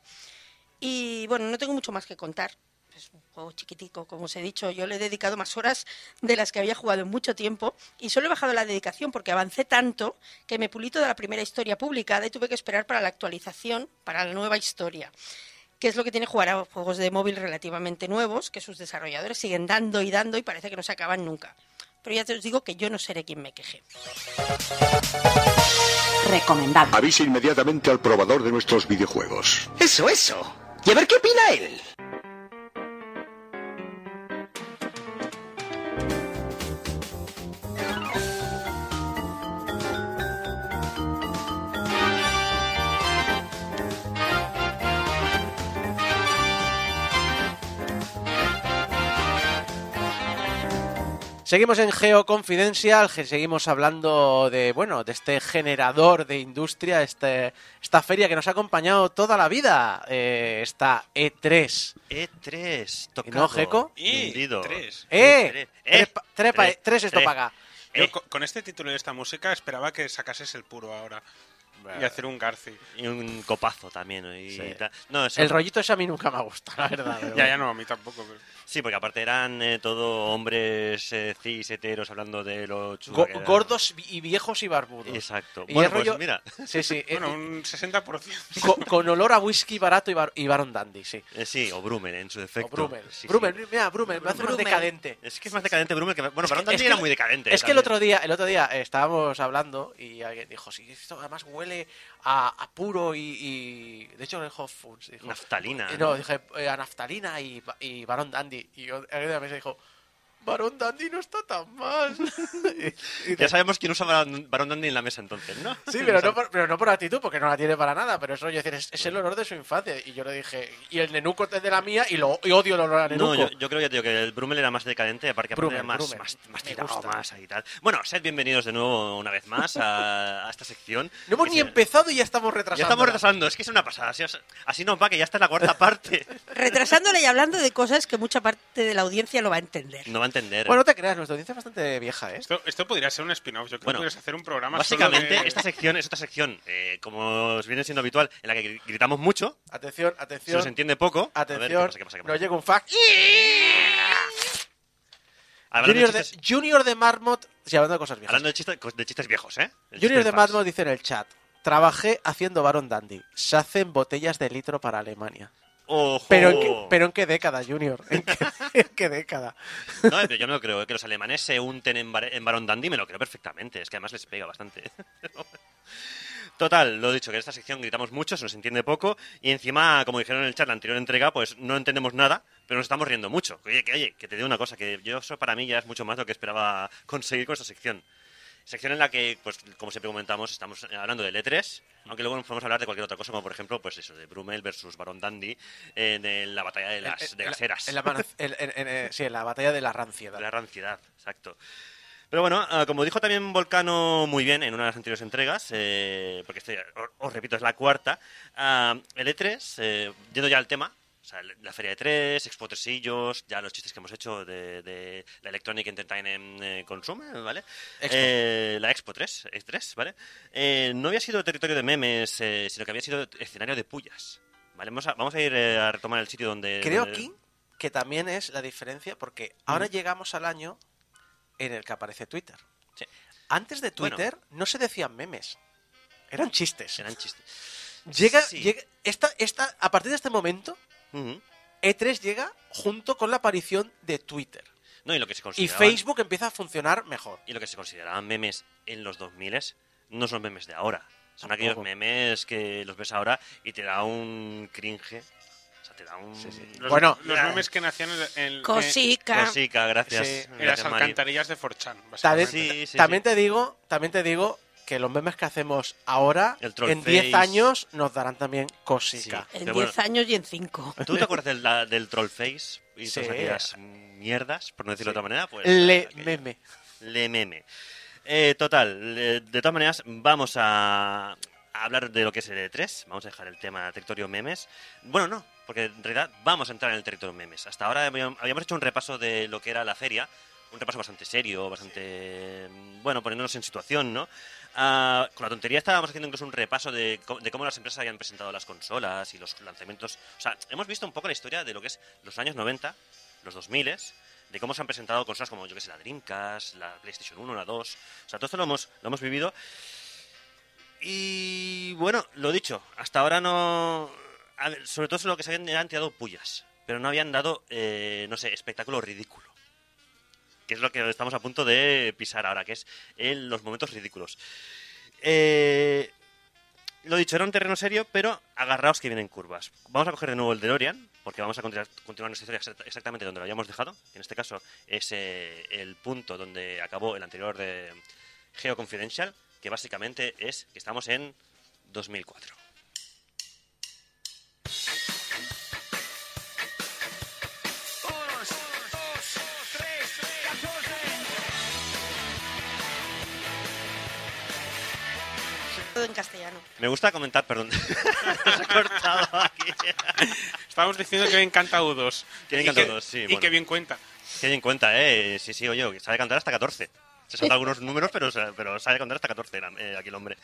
[SPEAKER 2] Y bueno, no tengo mucho más que contar. Es un juego chiquitico, como os he dicho. Yo le he dedicado más horas de las que había jugado en mucho tiempo y solo he bajado la dedicación porque avancé tanto que me pulí toda la primera historia publicada y tuve que esperar para la actualización, para la nueva historia. Que es lo que tiene jugar a juegos de móvil relativamente nuevos, que sus desarrolladores siguen dando y dando y parece que no se acaban nunca. Pero ya te os digo que yo no seré quien me queje.
[SPEAKER 1] Recomendable.
[SPEAKER 4] Avise inmediatamente al probador de nuestros videojuegos.
[SPEAKER 8] Eso, eso. Y a ver qué opina él.
[SPEAKER 5] Seguimos en Geo Confidencial, que seguimos hablando de, bueno, de este generador de industria, este, esta feria que nos ha acompañado toda la vida, eh, esta E3.
[SPEAKER 7] E3, tocado.
[SPEAKER 5] no, Geco?
[SPEAKER 6] Y
[SPEAKER 7] vendido.
[SPEAKER 6] tres.
[SPEAKER 5] ¡Eh!
[SPEAKER 7] tres,
[SPEAKER 5] Tres, pa- tres pa-
[SPEAKER 7] tres,
[SPEAKER 5] tres esto paga.
[SPEAKER 6] Yo co- con este título y esta música esperaba que sacases el puro ahora. Y hacer un Garci.
[SPEAKER 7] Y un copazo también. Y
[SPEAKER 5] Sí.
[SPEAKER 7] tal. No, eso-
[SPEAKER 5] El rollito ese a mí nunca me ha gustado, la verdad. pero
[SPEAKER 6] Ya, ya no, a mí tampoco. pero-
[SPEAKER 7] Sí, porque aparte eran eh, todo hombres eh, cis, heteros, hablando de lo chulo
[SPEAKER 5] Go- gordos y viejos y barbudos.
[SPEAKER 7] Exacto.
[SPEAKER 5] Y
[SPEAKER 7] bueno, pues
[SPEAKER 5] rollo-
[SPEAKER 7] mira.
[SPEAKER 5] Sí, sí. eh,
[SPEAKER 6] Bueno, un 60%.
[SPEAKER 5] con, con olor a whisky barato y, bar- y Baron Dandy, sí.
[SPEAKER 7] Eh, sí, o Brummel en su
[SPEAKER 5] O
[SPEAKER 7] defecto.
[SPEAKER 5] Brummel.
[SPEAKER 7] Sí, sí.
[SPEAKER 5] Brummel, mira, Brummel, me hace más decadente.
[SPEAKER 7] Es que es más decadente Brummel que... Bueno, Baron Dandy era muy decadente.
[SPEAKER 5] Es que el otro día, el otro día eh, estábamos hablando y alguien dijo, sí, esto además huele a, a puro y, y- De hecho, dijo Foods. Dijo,
[SPEAKER 7] Naftalina, ¿no?
[SPEAKER 5] No, dije eh, a naftalina y, y Baron Dandy. Y yo- de la mesa dijo, Barón Dandy no está tan mal. Y- y
[SPEAKER 7] Ya sabemos quién usa Barón Dandy en la mesa entonces, ¿no?
[SPEAKER 5] Sí, pero no, por, pero no por actitud, porque no la tiene para nada. Pero eso, yo decir, es, es el olor de su infancia. Y yo le dije, y el nenuco es de la mía, y, lo, y odio el olor a nenuco.
[SPEAKER 7] No, yo, yo creo ya te digo, que el Brummel era más decadente, aparte
[SPEAKER 5] Brummel,
[SPEAKER 7] era más,
[SPEAKER 5] Brummel.
[SPEAKER 7] más, más tirado, más ahí y tal. Bueno, sed bienvenidos de nuevo una vez más a, a esta sección.
[SPEAKER 5] No hemos ni
[SPEAKER 7] se-
[SPEAKER 5] empezado y ya estamos
[SPEAKER 7] Ya
[SPEAKER 5] retrasando.
[SPEAKER 7] estamos retrasando, es que es una pasada. Así, así nos va, que ya está en la cuarta parte.
[SPEAKER 2] Retrasándole y hablando de cosas que mucha parte de la audiencia lo va a entender.
[SPEAKER 7] No va a entender.
[SPEAKER 5] Bueno, no te creas, nuestra audiencia es bastante vieja, ¿eh?
[SPEAKER 6] Esto, esto podría ser un spin-off. Yo creo
[SPEAKER 7] Bueno,
[SPEAKER 6] que podrías hacer un programa
[SPEAKER 7] Básicamente,
[SPEAKER 6] solo de...
[SPEAKER 7] esta sección es otra sección, eh, como os viene siendo habitual, en la que gri- gritamos mucho,
[SPEAKER 5] Atención,
[SPEAKER 7] se
[SPEAKER 5] atención.
[SPEAKER 7] nos entiende poco. A ver,
[SPEAKER 5] Atención,
[SPEAKER 7] ¿qué pasa, qué pasa, qué
[SPEAKER 5] nos
[SPEAKER 7] pasa?
[SPEAKER 5] llega un fact. Junior de,
[SPEAKER 7] chistes-
[SPEAKER 5] Junior de Marmot. Sí, hablando de cosas viejas.
[SPEAKER 7] Hablando de chistes, de chistes viejos, ¿eh? El
[SPEAKER 5] Junior
[SPEAKER 7] chiste
[SPEAKER 5] de. Marmot dice en el chat: Trabajé haciendo Baron Dandy. Se hacen botellas de litro para Alemania.
[SPEAKER 7] ¡Ojo!
[SPEAKER 5] Pero en, qué, pero en qué década, Junior? ¿En qué, qué década?
[SPEAKER 7] No, pero yo me lo creo, que los alemanes se unten en, bar- en Barón Dandy, me lo creo perfectamente. Es que además les pega bastante. Total, lo dicho, que en esta sección gritamos mucho, se nos entiende poco, y encima, como dijeron en el chat la anterior entrega, pues no entendemos nada, pero nos estamos riendo mucho. Oye, que, oye, que te digo una cosa, que yo eso para mí ya es mucho más de lo que esperaba conseguir con esta sección. Sección en la que, pues, como siempre comentamos, estamos hablando de E3, aunque luego nos podemos hablar de cualquier otra cosa, como por ejemplo, pues eso, de Brummel versus Barón Dandy en, el- la batalla de las,
[SPEAKER 5] En-
[SPEAKER 7] de
[SPEAKER 5] en
[SPEAKER 7] las
[SPEAKER 5] la-
[SPEAKER 7] eras.
[SPEAKER 5] En la, en- en- en- eh, sí, en la batalla de la ranciedad.
[SPEAKER 7] De la ranciedad, exacto. Pero bueno, ah, como dijo también Volcano muy bien en una de las anteriores entregas, eh, porque este, os, repito, es la cuarta, ah, el E3, eh, yendo ya al tema, o sea, la feria de 3, Expo Tresillos, ya los chistes que hemos hecho de, de la Electronic Entertainment eh, Consumer, ¿vale?
[SPEAKER 5] Expo.
[SPEAKER 7] Eh, la Expo 3, E3, ¿vale? Eh, no había sido territorio de memes, sino que había sido escenario de pullas. ¿Vale? Vamos a, vamos a ir a retomar el sitio donde...
[SPEAKER 5] Creo
[SPEAKER 7] donde-
[SPEAKER 5] aquí que también es la diferencia, porque ahora llegamos al año en el que aparece Twitter.
[SPEAKER 7] Sí.
[SPEAKER 5] Antes de
[SPEAKER 7] Bueno.
[SPEAKER 5] Twitter no se decían memes, eran chistes.
[SPEAKER 7] Eran chistes.
[SPEAKER 5] Llega,
[SPEAKER 7] Sí.
[SPEAKER 5] llega esta, esta, a partir de este momento,
[SPEAKER 7] Ujú.
[SPEAKER 5] E3 llega junto con la aparición de Twitter.
[SPEAKER 7] No, y lo que se
[SPEAKER 5] Y
[SPEAKER 7] consideraban-
[SPEAKER 5] Facebook empieza a funcionar mejor.
[SPEAKER 7] Y lo que se consideraban memes en los 2000 no son memes de ahora. Son
[SPEAKER 5] Tampoco.
[SPEAKER 7] aquellos memes que los ves ahora y te da un cringe. O sea, te da un...
[SPEAKER 6] Los,
[SPEAKER 5] Bueno,
[SPEAKER 6] los memes que nacían en, en-
[SPEAKER 2] Cosica.
[SPEAKER 7] Cosica, gracias.
[SPEAKER 5] Sí,
[SPEAKER 6] en las
[SPEAKER 7] gracias, Mari.
[SPEAKER 6] alcantarillas de Forchan,
[SPEAKER 5] También,
[SPEAKER 6] básicamente.
[SPEAKER 7] Sí, sí,
[SPEAKER 5] también
[SPEAKER 7] sí.
[SPEAKER 5] te digo, también te digo que los memes que hacemos ahora, en 10
[SPEAKER 7] face.
[SPEAKER 5] años, nos darán también cosica.
[SPEAKER 7] Sí.
[SPEAKER 2] En
[SPEAKER 7] Pero
[SPEAKER 2] 10
[SPEAKER 7] bueno.
[SPEAKER 2] años y en 5.
[SPEAKER 7] ¿Tú te acuerdas del, la- del troll face? Y
[SPEAKER 5] Sí.
[SPEAKER 7] todas aquellas mierdas, por no decirlo de otra manera. Pues,
[SPEAKER 5] Le
[SPEAKER 7] aquello.
[SPEAKER 5] meme.
[SPEAKER 7] Le meme. Eh, total, de todas maneras, vamos a, hablar de lo que es el E3. Vamos a dejar el tema territorio memes. Bueno, no, porque en realidad vamos a entrar en el territorio memes. Hasta ahora habíamos hecho un repaso de lo que era la feria. Un repaso bastante serio, bastante. Bueno, poniéndonos en situación, ¿no? Ah, con la tontería estábamos haciendo incluso un repaso de, de cómo las empresas habían presentado las consolas y los lanzamientos. O sea, hemos visto un poco la historia de lo que es los años 90, los 2000 de cómo se han presentado consolas como, yo que sé, la Dreamcast, la PlayStation 1, la 2. O sea, todo esto lo hemos, lo hemos vivido. Y bueno, lo dicho, hasta ahora no. sobre todo lo que se habían eran tirado pullas, pero no habían dado, eh, no sé, espectáculo ridículo. Que es lo que estamos a punto de pisar ahora, que es en los momentos ridículos. Eh, lo dicho, era un terreno serio, pero agarraos que vienen curvas. Vamos a coger de nuevo el DeLorean, porque vamos a continuar, nuestra historia exact- exactamente donde lo habíamos dejado. En este caso es eh, el punto donde acabó el anterior de Geo Confidential, que básicamente es que estamos en 2004.
[SPEAKER 2] Todo en castellano.
[SPEAKER 7] Me gusta comentar, perdón, se ha cortado aquí.
[SPEAKER 6] Estábamos diciendo que bien canta U2.
[SPEAKER 7] Que bien
[SPEAKER 6] Y
[SPEAKER 7] canta
[SPEAKER 6] que-
[SPEAKER 7] U2, sí,
[SPEAKER 6] Y
[SPEAKER 7] bueno.
[SPEAKER 6] que bien cuenta.
[SPEAKER 7] Que en cuenta, ¿eh? Sí, sí, oye, que sabe cantar hasta 14. Se salta algunos números, pero, pero sabe cantar hasta 14 la- eh, aquí el hombre.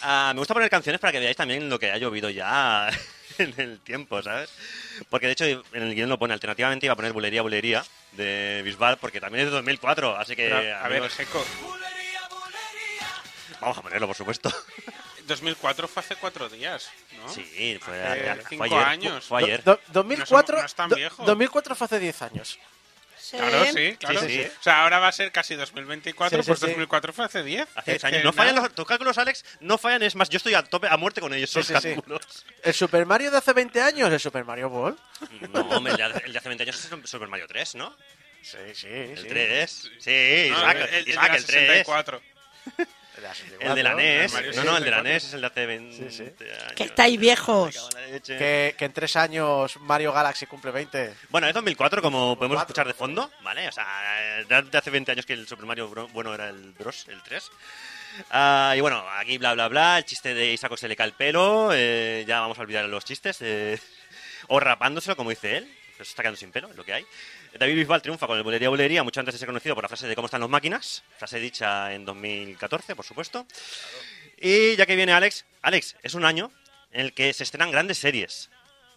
[SPEAKER 7] Ah, me gusta poner canciones para que veáis también lo que ha llovido ya en el tiempo, ¿sabes? Porque de hecho en el guion lo pone alternativamente iba a poner Bulería Bulería de Bisbal porque también es de 2004, así que
[SPEAKER 6] Pero, a ver,
[SPEAKER 7] amigos,
[SPEAKER 6] Geco,
[SPEAKER 7] vamos a ponerlo por supuesto.
[SPEAKER 6] 2004 fue hace cuatro días, ¿no?
[SPEAKER 7] Sí, fue,
[SPEAKER 6] Hace
[SPEAKER 7] fue
[SPEAKER 6] cinco
[SPEAKER 7] ayer.
[SPEAKER 6] años.
[SPEAKER 7] Fue ayer.
[SPEAKER 5] Do- 2004,
[SPEAKER 6] No es tan
[SPEAKER 5] do-
[SPEAKER 6] viejo.
[SPEAKER 5] 2004 fue hace 10 años.
[SPEAKER 6] Claro, sí, claro.
[SPEAKER 7] Sí, sí.
[SPEAKER 6] O sea, ahora va a ser casi 2024,
[SPEAKER 5] Sí, sí,
[SPEAKER 6] pues
[SPEAKER 5] sí.
[SPEAKER 6] 2004 fue hace 10.
[SPEAKER 7] Hace 10
[SPEAKER 6] Es
[SPEAKER 7] años. No fallan los, tus cálculos, Alex, no fallan, es más, yo estoy a tope, a muerte con ellos,
[SPEAKER 5] Sí,
[SPEAKER 7] esos
[SPEAKER 5] sí, sí.
[SPEAKER 7] cálculos.
[SPEAKER 5] El Super Mario de hace 20 años, el Super Mario World.
[SPEAKER 7] No, hombre, el de, el de hace 20 años es Super Mario 3, ¿no?
[SPEAKER 5] Sí, sí,
[SPEAKER 7] El
[SPEAKER 5] sí.
[SPEAKER 7] 3. Sí,
[SPEAKER 6] No,
[SPEAKER 7] Isaac,
[SPEAKER 6] el, el de
[SPEAKER 7] Isaac,
[SPEAKER 6] la
[SPEAKER 7] el 3.
[SPEAKER 6] 64.
[SPEAKER 5] De la 64,
[SPEAKER 7] El de la NES. No, no, el de la
[SPEAKER 6] 64.
[SPEAKER 7] NES es el de hace 20
[SPEAKER 5] Sí, sí.
[SPEAKER 7] años.
[SPEAKER 2] Que estáis viejos.
[SPEAKER 5] Que, que en tres años Mario Galaxy cumple 20.
[SPEAKER 7] Bueno, es 2004, como podemos
[SPEAKER 5] 2004.
[SPEAKER 7] escuchar de fondo, ¿vale? O sea, de hace 20 años que el Super Mario bro- bueno era el Bros, el 3. Ah, y bueno, aquí bla bla bla, el chiste de Isaac se le cae el pelo, eh, ya vamos a olvidar los chistes, eh, o rapándoselo, como dice él, se está quedando sin pelo, es lo que hay. David Bisbal triunfa con el Bolería Bolería, mucho antes de ser conocido por la frase de cómo están las máquinas, frase dicha en 2014, por supuesto. Y ya que viene Alex, Alex, es un año en el que se estrenan grandes series.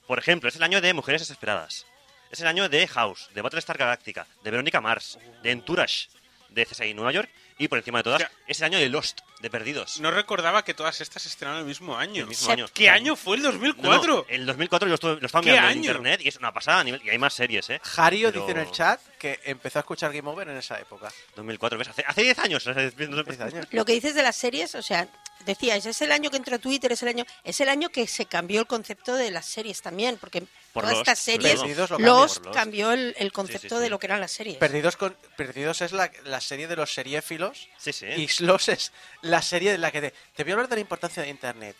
[SPEAKER 7] Por ejemplo, es el año de Mujeres Desesperadas. Es el año de House, de Battlestar Galactica, de Verónica Mars, de Entourage, de CSI Nueva York y por encima de todas,
[SPEAKER 6] O sea,
[SPEAKER 7] es el año de Lost, de Perdidos.
[SPEAKER 6] No recordaba que todas estas se estrenaron el mismo año.
[SPEAKER 7] El mismo
[SPEAKER 2] Se-
[SPEAKER 7] año.
[SPEAKER 6] ¿Qué año fue el
[SPEAKER 7] No,
[SPEAKER 6] 2004?
[SPEAKER 7] no, el 2004 yo estuve- lo estaba
[SPEAKER 6] ¿Qué
[SPEAKER 7] mirando en internet y es una pasada a nivel, y hay más series, ¿eh?
[SPEAKER 5] Jario
[SPEAKER 7] Pero-
[SPEAKER 5] dice en el chat que empezó a escuchar Game Over en esa época.
[SPEAKER 7] 2004, ¿ves? Hace, hace 10 años. no sé, no sé-
[SPEAKER 5] 10 años.
[SPEAKER 2] Lo que dices de las series, o sea, decíais, es el año que entró Twitter, es el año, es el año que se cambió el concepto de las series también, porque
[SPEAKER 7] Por
[SPEAKER 2] todas
[SPEAKER 7] Lost,
[SPEAKER 2] estas series,
[SPEAKER 5] Perdidos lo cambió.
[SPEAKER 2] Lost
[SPEAKER 7] Lost.
[SPEAKER 2] cambió el, el concepto
[SPEAKER 7] Sí, sí, sí.
[SPEAKER 2] de lo que eran las series.
[SPEAKER 5] Perdidos, con, Perdidos es la, la serie de los seriéfilos
[SPEAKER 7] Sí, sí.
[SPEAKER 5] y Sloss es la serie de la que te, te voy a hablar de la importancia de Internet.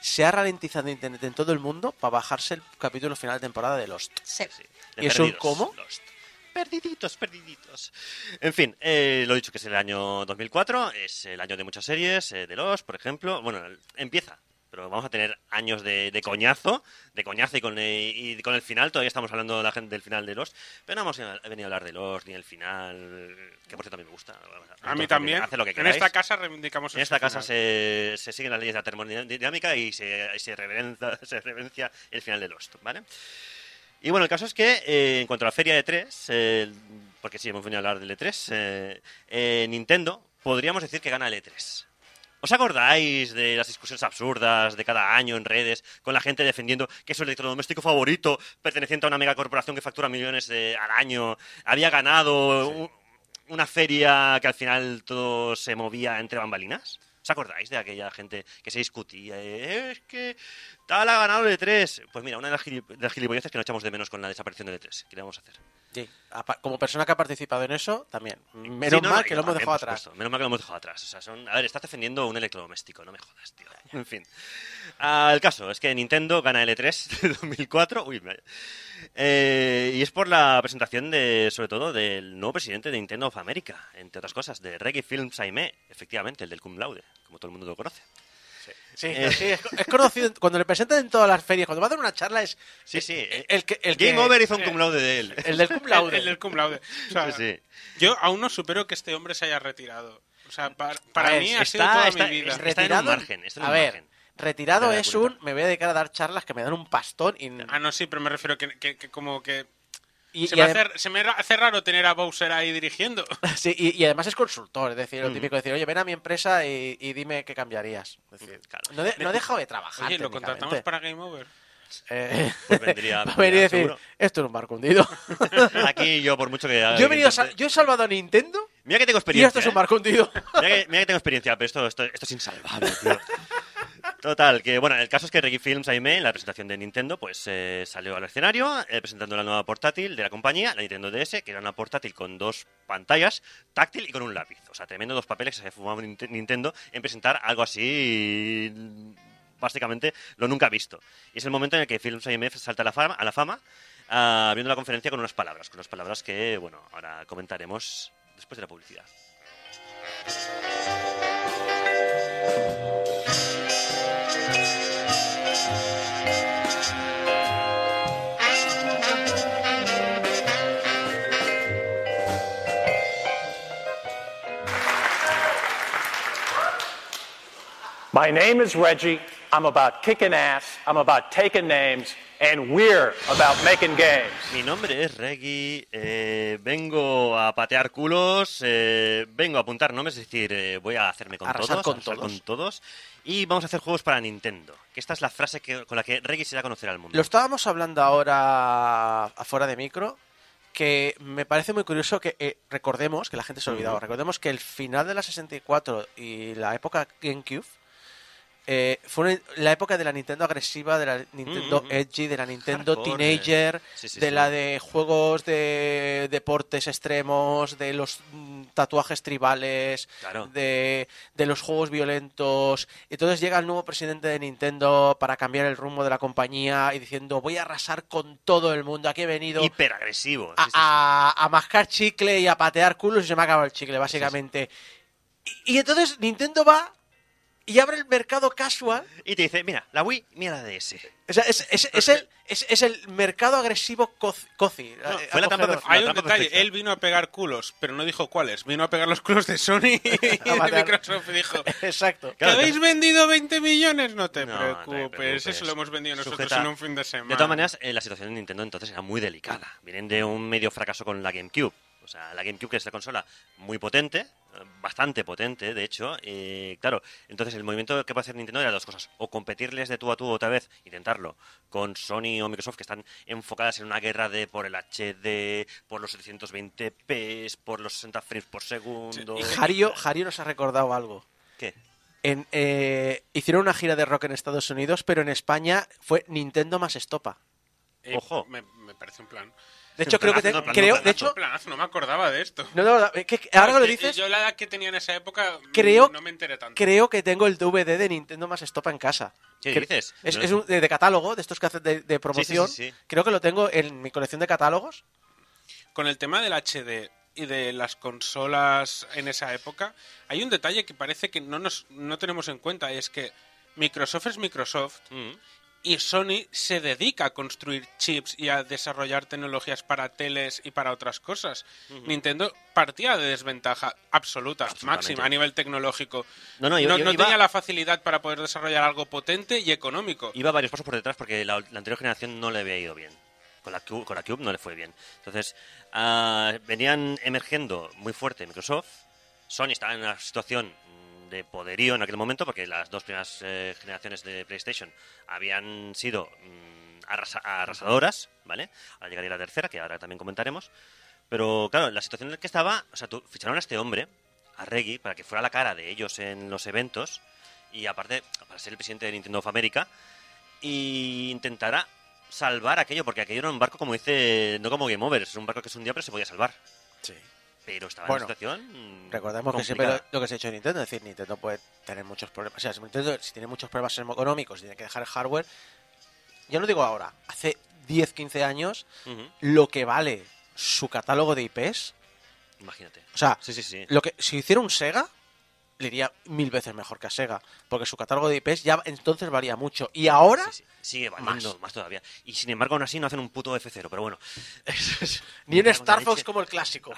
[SPEAKER 5] Se ha ralentizado Internet en todo el mundo para bajarse el capítulo final de temporada de Lost.
[SPEAKER 2] Sí.
[SPEAKER 7] de
[SPEAKER 5] ¿Y es un cómo?
[SPEAKER 7] Lost. Perdiditos, perdiditos. En fin, eh, lo he dicho que es el año 2004, es el año de muchas series, eh, de Lost, por ejemplo. Bueno, empieza, pero vamos a tener años de, de coñazo, de coñazo y con, eh, y con el final, todavía estamos hablando la gente del final de Lost, pero no hemos venido a hablar de Lost ni el final, que por cierto a mí me gusta.
[SPEAKER 6] A mí también.
[SPEAKER 7] Hace lo que
[SPEAKER 6] en esta casa reivindicamos
[SPEAKER 7] En esta casa se, se siguen las leyes de la termodinámica y se, se, reverencia, se reverencia el final de Lost, ¿vale? Y bueno, el caso es que eh, en cuanto a la feria de 3, porque sí, hemos venido a hablar del E3, eh, eh, Nintendo podríamos decir que gana el E3. ¿Os acordáis de las discusiones absurdas de cada año en redes con la gente defendiendo que es su electrodoméstico favorito, perteneciente a una megacorporación que factura millones de- al año, había ganado una feria que al final todo se movía entre bambalinas? ¿Os acordáis de aquella gente que se discutía? eh, es que tal ha ganado el E3. Pues mira, una de las, gili- de las gilipolleces que nos echamos de menos con la desaparición del E3. ¿Qué le vamos a hacer?
[SPEAKER 5] Sí. Como persona que ha participado en eso, también. Menos
[SPEAKER 7] Sí, no,
[SPEAKER 5] mal
[SPEAKER 7] no,
[SPEAKER 5] que lo hemos dejado atrás.
[SPEAKER 7] Menos mal que lo hemos dejado atrás. O sea, son... A ver, estás defendiendo un electrodoméstico, no me jodas, tío. En fin. Ah, el caso es que Nintendo gana el E3 de 2004. Uy, me- Eh, y es por la presentación de, sobre todo, del nuevo presidente de Nintendo of America, entre otras cosas, de Reggae Films Aime, efectivamente, el del cum laude, como todo el mundo lo conoce.
[SPEAKER 5] Sí,
[SPEAKER 7] Eh.
[SPEAKER 5] sí, es, es conocido. Cuando le presentan en todas las ferias, cuando va a dar una charla, es.
[SPEAKER 7] Sí, sí.
[SPEAKER 5] El, el que, el que-
[SPEAKER 7] Game Over hizo un cum laude de él.
[SPEAKER 5] El del cum laude.
[SPEAKER 6] El, el del cum laude. O sea,
[SPEAKER 7] Sí.
[SPEAKER 6] Yo aún no supero que este hombre se haya retirado. O sea, para, para
[SPEAKER 5] ver,
[SPEAKER 6] mí ha
[SPEAKER 7] está-
[SPEAKER 6] sido toda
[SPEAKER 7] está-
[SPEAKER 6] mi vida.
[SPEAKER 7] está- en un margen, está en
[SPEAKER 5] a ver,
[SPEAKER 7] margen.
[SPEAKER 5] retirado es un. Me voy a dedicar a dar charlas que me dan un pastón y.
[SPEAKER 6] Ah, no, sí, pero me refiero que, que- que como que...
[SPEAKER 5] y-
[SPEAKER 6] se,
[SPEAKER 5] y
[SPEAKER 6] me hace, se me hace raro tener a Bowser ahí dirigiendo.
[SPEAKER 5] sí, y, y además es consultor, es decir, lo
[SPEAKER 7] Mm.
[SPEAKER 5] típico de decir, oye, ven a mi empresa y, y dime qué cambiaría. Es decir,
[SPEAKER 7] Claro.
[SPEAKER 5] no, de- no he dejado de trabajar.
[SPEAKER 6] Oye, lo contratamos para Game Over.
[SPEAKER 5] Eh,
[SPEAKER 7] Pues vendría-
[SPEAKER 5] a venir y
[SPEAKER 7] vendría
[SPEAKER 5] decir,
[SPEAKER 7] seguro.
[SPEAKER 5] esto es un barco hundido.
[SPEAKER 7] Aquí yo, por mucho que...
[SPEAKER 5] yo, he venido a yo he salvado a Nintendo
[SPEAKER 7] Mira que tengo
[SPEAKER 5] y
[SPEAKER 7] experiencia.
[SPEAKER 5] esto es un
[SPEAKER 7] ¿eh?
[SPEAKER 5] barco hundido.
[SPEAKER 7] Mira que, mira que tengo experiencia, pero esto, esto, esto es insalvable, tío. Total, que bueno, el caso es que Reggie Films Aime, en la presentación de Nintendo, pues eh, salió al escenario eh, presentando la nueva portátil de la compañía, la Nintendo DS, que era una portátil con dos pantallas, táctil y con un lápiz. O sea, tremendo dos papeles que se Ninte- Nintendo en presentar algo así básicamente lo nunca visto. Y es el momento en el que Films IMF salta a la fama, a la fama ah, abriendo la conferencia con unas palabras, con unas palabras que, bueno, ahora comentaremos después de la publicidad.
[SPEAKER 1] My name is Reggie. I'm about kicking ass. I'm about taking names. And we're about making games.
[SPEAKER 7] Mi nombre es Reggie, eh, vengo a patear culos, eh, vengo a apuntar nombres, es decir, eh, voy a hacerme con
[SPEAKER 5] Arrasar
[SPEAKER 7] todos,
[SPEAKER 5] con
[SPEAKER 7] arrasar
[SPEAKER 5] todos.
[SPEAKER 7] con todos, y vamos a hacer juegos para Nintendo, que esta es la frase que, con la que Reggie se da a conocer al mundo.
[SPEAKER 5] Lo estábamos hablando ahora afuera de micro, que me parece muy curioso que eh, recordemos, que la gente se ha olvidado, recordemos que el final de la 64 y la época GameCube eh, fue la época de la Nintendo agresiva, de la Nintendo
[SPEAKER 7] Mm, mm,
[SPEAKER 5] edgy, de la Nintendo
[SPEAKER 7] Hardcore,
[SPEAKER 5] teenager,
[SPEAKER 7] eh. Sí, sí,
[SPEAKER 5] de
[SPEAKER 7] sí.
[SPEAKER 5] la de juegos de deportes extremos, de los mm, tatuajes tribales,
[SPEAKER 7] Claro.
[SPEAKER 5] de, de los juegos violentos. Entonces llega el nuevo presidente de Nintendo para cambiar el rumbo de la compañía y diciendo voy a arrasar con todo el mundo. Aquí he venido
[SPEAKER 7] Hiperagresivo.
[SPEAKER 5] a, a- a mascar chicle y a patear culos y se me ha acabado el chicle, básicamente. Y, y entonces Nintendo va y abre el mercado casual.
[SPEAKER 7] Y te dice, mira, la Wii, mira la DS.
[SPEAKER 5] O sea, es, es- es el, es, es el mercado agresivo cozi. cozi,
[SPEAKER 7] No,
[SPEAKER 5] eh,
[SPEAKER 7] fue la trampa
[SPEAKER 5] acogedor.
[SPEAKER 7] perfecta.
[SPEAKER 6] Hay un
[SPEAKER 7] trampa
[SPEAKER 6] detalle,
[SPEAKER 7] perfecta.
[SPEAKER 6] él vino a pegar culos, pero no dijo cuáles. Vino a pegar los culos de Sony y de. Microsoft y dijo,
[SPEAKER 5] Exacto.
[SPEAKER 6] ¿que
[SPEAKER 7] Claro,
[SPEAKER 6] habéis vendido 20 millones? No te
[SPEAKER 7] No, no te
[SPEAKER 6] preocupes,
[SPEAKER 7] preocupes.
[SPEAKER 6] eso lo hemos vendido nosotros
[SPEAKER 7] Sujeta-
[SPEAKER 6] en un fin de semana.
[SPEAKER 7] De todas maneras, eh, la situación de Nintendo entonces era muy delicada. Vienen de un medio fracaso con la GameCube. O sea, la GameCube, que es la consola muy potente, bastante potente, de hecho. eh, claro, entonces el movimiento que puede hacer Nintendo era dos cosas. O competirles de tú a tú otra vez, intentarlo, con Sony o Microsoft, que están enfocadas en una guerra de por el HD, por los 720p, por los 60 frames por segundo.
[SPEAKER 5] Y Jario, Jario nos ha recordado algo.
[SPEAKER 7] ¿Qué?
[SPEAKER 5] En, eh, hicieron una gira de rock en Estados Unidos, pero en España fue Nintendo más estopa.
[SPEAKER 6] Eh,
[SPEAKER 7] Ojo.
[SPEAKER 6] Me, me parece un plan.
[SPEAKER 5] De hecho, creo que te-
[SPEAKER 7] Planazo, no,
[SPEAKER 5] creo,
[SPEAKER 7] planazo,
[SPEAKER 5] de hecho,
[SPEAKER 6] no me acordaba de esto.
[SPEAKER 5] no, no, que- que ahora que lo
[SPEAKER 6] Es
[SPEAKER 5] dices,
[SPEAKER 6] Yo la edad que tenía en esa época mm,
[SPEAKER 5] Creo-
[SPEAKER 6] no me enteré tanto.
[SPEAKER 5] creo que tengo el DVD de Nintendo más estopa en casa.
[SPEAKER 7] ¿Qué
[SPEAKER 5] Que-
[SPEAKER 7] dices?
[SPEAKER 5] Es,
[SPEAKER 7] No.
[SPEAKER 5] es un- de, de catálogo, de estos que hacen de, de promoción.
[SPEAKER 7] sí, sí.
[SPEAKER 5] Creo que lo tengo en mi colección de catálogos.
[SPEAKER 6] Con el tema del HD y de las consolas en esa época, hay un detalle que parece que no, nos, no tenemos en cuenta, y es que Microsoft es Microsoft
[SPEAKER 7] Mm.
[SPEAKER 6] Y Sony se dedica a construir chips y a desarrollar tecnologías para teles y para otras cosas. Nintendo partía de desventaja absoluta, máxima, a nivel tecnológico.
[SPEAKER 7] No, no, yo-
[SPEAKER 6] no,
[SPEAKER 7] yo
[SPEAKER 6] no
[SPEAKER 7] iba-
[SPEAKER 6] tenía la facilidad para poder desarrollar algo potente y económico.
[SPEAKER 7] Iba varios pasos por detrás porque la, la anterior generación no le había ido bien. Con la, Cube, con la Cube no le fue bien. Entonces, ah, venían emergiendo muy fuerte Microsoft. Sony estaba en una situación de poderío en aquel momento porque las dos primeras eh, generaciones de PlayStation habían sido mm, arrasa- arrasadoras, ¿vale? Ahora llegaría la tercera, que ahora también comentaremos. Pero claro, la situación en la que estaba, o sea, tú ficharon a este hombre, a Reggie, para que fuera la cara de ellos en los eventos y aparte, para ser el presidente de Nintendo of America, y intentara salvar aquello, porque aquello era un barco, como dice, no como Game Over, es un barco que es un día, pero se podía salvar.
[SPEAKER 5] Sí.
[SPEAKER 7] Pero estaba
[SPEAKER 5] Bueno,
[SPEAKER 7] en una situación.
[SPEAKER 5] Recordemos que siempre lo, que se ha hecho en Nintendo, es decir, Nintendo puede tener muchos problemas. O sea, si Nintendo, si tiene muchos problemas económicos y tiene que dejar el hardware, yo no digo ahora, hace 10, 15 años, lo que vale su catálogo de IPs,
[SPEAKER 7] Imagínate.
[SPEAKER 5] o sea,
[SPEAKER 7] Sí, sí, sí.
[SPEAKER 5] lo que si hiciera un Sega, le iría mil veces mejor que a Sega, porque su catálogo de IPs ya entonces varía mucho. Y ahora,
[SPEAKER 7] Sí, sí, Sigue valiendo más. todavía. Y sin embargo, aún así no hacen un puto F0, pero bueno.
[SPEAKER 5] Ni un Star Fox como el clásico.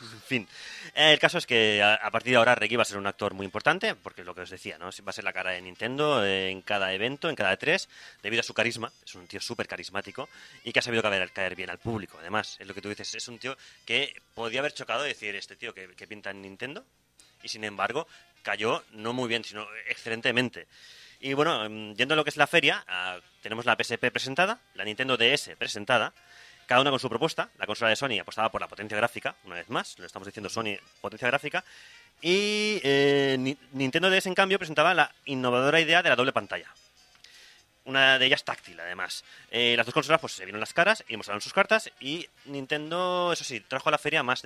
[SPEAKER 7] En fin, el caso es que a, a partir de ahora Reggie va a ser un actor muy importante, porque lo que os decía, ¿no? Va a ser la cara de Nintendo eh, en cada evento, en cada E3, debido a su carisma. Es un tío súper carismático y que ha sabido caer, caer bien al público. Además, es lo que tú dices, es un tío que podía haber chocado y decir, este tío que, que pinta en Nintendo, y sin embargo cayó no muy bien, sino excelentemente. Y bueno, mm, yendo a lo que es la feria, ah, tenemos la PSP presentada, la Nintendo DS presentada, cada una con su propuesta. La consola de Sony apostaba por la potencia gráfica, una vez más, lo estamos diciendo Sony, potencia gráfica. Y eh, Ni- Nintendo DS, en cambio, presentaba la innovadora idea de la doble pantalla. Una de ellas táctil, además. Eh, las dos consolas pues se vieron las caras y mostraron sus cartas. Y Nintendo, eso sí, trajo a la feria más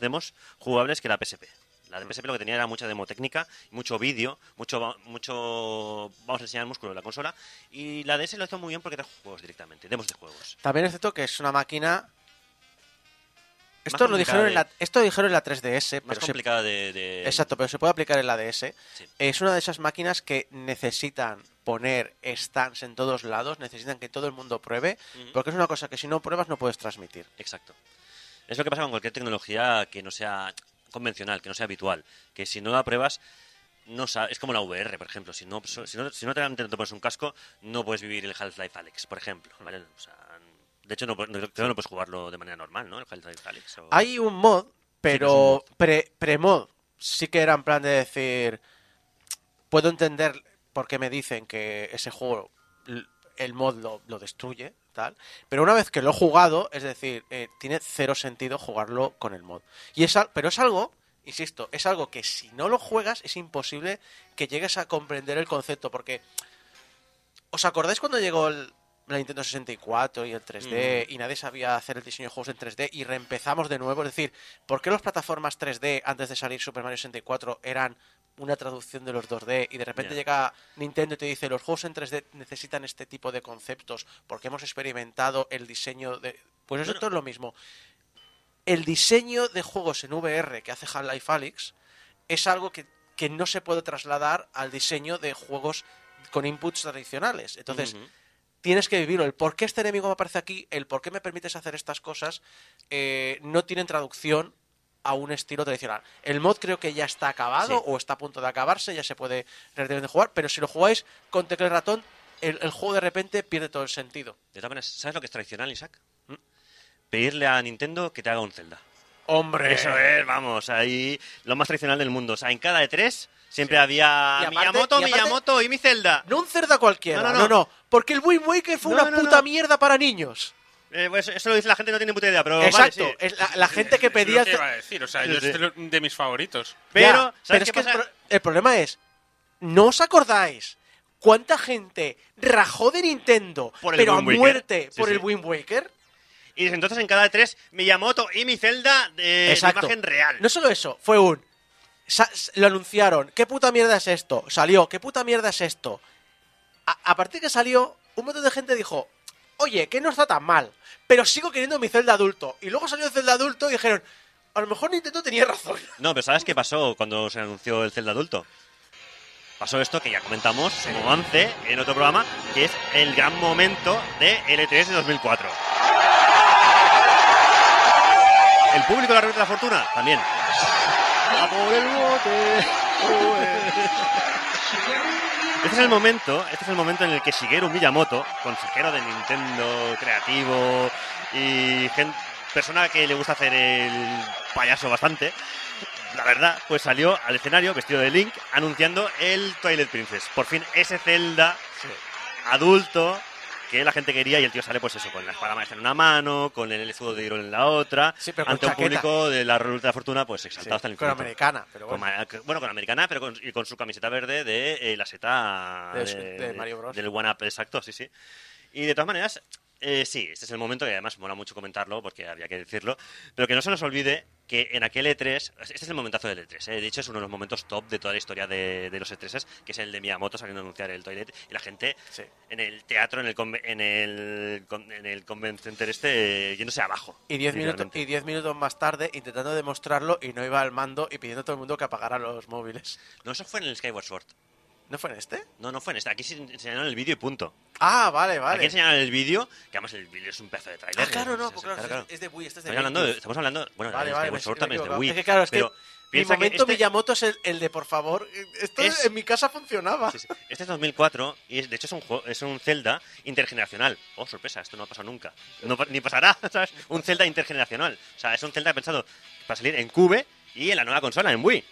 [SPEAKER 7] demos jugables que la PSP. La de PSP lo que tenía era mucha demo técnica, mucho vídeo, mucho, mucho vamos a enseñar el músculo de la consola. Y la DS lo hizo muy bien porque trajo juegos directamente, demos de juegos.
[SPEAKER 5] También es cierto que es una máquina. Esto lo dijeron, en la, esto lo dijeron en la 3DS,
[SPEAKER 7] Más
[SPEAKER 5] pero se,
[SPEAKER 7] complicada de, de-
[SPEAKER 5] exacto, pero se puede aplicar en la DS.
[SPEAKER 7] Sí.
[SPEAKER 5] Es una de esas máquinas que necesitan poner stands en todos lados, necesitan que todo el mundo pruebe, porque es una cosa que si no pruebas no puedes transmitir.
[SPEAKER 7] Exacto. Es lo que pasa con cualquier tecnología que no sea convencional, que no sea habitual. Que si no la pruebas, no es como la VR, por ejemplo. Si no, si no, si no te, te pones un casco, no puedes vivir el Half-Life Alex, por ejemplo. ¿vale? O sea, de hecho, no, no- no puedes jugarlo de manera normal, ¿no? El Half-Life Alex. o-
[SPEAKER 5] Hay un mod, pero
[SPEAKER 7] un
[SPEAKER 5] pre- pre-mod sí que era en plan de decir, puedo entender por qué me dicen que ese juego, el mod lo, lo destruye, tal, pero una vez que lo he jugado, es decir, eh, tiene cero sentido jugarlo con el mod. Y es, pero es algo insisto, es algo que si no lo juegas es imposible que llegues a comprender el concepto, porque ¿os acordáis cuando llegó el, la Nintendo 64 y el 3D y nadie sabía hacer el diseño de juegos en 3D y reempezamos de nuevo? Es decir, ¿por qué las plataformas 3D antes de salir Super Mario 64 eran una traducción de los 2D y de repente llega Nintendo y te dice los juegos en 3D necesitan este tipo de conceptos porque hemos experimentado el diseño de... Pues eso
[SPEAKER 7] Bueno.
[SPEAKER 5] es lo mismo. El diseño de juegos en VR que hace Half-Life Alyx es algo que, que no se puede trasladar al diseño de juegos con inputs tradicionales. Entonces, tienes que vivirlo. El por qué este enemigo me aparece aquí, el por qué me permites hacer estas cosas, eh, no tienen traducción a un estilo tradicional. El mod creo que ya está acabado
[SPEAKER 7] Sí.
[SPEAKER 5] o está a punto de acabarse, ya se puede relativamente jugar, pero si lo jugáis con tecla y ratón, el, el juego de repente pierde todo el sentido.
[SPEAKER 7] De todas maneras, ¿sabes lo que es tradicional, Isaac?
[SPEAKER 5] ¿Mm?
[SPEAKER 7] Pedirle a Nintendo que te haga un Zelda.
[SPEAKER 5] ¡Hombre!
[SPEAKER 7] Eso es, vamos, ahí lo más tradicional del mundo. O sea, en cada de tres siempre había
[SPEAKER 5] Y aparte-
[SPEAKER 7] Miyamoto,
[SPEAKER 5] y aparte-
[SPEAKER 7] Miyamoto y mi Zelda.
[SPEAKER 5] No un cerda cualquiera,
[SPEAKER 7] No,
[SPEAKER 5] no,
[SPEAKER 7] no,
[SPEAKER 5] no,
[SPEAKER 7] no.
[SPEAKER 5] porque el Wind Waker fue una puta mierda para niños.
[SPEAKER 7] Eh, pues eso lo dice la gente, no tiene puta idea, pero vale,
[SPEAKER 5] Exacto,
[SPEAKER 7] sí.
[SPEAKER 5] es la, la gente que
[SPEAKER 6] Es lo
[SPEAKER 5] pedía...
[SPEAKER 6] que iba a decir, o sea,
[SPEAKER 7] Sí,
[SPEAKER 6] yo
[SPEAKER 7] sí.
[SPEAKER 6] es de, de mis favoritos.
[SPEAKER 7] Pero,
[SPEAKER 5] Ya,
[SPEAKER 7] ¿sabes
[SPEAKER 5] pero
[SPEAKER 7] qué
[SPEAKER 5] es que el,
[SPEAKER 7] pasa?
[SPEAKER 5] pro- el problema es, ¿no os acordáis cuánta gente rajó de Nintendo,
[SPEAKER 7] Por el
[SPEAKER 5] pero a muerte
[SPEAKER 7] Sí,
[SPEAKER 5] por
[SPEAKER 7] sí.
[SPEAKER 5] el Wind Waker?
[SPEAKER 7] Y entonces en cada de tres, Miyamoto y mi Zelda de, imagen real.
[SPEAKER 5] No solo eso, fue un... lo anunciaron, ¿qué puta mierda es esto? Salió, ¿qué puta mierda es esto? A, a partir que salió, un montón de gente dijo, oye, que no está tan mal, pero sigo queriendo mi Zelda adulto. Y luego salió el Zelda adulto y dijeron, a lo mejor Nintendo tenía razón.
[SPEAKER 7] No, pero ¿sabes qué pasó cuando se anunció el Zelda adulto? Pasó esto que ya comentamos como avance en otro programa, que es el gran momento de L3 de 2004. El público de la Rueda de la Fortuna también. A por el bote. Este es el momento, este es el momento en el que Shigeru Miyamoto, consejero de Nintendo creativo y persona que le gusta hacer el payaso bastante, la verdad, pues salió al escenario vestido de Link anunciando el Twilight Princess. Por fin ese Zelda adulto que la gente quería y el tío sale pues eso, con la espada maestra en una mano, con el escudo de Hyrule en la otra,
[SPEAKER 5] Sí, pero con
[SPEAKER 7] ante un
[SPEAKER 5] chaqueta.
[SPEAKER 7] público de la Ruta de la Fortuna pues exaltado hasta el
[SPEAKER 5] con
[SPEAKER 7] infinito.
[SPEAKER 5] americana, pero
[SPEAKER 7] Con
[SPEAKER 5] bueno.
[SPEAKER 7] que- bueno, con americana, pero con, y con su camiseta verde de eh, la seta
[SPEAKER 5] De su- de Mario Bros.
[SPEAKER 7] Del One Up, exacto, sí, sí. Y de todas maneras, eh, sí, este es el momento y además mola mucho comentarlo porque había que decirlo, pero que no se nos olvide que en aquel E3, este es el momentazo del E3, eh, de hecho es uno de los momentos top de toda la historia de, de los E3s, que es el de Miyamoto saliendo a anunciar el Toilet y la gente
[SPEAKER 5] Sí.
[SPEAKER 7] en el teatro, en el, en el, en el Convent Center este, eh, yéndose abajo.
[SPEAKER 5] Y diez, minutos, y diez minutos más tarde intentando demostrarlo y no iba al mando y pidiendo a todo el mundo que apagara los móviles.
[SPEAKER 7] No, eso fue en el Skyward Sword.
[SPEAKER 5] ¿No fue en este?
[SPEAKER 7] No, no fue en este. Aquí se enseñaron el vídeo y punto.
[SPEAKER 5] Ah, vale,
[SPEAKER 7] Aquí
[SPEAKER 5] vale.
[SPEAKER 7] enseñaron el vídeo, que además el vídeo es un pedazo de trailer.
[SPEAKER 5] Ah, claro, no, porque claro,
[SPEAKER 7] claro.
[SPEAKER 5] es de Wii, este es de
[SPEAKER 7] Estamos hablando, de, estamos hablando, bueno,
[SPEAKER 5] Vale,
[SPEAKER 7] el
[SPEAKER 5] vale, me he
[SPEAKER 7] también es de. Wii.
[SPEAKER 5] Es que claro, es que
[SPEAKER 7] pero
[SPEAKER 5] mi
[SPEAKER 7] piensa que
[SPEAKER 5] momento
[SPEAKER 7] este,
[SPEAKER 5] Miyamoto es el, el de por favor. Esto
[SPEAKER 7] Es-
[SPEAKER 5] en mi casa funcionaba.
[SPEAKER 7] sí, sí, este es 2004 y es- de hecho es un, juego, es un Zelda intergeneracional. Oh, sorpresa, esto no ha pasado nunca. No, ni pasará, ¿sabes? Un Zelda intergeneracional. O sea, es un Zelda pensado para salir en Cube y en la nueva consola, en Wii.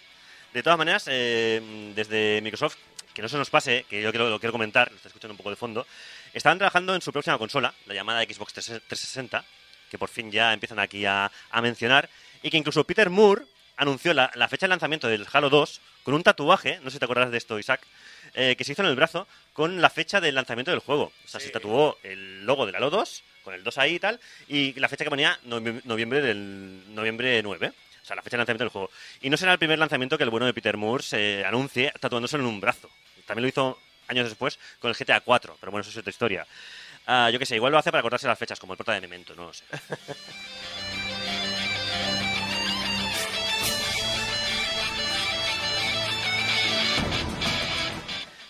[SPEAKER 7] De todas maneras, eh, desde Microsoft, que no se nos pase, que yo quiero, lo quiero comentar, lo estoy escuchando un poco de fondo, estaban trabajando en su próxima consola, la llamada Xbox 360, que por fin ya empiezan aquí a, a mencionar, y que incluso Peter Moore anunció la, la fecha de lanzamiento del Halo 2 con un tatuaje, no sé si te acuerdas de esto, Isaac, eh, que se hizo en el brazo con la fecha del lanzamiento del juego. O sea, se tatuó el logo del Halo 2, con el 2 ahí y tal, y la fecha que ponía noviem- noviembre del noviembre 9. O sea, la fecha de lanzamiento del juego. Y no será el primer lanzamiento que el bueno de Peter Moore se anuncie tatuándose en un brazo. También lo hizo años después con el GTA 4, pero bueno, eso es otra historia. Ah, yo qué sé, igual lo hace para cortarse las fechas, como el prota de Memento, no lo sé.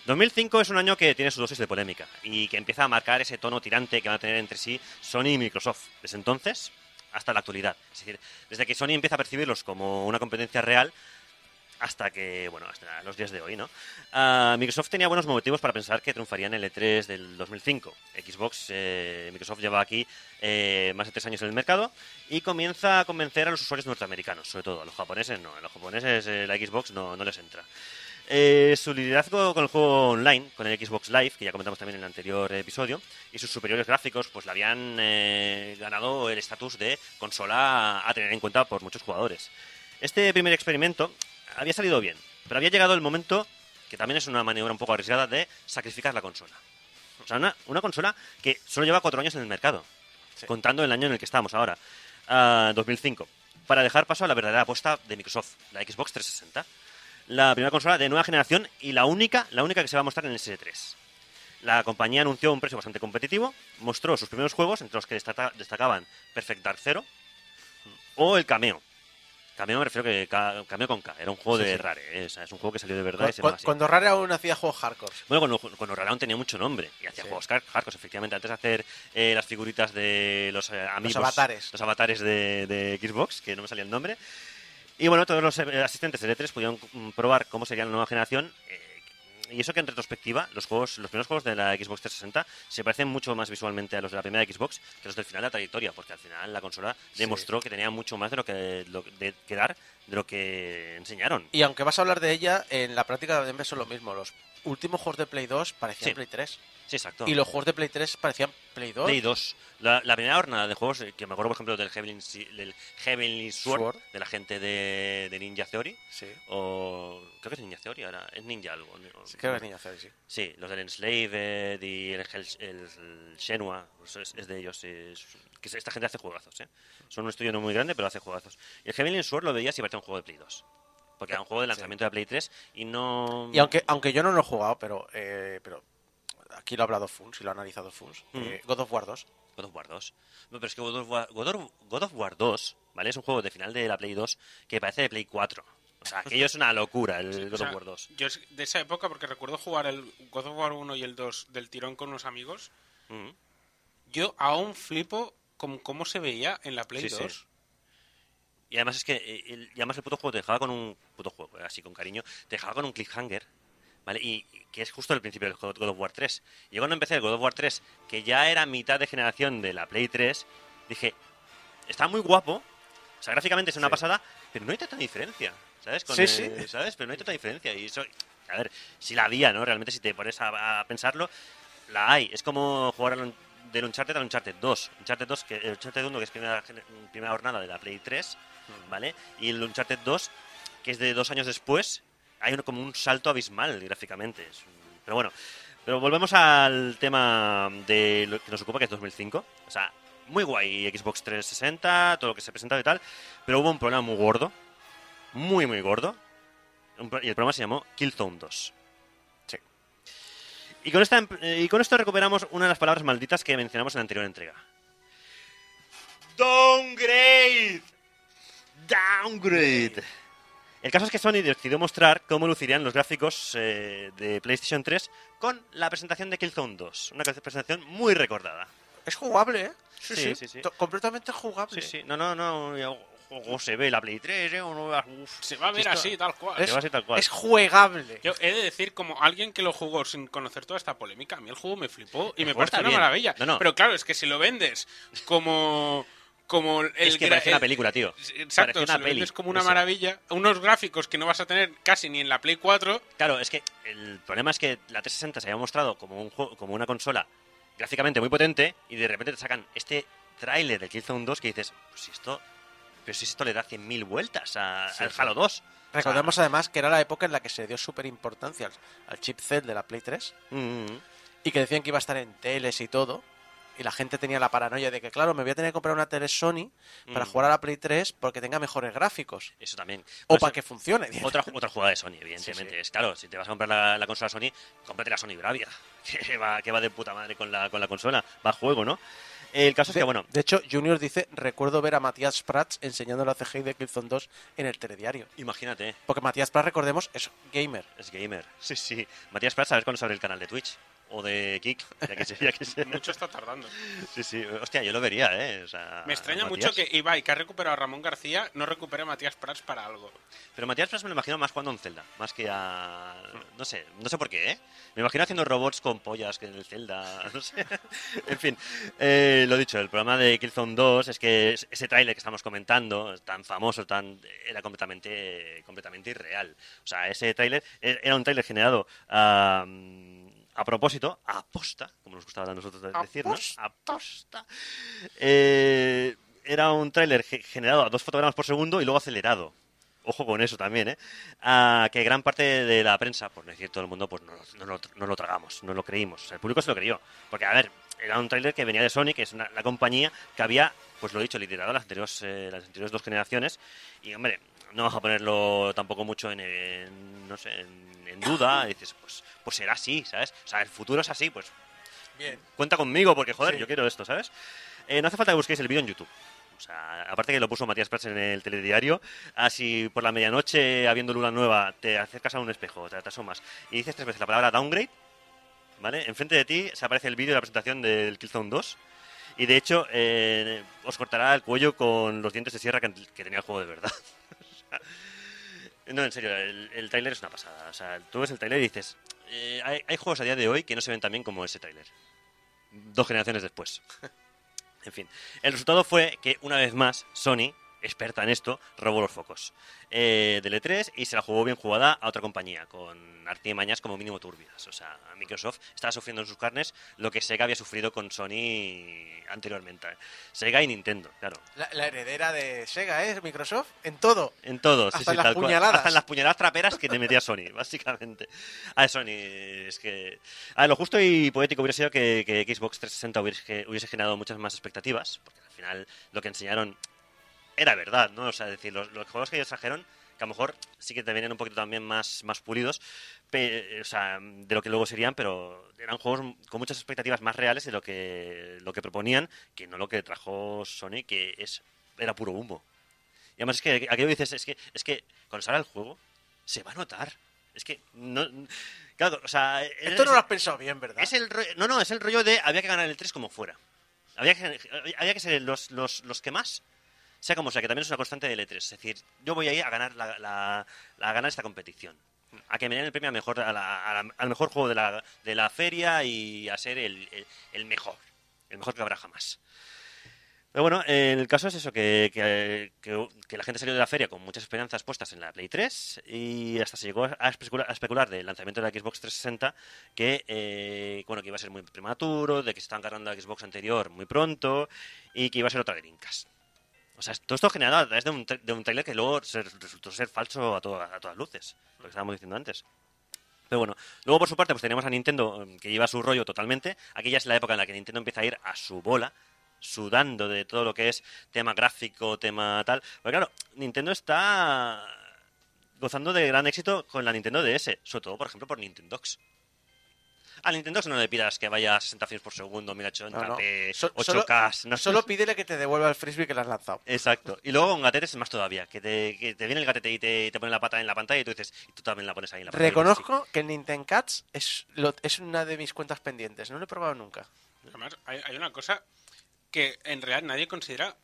[SPEAKER 7] 2005 es un año que tiene su dosis de polémica y que empieza a marcar ese tono tirante que van a tener entre sí Sony y Microsoft. Desde entonces hasta la actualidad. Es decir, desde que Sony empieza a percibirlos como una competencia real hasta que, bueno, hasta los días de hoy, ¿no? Ah, Microsoft tenía buenos motivos para pensar que triunfaría en el E3 del 2005. Xbox, eh, Microsoft lleva aquí eh, más de tres años en el mercado y comienza a convencer a los usuarios norteamericanos, sobre todo a los japoneses no, a los japoneses eh, la Xbox no, no les entra. Eh, su liderazgo con el juego online, con el Xbox Live, que ya comentamos también en el anterior episodio, y sus superiores gráficos, pues le habían eh, ganado el estatus de consola a tener en cuenta por muchos jugadores. Este primer experimento había salido bien, pero había llegado el momento, que también es una maniobra un poco arriesgada, de sacrificar la consola. O sea, una, una consola que solo lleva cuatro años en el mercado, contando el año en el que estamos ahora, ah, 2005, para dejar paso a la verdadera apuesta de Microsoft, la Xbox 360. La primera consola de nueva generación y la única, la única que se va a mostrar en el S3. La compañía anunció un precio bastante competitivo, mostró sus primeros juegos, entre los que destaca- destacaban Perfect Dark Zero o el Cameo. Cameo me refiero que ca- Cameo con K, era un juego
[SPEAKER 5] Sí,
[SPEAKER 7] de
[SPEAKER 5] sí.
[SPEAKER 7] Rare, ¿eh? O sea, es un juego que salió de verdad y
[SPEAKER 5] Cu-
[SPEAKER 7] así.
[SPEAKER 5] Cuando Rare aún hacía juegos hardcore.
[SPEAKER 7] Bueno, cuando, cuando Rare aún tenía mucho nombre y hacía
[SPEAKER 5] Sí.
[SPEAKER 7] juegos hardcore, efectivamente. Antes de hacer eh, las figuritas de los eh, amigos.
[SPEAKER 5] avatares.
[SPEAKER 7] Los avatares de, de Xbox, que no me salía el nombre. Y bueno, todos los eh, asistentes de E3 pudieron mm, probar cómo sería la nueva generación. Y eso que en retrospectiva, los juegos, los primeros juegos de la Xbox 360 se parecen mucho más visualmente a los de la primera Xbox que los del final de la trayectoria, porque al final la consola demostró que tenía mucho más de lo que, lo- de, que dar de lo que enseñaron.
[SPEAKER 5] Y aunque vas a hablar de ella, en la práctica también son lo mismo. Los últimos juegos de Play 2 parecían
[SPEAKER 7] Sí.
[SPEAKER 5] Play 3.
[SPEAKER 7] Sí, exacto.
[SPEAKER 5] Y los juegos de Play 3 parecían Play 2.
[SPEAKER 7] Play 2. La, la primera jornada de juegos, eh, que me acuerdo, por ejemplo, del Heavenly, Si- del Heavenly Sword,
[SPEAKER 5] Sword.
[SPEAKER 7] de la gente de, de Ninja Theory.
[SPEAKER 5] Sí.
[SPEAKER 7] O. Creo que es Ninja Theory ahora. Es Ninja algo.
[SPEAKER 5] Sí, creo que es Ninja Theory, sí.
[SPEAKER 7] Sí, los del Enslaved y el, el, pues es, es de ellos. sí, es- que esta gente hace juegazos, ¿eh? Son un estudio no muy grande, pero hace juegazos. Y el Heavenly Sword lo veías y parecía un juego de Play 2. Porque era un juego de lanzamiento de Play 3 y no.
[SPEAKER 5] Y aunque, aunque yo no lo he jugado, pero, eh, pero aquí lo ha hablado Funs y lo ha analizado Funs.
[SPEAKER 7] Mm.
[SPEAKER 5] eh, God of War 2.
[SPEAKER 7] God of War 2. No, pero es que God of War, God of- God of War 2, ¿vale? Es un juego de final de la Play 2 que parece de Play 4. O sea, aquello es una locura, el God
[SPEAKER 6] O sea,
[SPEAKER 7] of War 2.
[SPEAKER 6] Yo es de esa época, porque recuerdo jugar el God of War 1 y el 2 del tirón con unos amigos,
[SPEAKER 7] Mm.
[SPEAKER 6] yo aún flipo con cómo se veía en la Play
[SPEAKER 7] Sí, sí.
[SPEAKER 6] 2.
[SPEAKER 7] Y además es que eh, el, y además el puto juego te dejaba con un puto juego, eh, así con cariño, te dejaba con un cliffhanger, ¿vale? Y, y que es justo el principio del God of War 3. Y yo cuando empecé el God of War 3, que ya era mitad de generación de la Play 3, dije, está muy guapo, o sea, gráficamente es una
[SPEAKER 5] Sí.
[SPEAKER 7] pasada, pero no hay tanta diferencia, ¿sabes? Con
[SPEAKER 5] Sí,
[SPEAKER 7] el-
[SPEAKER 5] sí.
[SPEAKER 7] ¿Sabes? Pero no hay tanta diferencia. Y eso, a ver, si la había, ¿no? Realmente si te pones a, a pensarlo, la hay. Es como jugar al del Uncharted al Uncharted 2. Uncharted 2, que, el Uncharted 1, que es primera, primera jornada de la Play 3, ¿vale? Y el Uncharted 2, que es de dos años después, hay como un salto abismal gráficamente. Pero bueno, pero volvemos al tema de lo que nos ocupa, que es 2005. O sea, muy guay Xbox 360, todo lo que se presenta y tal, pero hubo un problema muy gordo, muy, muy gordo, y el programa se llamó Killzone 2.
[SPEAKER 5] Sí.
[SPEAKER 7] Y con, esta, y con esto recuperamos una de las palabras malditas que mencionamos en la anterior entrega. Downgrade. Downgrade. El caso es que Sony decidió mostrar cómo lucirían los gráficos eh, de PlayStation 3 con la presentación de Killzone 2. Una presentación muy recordada.
[SPEAKER 5] Es jugable, ¿eh? Sí,
[SPEAKER 7] Sí,
[SPEAKER 5] sí.
[SPEAKER 7] sí, sí.
[SPEAKER 5] To- Completamente jugable.
[SPEAKER 7] Sí, sí. No, no, no. Ojo, se ve la Play 3, ¿eh? O no, uf.
[SPEAKER 6] Se va a ver
[SPEAKER 7] Esto-
[SPEAKER 6] así, tal cual.
[SPEAKER 5] Es,
[SPEAKER 7] Se va así tal cual.
[SPEAKER 5] es juegable.
[SPEAKER 6] Yo he de decir, como alguien que lo jugó sin conocer toda esta polémica, a mí el juego me flipó y
[SPEAKER 7] El
[SPEAKER 6] me pareció
[SPEAKER 7] está
[SPEAKER 6] una
[SPEAKER 7] bien.
[SPEAKER 6] maravilla.
[SPEAKER 7] No, no.
[SPEAKER 6] Pero claro, es que si lo vendes como. Como el
[SPEAKER 7] Es que parece una
[SPEAKER 6] el-
[SPEAKER 7] película, tío.
[SPEAKER 6] Exacto,
[SPEAKER 7] una peli.
[SPEAKER 6] vendes como una
[SPEAKER 7] Eso.
[SPEAKER 6] maravilla, unos gráficos que no vas a tener casi ni en la Play 4.
[SPEAKER 7] Claro, es que el problema es que la 360 se había mostrado como, un juego, como una consola gráficamente muy potente y de repente te sacan este tráiler de Killzone 2 que dices, pues si esto, pero si esto le da 100.000 vueltas a-
[SPEAKER 5] Sí,
[SPEAKER 7] al
[SPEAKER 5] sí.
[SPEAKER 7] Halo 2.
[SPEAKER 5] Recordemos además que era la época en la que se dio súper importancia al, al chipset de la Play 3
[SPEAKER 7] Mm, mm,
[SPEAKER 5] y que decían que iba a estar en teles y todo. Y la gente tenía la paranoia de que, claro, me voy a tener que comprar una tele Sony para
[SPEAKER 7] Mm.
[SPEAKER 5] jugar a la Play 3 porque tenga mejores gráficos.
[SPEAKER 7] Eso también.
[SPEAKER 5] O
[SPEAKER 7] Por
[SPEAKER 5] para que funcione.
[SPEAKER 7] Otra, otra jugada de Sony, evidentemente.
[SPEAKER 5] Sí, sí.
[SPEAKER 7] Es claro, si te vas a comprar la, la consola Sony, cómprate la Sony Bravia. Que va, que va de puta madre con la, con la consola. Va a juego, ¿no? El caso es
[SPEAKER 5] De,
[SPEAKER 7] que, bueno,
[SPEAKER 5] de hecho, Junior dice, recuerdo ver a Matías Prats enseñando la CGI de Killzone 2 en el telediario.
[SPEAKER 7] imagínate,
[SPEAKER 5] Porque Matías Prats, recordemos, es gamer.
[SPEAKER 7] es gamer. Sí, sí. Matías Prats, a ver cuándo se abre el canal de Twitch. O de Kik, ya que, se- ya que se-
[SPEAKER 6] Mucho está tardando.
[SPEAKER 7] Sí, sí. Hostia, yo lo vería, ¿eh? O sea,
[SPEAKER 6] Me extraña
[SPEAKER 7] Matías.
[SPEAKER 6] mucho que Ibai, que ha recuperado a Ramón García, no recupere a Matías Prats para algo.
[SPEAKER 7] Pero Matías Prats me lo imagino más jugando en Zelda, más que a... No sé, no sé por qué, ¿eh? Me imagino haciendo robots con pollas que en el Zelda, no sé. en fin, eh, lo dicho, el programa de Killzone 2 es que es- ese tráiler que estamos comentando, tan famoso, tan era completamente, completamente irreal. O sea, ese tráiler e- era un tráiler generado a, a propósito, aposta, como nos gustaba a nosotros decir, ¿no? Aposta. Eh, era un tráiler ge- generado a dos fotogramas por segundo y luego acelerado. ojo con eso también, ¿eh? a que gran parte de la prensa, por decir todo el mundo, pues no, no lo- no lo tragamos, no lo creímos. O sea, el público se lo creyó. Porque, a ver, era un tráiler que venía de Sony, que es una- la compañía que había, pues lo he dicho, liderado las anteriores, eh, las anteriores dos generaciones. Y, hombre, no vas a ponerlo tampoco mucho en, en, no sé, en, en duda. Y dices, pues, pues será así, ¿sabes? O sea, el futuro es así, pues
[SPEAKER 5] Bien.
[SPEAKER 7] cuenta conmigo, porque joder,
[SPEAKER 5] Sí.
[SPEAKER 7] yo quiero esto, ¿sabes? Eh, no hace falta que busquéis el vídeo en YouTube. O sea, aparte que lo puso Matías Prats en el telediario, así por la medianoche, habiendo luna nueva, te acercas a un espejo, te, te asomas y dices tres veces la palabra downgrade, ¿vale? Enfrente de ti se aparece el vídeo de la presentación del Killzone 2 y de hecho eh, os cortará el cuello con los dientes de sierra que, que tenía el juego de verdad. No, en serio, el, el tráiler es una pasada. O sea, tú ves el tráiler y dices, eh, hay, hay juegos a día de hoy que no se ven tan bien como ese tráiler dos generaciones después. en fin, el resultado fue que una vez más Sony, experta en esto, robó los focos eh, del E3 y se la jugó bien jugada a otra compañía, con artimañas como mínimo turbias. O sea, Microsoft estaba sufriendo en sus carnes lo que Sega había sufrido con Sony anteriormente. Sega y Nintendo, claro.
[SPEAKER 5] La, la heredera de Sega, ¿eh? Microsoft, en todo.
[SPEAKER 7] En todo, sí,
[SPEAKER 5] Hasta
[SPEAKER 7] sí,
[SPEAKER 5] en las
[SPEAKER 7] tal cual.
[SPEAKER 5] puñaladas.
[SPEAKER 7] Hasta en las puñaladas traperas que te metía Sony, básicamente. A ver, Sony, es que. A ver, lo justo y poético hubiera sido que, que Xbox 360 hubiese, hubiese generado muchas más expectativas, porque al final lo que enseñaron era verdad, ¿no? O sea, es decir, los, los juegos que ellos trajeron, que a lo mejor sí que te venían un poquito también más, más pulidos, pe- o sea, de lo que luego serían, pero eran juegos con muchas expectativas más reales de lo que, lo que proponían, que no lo que trajo Sony, que es era puro humo. Y además es que aquello dices, es que, es que cuando salga el juego, se va a notar. Es que no. Claro, o sea.
[SPEAKER 5] Esto no lo has pensado bien, ¿verdad?
[SPEAKER 7] Es el rollo, no, no, es el rollo de había que ganar el 3 como fuera. Había que, había que ser los, los, los que más, sea como sea, que también es una constante del E3. Es decir, yo voy ahí a ganar, la, a ganar esta competición. A que me den el premio a mejor, a la- a al mejor juego de la, de la feria y a ser el, el- mejor. El mejor que habrá jamás. Pero bueno, el caso es eso, que, la gente salió de la feria con muchas esperanzas puestas en la Play 3 y hasta se llegó a especular, a del lanzamiento de la Xbox 360 que, eh, bueno, que iba a ser muy prematuro, de que se estaban cargando la Xbox anterior muy pronto y que iba a ser otra Dreamcast. O sea, todo esto generado a través de un, de un trailer que luego resultó ser falso a, to- a todas luces, lo que estábamos diciendo antes. Pero bueno, luego por su parte pues teníamos a Nintendo eh, que lleva su rollo totalmente. Aquí ya es la época en la que Nintendo empieza a ir a su bola, sudando de todo lo que es tema gráfico, tema tal. Porque claro, Nintendo está gozando de gran éxito con la Nintendo DS, sobre todo por ejemplo por Nintendox. A Nintendo no le pidas que vaya a 60 frames por segundo, 1080p,
[SPEAKER 5] No, no. So-
[SPEAKER 7] 8K, no sé.
[SPEAKER 5] Solo pídele que te devuelva el frisbee que le has lanzado.
[SPEAKER 7] Exacto. Y luego con gatetes es más todavía, que te, que te viene el gatete y te, te pone la pata en la pantalla y tú dices, y tú también la pones ahí en la pantalla.
[SPEAKER 5] Reconozco que Nintendo Cats es, lo- es una de mis cuentas pendientes. No lo he probado nunca.
[SPEAKER 6] Además, hay, hay una cosa que en realidad nadie considera,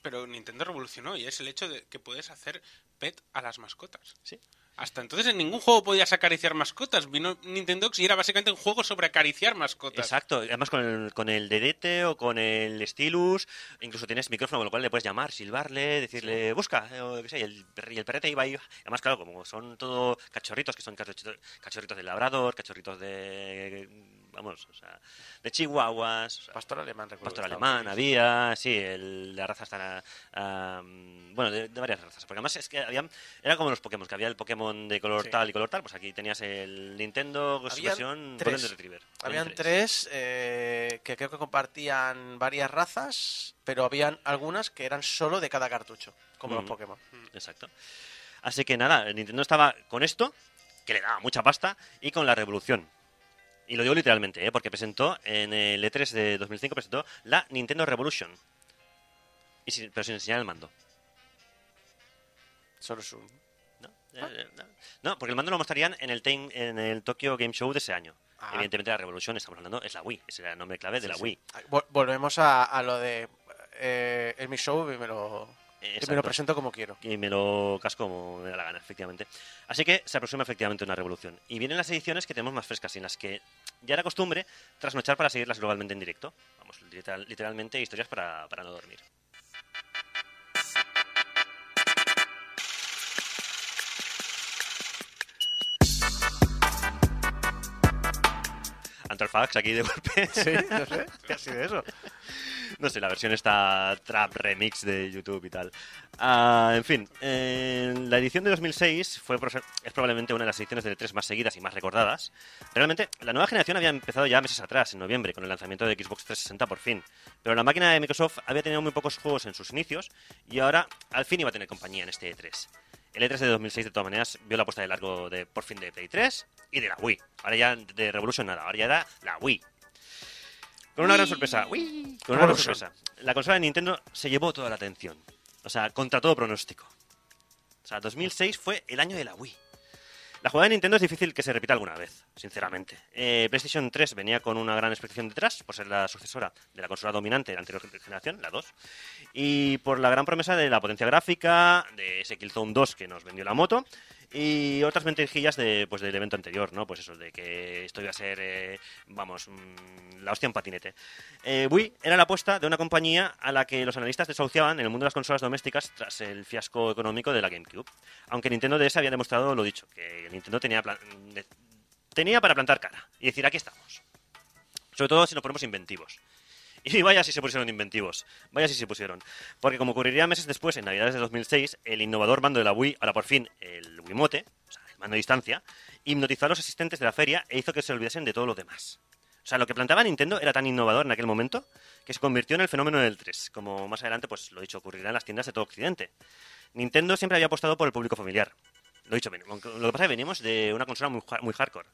[SPEAKER 6] pero Nintendo revolucionó y es el hecho de que puedes hacer pet a las mascotas.
[SPEAKER 7] Sí.
[SPEAKER 6] Hasta entonces en ningún juego podías acariciar mascotas. Vino Nintendo y era básicamente un juego sobre acariciar mascotas.
[SPEAKER 7] Exacto, además con el, con el dedete o con el stylus, incluso tienes micrófono con lo cual le puedes llamar, silbarle, decirle busca, eh, o qué sé, y el, perre- y el perrete iba ahí. Además, claro, como son todo cachorritos, que son cachorritos, cachorritos de labrador, cachorritos de. Vamos, o sea, de chihuahuas. o sea,
[SPEAKER 5] Pastor alemán, recuerdo.
[SPEAKER 7] Pastor alemán había, sí, el, la raza ah, bueno, de, de varias razas, porque además es que había, era como los Pokémon, que había el Pokémon de color
[SPEAKER 5] Sí.
[SPEAKER 7] tal y color tal, pues aquí tenías el Nintendo su versión
[SPEAKER 5] tres.
[SPEAKER 7] Golden Retriever.
[SPEAKER 5] Habían tres eh, que creo que compartían varias razas, pero habían algunas que eran solo de cada cartucho, como los
[SPEAKER 7] Mm.
[SPEAKER 5] Pokémon.
[SPEAKER 7] Exacto. Así que nada, Nintendo estaba con esto, que le daba mucha pasta, y con la revolución. Y lo digo literalmente, ¿eh? porque presentó en el E3 de 2005 presentó la Nintendo Revolution. Y sin- pero sin enseñar el mando.
[SPEAKER 5] Solo un...
[SPEAKER 7] ¿no? Eh, no. No, porque el mando lo mostrarían en el, Time- en el Tokyo Game Show de ese año.
[SPEAKER 5] Ah.
[SPEAKER 7] Evidentemente la Revolution, estamos hablando, es la Wii. Ese era el nombre clave de la Wii.
[SPEAKER 5] Vol- Volvemos a, a lo de... Eh, en mi show me lo, y me
[SPEAKER 7] Exacto.
[SPEAKER 5] lo presento como quiero.
[SPEAKER 7] y me lo casco como me da la gana, efectivamente. Así que se aproxima efectivamente una revolución. Y vienen las ediciones que tenemos más frescas, en las que ya era costumbre trasnochar para seguirlas globalmente en directo. Vamos, literal- literalmente historias para, para no dormir. Counterfax aquí de golpe.
[SPEAKER 5] Sí, no sé, ¿qué ha sido eso?
[SPEAKER 7] No sé, la versión está trap remix de YouTube y tal. Ah, en fin, eh, la edición de 2006 fue es probablemente una de las ediciones de E3 más seguidas y más recordadas. Realmente, la nueva generación había empezado ya meses atrás, en noviembre, con el lanzamiento de Xbox 360 por fin. Pero la máquina de Microsoft había tenido muy pocos juegos en sus inicios y ahora al fin iba a tener compañía en este E3. El E3 de 2006, de todas maneras, vio la puesta de largo de por fin de Play 3 y de la Wii. Ahora ya de Revolution nada, ahora ya era la Wii. Con una gran sorpresa. Wii. Con una gran sorpresa. La consola de Nintendo se llevó toda la atención. O sea, contra todo pronóstico. O sea, 2006 fue el año de la Wii. La jugada de Nintendo es difícil que se repita alguna vez, sinceramente. Eh, PlayStation 3 venía con una gran expectación detrás, por ser la sucesora de la consola dominante de la anterior generación, la 2, y por la gran promesa de la potencia gráfica, de ese Killzone 2 que nos vendió la moto, y otras mentirijillas de, pues, del evento anterior, ¿no? Pues eso, de que esto iba a ser, eh, vamos, mm, la hostia en patinete. Eh, Wii era la apuesta de una compañía a la que los analistas desahuciaban en el mundo de las consolas domésticas tras el fiasco económico de la GameCube. Aunque Nintendo DS había demostrado lo dicho, que Nintendo tenía, tenía para plantar cara y decir, aquí estamos. Sobre todo si nos ponemos inventivos. Y vaya si se pusieron inventivos. Vaya si se pusieron. Porque como ocurriría meses después, en Navidades de 2006, el innovador mando de la Wii, ahora por fin el Wiimote, o sea, el mando a distancia, hipnotizó a los asistentes de la feria e hizo que se olvidasen de todo lo demás. O sea, lo que planteaba Nintendo era tan innovador en aquel momento que se convirtió en el fenómeno del 3, como más adelante, pues lo dicho, ocurrirá en las tiendas de todo Occidente. Nintendo siempre había apostado por el público familiar. Lo dicho, lo que pasa es que venimos de una consola muy, muy hardcore.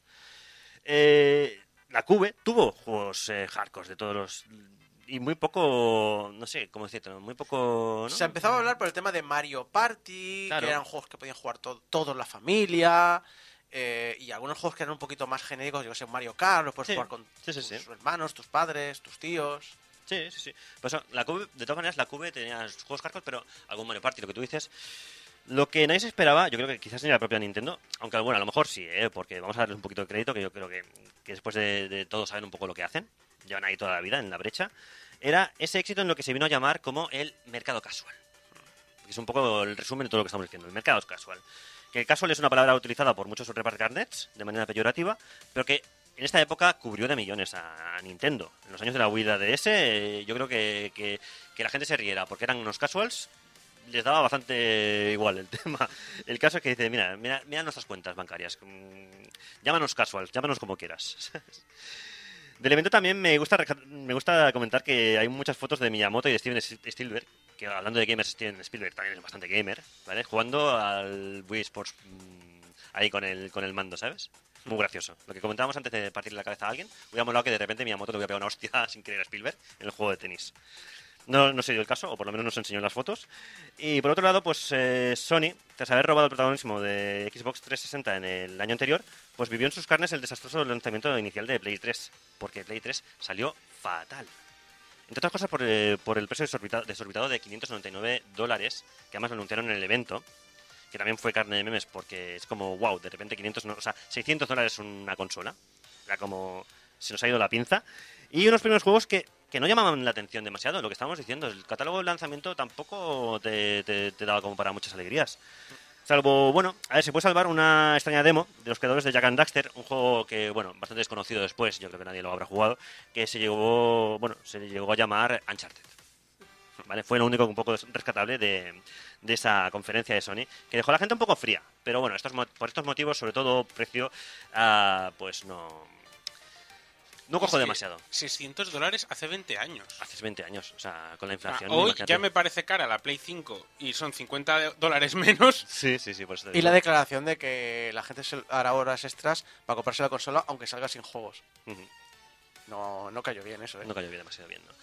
[SPEAKER 7] Eh, la Cube tuvo juegos eh, hardcore de todos los... Y muy poco, no sé, ¿cómo decirte? Muy poco... ¿no?
[SPEAKER 5] Se empezaba a hablar por el tema de Mario Party,
[SPEAKER 7] Claro.
[SPEAKER 5] que eran juegos que podían jugar to- todos la familia, eh, y algunos juegos que eran un poquito más genéricos, yo sé, Mario Kart, los puedes
[SPEAKER 7] Sí,
[SPEAKER 5] jugar con
[SPEAKER 7] sí, sí,
[SPEAKER 5] tus hermanos, tus padres, tus tíos.
[SPEAKER 7] Sí, sí, sí. Pues la Cube, de todas maneras, la Cube tenía sus juegos hardcore, pero algún Mario Party, lo que tú dices. Lo que nadie se esperaba, yo creo que quizás ni la propia Nintendo, aunque bueno, a lo mejor sí, ¿eh? porque vamos a darles un poquito de crédito, que yo creo que, que después de, de todo saben un poco lo que hacen, llevan ahí toda la vida en la brecha, era ese éxito en lo que se vino a llamar como el mercado casual. Que es un poco el resumen de todo lo que estamos diciendo, el mercado casual. Que casual es una palabra utilizada por muchos reparcarnets de manera peyorativa, pero que en esta época cubrió de millones a, Nintendo. En los años de la Wii DS, eh, yo creo que, que- que la gente se riera, porque eran unos casuals, les daba bastante igual el tema. El caso es que dice, mira, mira, mira nuestras cuentas bancarias, mm, llámanos casuals, llámanos como quieras. Del evento también me gusta, me gusta comentar que hay muchas fotos de Miyamoto y de Steven Spielberg, que hablando de gamers, Steven Spielberg también es bastante gamer, ¿vale? Jugando al Wii Sports mm, ahí con el, con el mando, ¿sabes? Muy gracioso. Lo que comentábamos antes de partirle la cabeza a alguien, hubiera molado que de repente Miyamoto le hubiera pegado una hostia sin querer a Spielberg en el juego de tenis. No, no se dio el caso, o por lo menos nos enseñó las fotos. Y por otro lado, pues eh, Sony, tras haber robado el protagonismo de Xbox 360 en el año anterior, pues vivió en sus carnes el desastroso lanzamiento inicial de Play 3, porque Play 3 salió fatal. Entre otras cosas por, eh, el precio desorbitado, de 599 dólares, que además lo anunciaron en el evento, que también fue carne de memes, porque es como, wow, de repente 500, no- o sea, 600 dólares una consola. Era como, se nos ha ido la pinza. Y unos primeros juegos que, que no llamaban la atención demasiado, lo que estábamos diciendo. El catálogo de lanzamiento tampoco te, daba como para muchas alegrías. Salvo, bueno, a ver, se puede salvar una extraña demo de los creadores de Jack and Daxter, un juego que, bueno, bastante desconocido después, yo creo que nadie lo habrá jugado, que se llegó, bueno, se llegó a llamar Uncharted. ¿Vale? Fue lo único un poco rescatable de, de esa conferencia de Sony, que dejó a la gente un poco fría. Pero bueno, estos, por estos motivos, sobre todo precio, ah, pues no, no cojo
[SPEAKER 6] Es que
[SPEAKER 7] demasiado.
[SPEAKER 6] 600 dólares hace 20 años.
[SPEAKER 7] Hace 20 años, o sea, con la
[SPEAKER 6] Ah,
[SPEAKER 7] inflación.
[SPEAKER 6] hoy
[SPEAKER 7] imagínate.
[SPEAKER 6] ya me parece cara la Play 5 y son 50 dólares menos.
[SPEAKER 7] Sí, sí, sí, por eso te
[SPEAKER 5] Y
[SPEAKER 7] digo.
[SPEAKER 5] la declaración de que la gente se hará horas extras para comprarse la consola aunque salga sin juegos.
[SPEAKER 7] Ujú.
[SPEAKER 5] No, no cayó bien eso, ¿eh?
[SPEAKER 7] No cayó bien, demasiado bien, ¿no?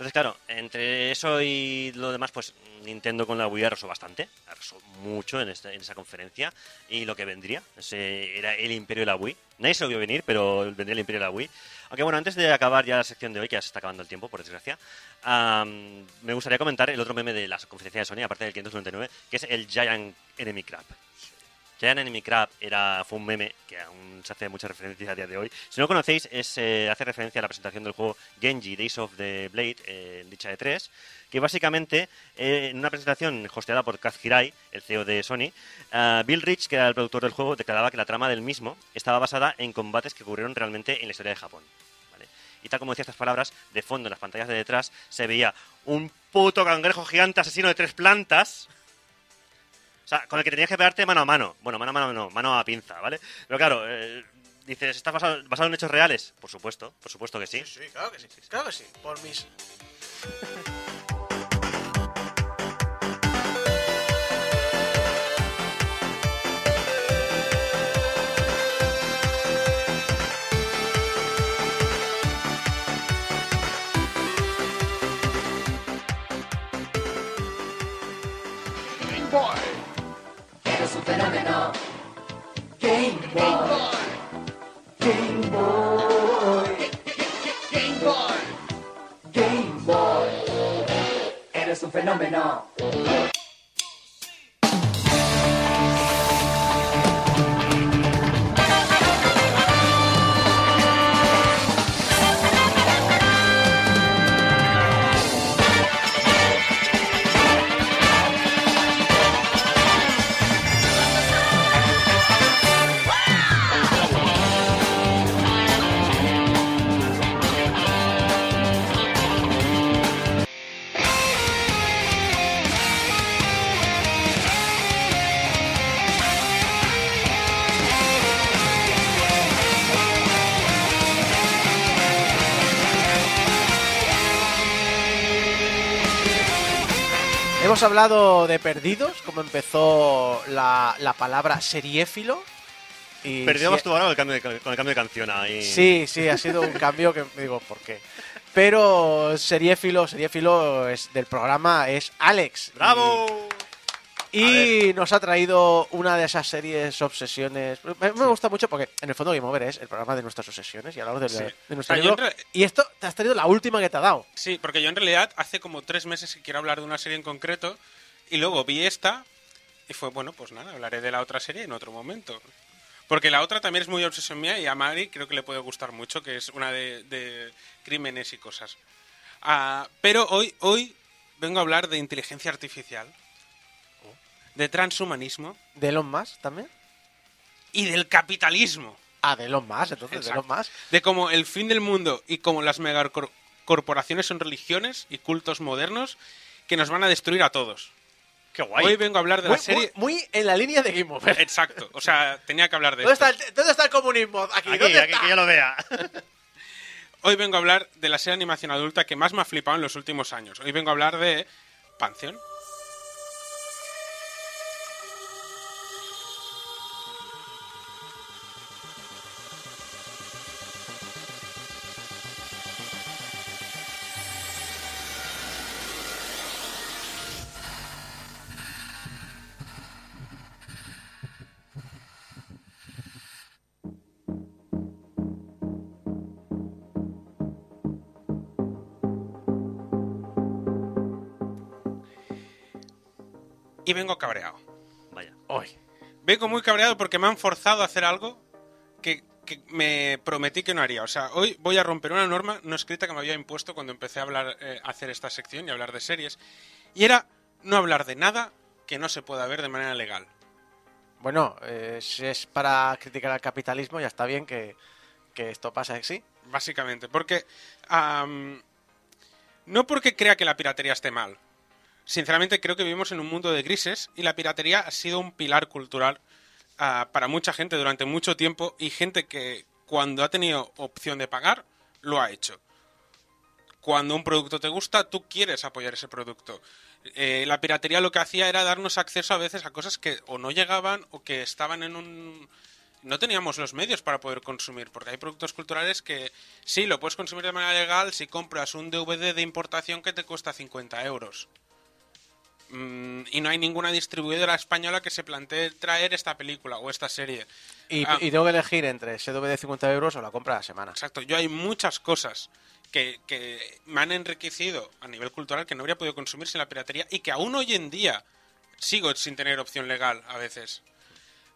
[SPEAKER 7] Entonces, claro, entre eso y lo demás, pues Nintendo con la Wii arrasó bastante, arrasó mucho en, esta- en esa conferencia y lo que vendría, ese era el imperio de la Wii. Nadie se lo vio venir, pero vendría el imperio de la Wii. Aunque bueno, antes de acabar ya la sección de hoy, que ya se está acabando el tiempo, por desgracia, am, me gustaría comentar el otro meme de la conferencia de Sony, aparte del 599, que es el Giant Enemy Crab. Giant Enemy Crab era, fue un meme que aún se hace mucha referencia a día de hoy. Si no conocéis, es, eh, hace referencia a la presentación del juego Genji Days of the Blade, eh, dicha de 3, que básicamente eh, en una presentación hosteada por Kaz Hirai, el CEO de Sony, ah, Bill Rich, que era el productor del juego, declaraba que la trama del mismo estaba basada en combates que ocurrieron realmente en la historia de Japón. Y tal como decía estas palabras, de fondo en las pantallas de detrás se veía un puto cangrejo gigante asesino de tres plantas. O sea, con el que tenías que pegarte mano a mano. Bueno, mano a mano no, mano a pinza, ¿vale? Pero claro, eh, dices, ¿estás basado, basado en hechos reales? Por supuesto, por supuesto que sí.
[SPEAKER 5] Sí, claro que sí. Claro que sí. Por mis.
[SPEAKER 9] Game Boy. Game Boy. Game Boy. Game Boy. Eres un fenómeno.
[SPEAKER 5] Hemos hablado de perdidos, como empezó la, la palabra seriéfilo. Y
[SPEAKER 7] Perdíamos
[SPEAKER 5] sí-
[SPEAKER 7] tu ahora con el, cambio de, con el cambio de canción ahí.
[SPEAKER 5] Sí, sí, ha sido un cambio que digo, ¿por qué? Pero seriéfilo, seriéfilo es del programa es Alex.
[SPEAKER 7] ¡Bravo!
[SPEAKER 5] Y nos ha traído una de esas series obsesiones. Me, me gusta mucho porque en el fondo Game Over es el programa de nuestras obsesiones y hablamos de,
[SPEAKER 6] Sí.
[SPEAKER 5] de nuestro
[SPEAKER 6] Ah,
[SPEAKER 5] libro.
[SPEAKER 6] re-
[SPEAKER 5] Y esto te has traído la última que te ha dado.
[SPEAKER 6] Sí, porque yo en realidad hace como tres meses que quiero hablar de una serie en concreto y luego vi esta y fue, bueno, pues nada, hablaré de la otra serie en otro momento. Porque la otra también es muy obsesión mía y a Mari creo que le puede gustar mucho, que es una de, de crímenes y cosas. Ah, pero hoy, hoy vengo a hablar de inteligencia artificial, de transhumanismo
[SPEAKER 5] ¿De Elon Musk también?
[SPEAKER 6] y del capitalismo.
[SPEAKER 5] Ah, de Elon Musk, entonces, de. Elon Musk.
[SPEAKER 6] De cómo el fin del mundo y cómo las megacorporaciones son religiones y cultos modernos que nos van a destruir a todos.
[SPEAKER 7] ¡Qué guay!
[SPEAKER 6] Hoy vengo a hablar de
[SPEAKER 5] Muy,
[SPEAKER 6] la serie.
[SPEAKER 5] muy- muy en la línea de Game Over.
[SPEAKER 6] Exacto, o sea, tenía que hablar de
[SPEAKER 5] ¿Dónde
[SPEAKER 6] esto.
[SPEAKER 5] está, el, dónde está el comunismo? Aquí,
[SPEAKER 7] Aquí,
[SPEAKER 5] ¿dónde
[SPEAKER 7] aquí,
[SPEAKER 5] está?
[SPEAKER 7] que yo lo vea.
[SPEAKER 6] Hoy vengo a hablar de la serie de animación adulta que más me ha flipado en los últimos años. Hoy vengo a hablar de Pantheon. Y vengo cabreado.
[SPEAKER 7] Vaya.
[SPEAKER 5] Hoy.
[SPEAKER 6] Vengo muy cabreado porque me han forzado a hacer algo que, que me prometí que no haría. O sea, hoy voy a romper una norma no escrita que me había impuesto cuando empecé a hablar, eh, a hacer esta sección y hablar de series. Y era no hablar de nada que no se pueda ver de manera legal.
[SPEAKER 5] Bueno, eh, si es para criticar al capitalismo, ya está bien que, que esto pase así.
[SPEAKER 6] Básicamente, porque am, no porque crea que la piratería esté mal. Sinceramente creo que vivimos en un mundo de grises y la piratería ha sido un pilar cultural ah, para mucha gente durante mucho tiempo y gente que cuando ha tenido opción de pagar lo ha hecho. Cuando un producto te gusta, tú quieres apoyar ese producto. Eh, la piratería lo que hacía era darnos acceso a veces a cosas que o no llegaban o que estaban en un no teníamos los medios para poder consumir, porque hay productos culturales que sí, lo puedes consumir de manera legal si compras un DVD de importación que te cuesta 50 euros. Mm, y no hay ninguna distribuidora española que se plantee traer esta película o esta serie.
[SPEAKER 5] Y,
[SPEAKER 6] Ah,
[SPEAKER 5] y tengo que elegir entre ese de 50 euros o la compra a la semana.
[SPEAKER 6] Exacto, yo hay muchas cosas que, que me han enriquecido a nivel cultural que no habría podido consumir sin la piratería y que aún hoy en día sigo sin tener opción legal a veces.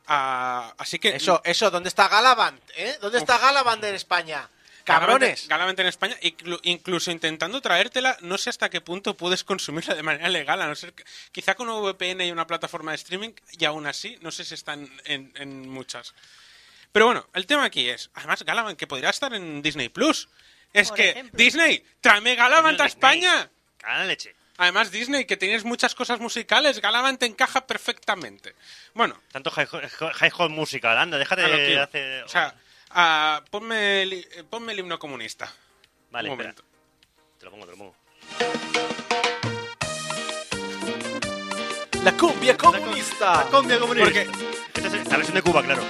[SPEAKER 6] Ah, así que
[SPEAKER 5] Eso, eso, ¿dónde está Galavant? ¿Eh? ¿Dónde está Galavant en España? ¡Cabrones!
[SPEAKER 6] Galavant- Galavant en España, inclu- incluso intentando traértela, no sé hasta qué punto puedes consumirla de manera legal, a no ser que, quizá con un VPN y una plataforma de streaming, y aún así, no sé si están en, en muchas. Pero bueno, el tema aquí es, además Galavant, que podría estar en Disney Plus. Es
[SPEAKER 2] Por
[SPEAKER 6] que,
[SPEAKER 2] ejemplo.
[SPEAKER 6] Disney, tráeme Galavant a. España.
[SPEAKER 7] Caga la leche.
[SPEAKER 6] Además, Disney, que tienes muchas cosas musicales, Galavant te encaja perfectamente. Bueno,
[SPEAKER 7] Tanto high, high Hall musical, anda, déjate de hacer...
[SPEAKER 6] O sea, ah, ponme, el, eh, ponme el himno comunista.
[SPEAKER 7] vale,
[SPEAKER 6] un
[SPEAKER 7] espera.
[SPEAKER 6] momento.
[SPEAKER 7] Te lo pongo, te lo pongo.
[SPEAKER 5] La cumbia comunista.
[SPEAKER 7] Cumbia comunista.
[SPEAKER 6] Porque
[SPEAKER 7] Esta es la versión de Cuba, claro.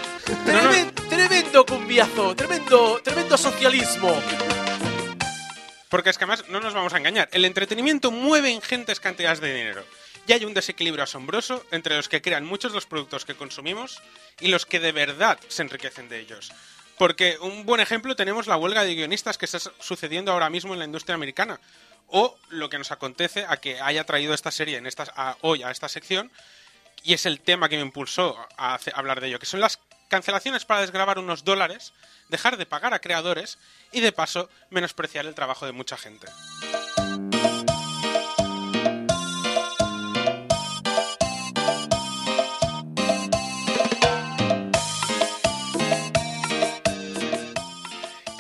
[SPEAKER 5] Tremen- Tremendo cumbiazo, tremendo, tremendo socialismo.
[SPEAKER 6] Porque es que además no nos vamos a engañar. El entretenimiento mueve ingentes cantidades de dinero. Y hay un desequilibrio asombroso entre los que crean muchos de los productos que consumimos y los que de verdad se enriquecen de ellos. Porque un buen ejemplo tenemos la huelga de guionistas que está sucediendo ahora mismo en la industria americana. O lo que nos acontece a que haya traído esta serie en esta, a- hoy a esta sección. Y es el tema que me impulsó a hace- hablar de ello, que son las cancelaciones para desgravar unos dólares, dejar de pagar a creadores y de paso menospreciar el trabajo de mucha gente.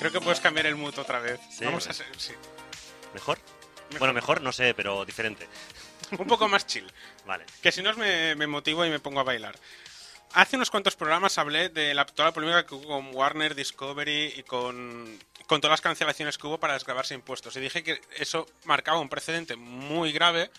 [SPEAKER 6] Creo que puedes cambiar el mood otra vez.
[SPEAKER 7] Sí,
[SPEAKER 6] Vamos a sí.
[SPEAKER 7] ¿Mejor? Bueno, mejor no sé, pero diferente.
[SPEAKER 6] Un poco más chill.
[SPEAKER 7] Vale.
[SPEAKER 6] Que si no me, me motivo y me pongo a bailar. Hace unos cuantos programas hablé de la, toda la polémica que hubo con Warner, Discovery y con, con todas las cancelaciones que hubo para desgravarse impuestos. Y dije que eso marcaba un precedente muy grave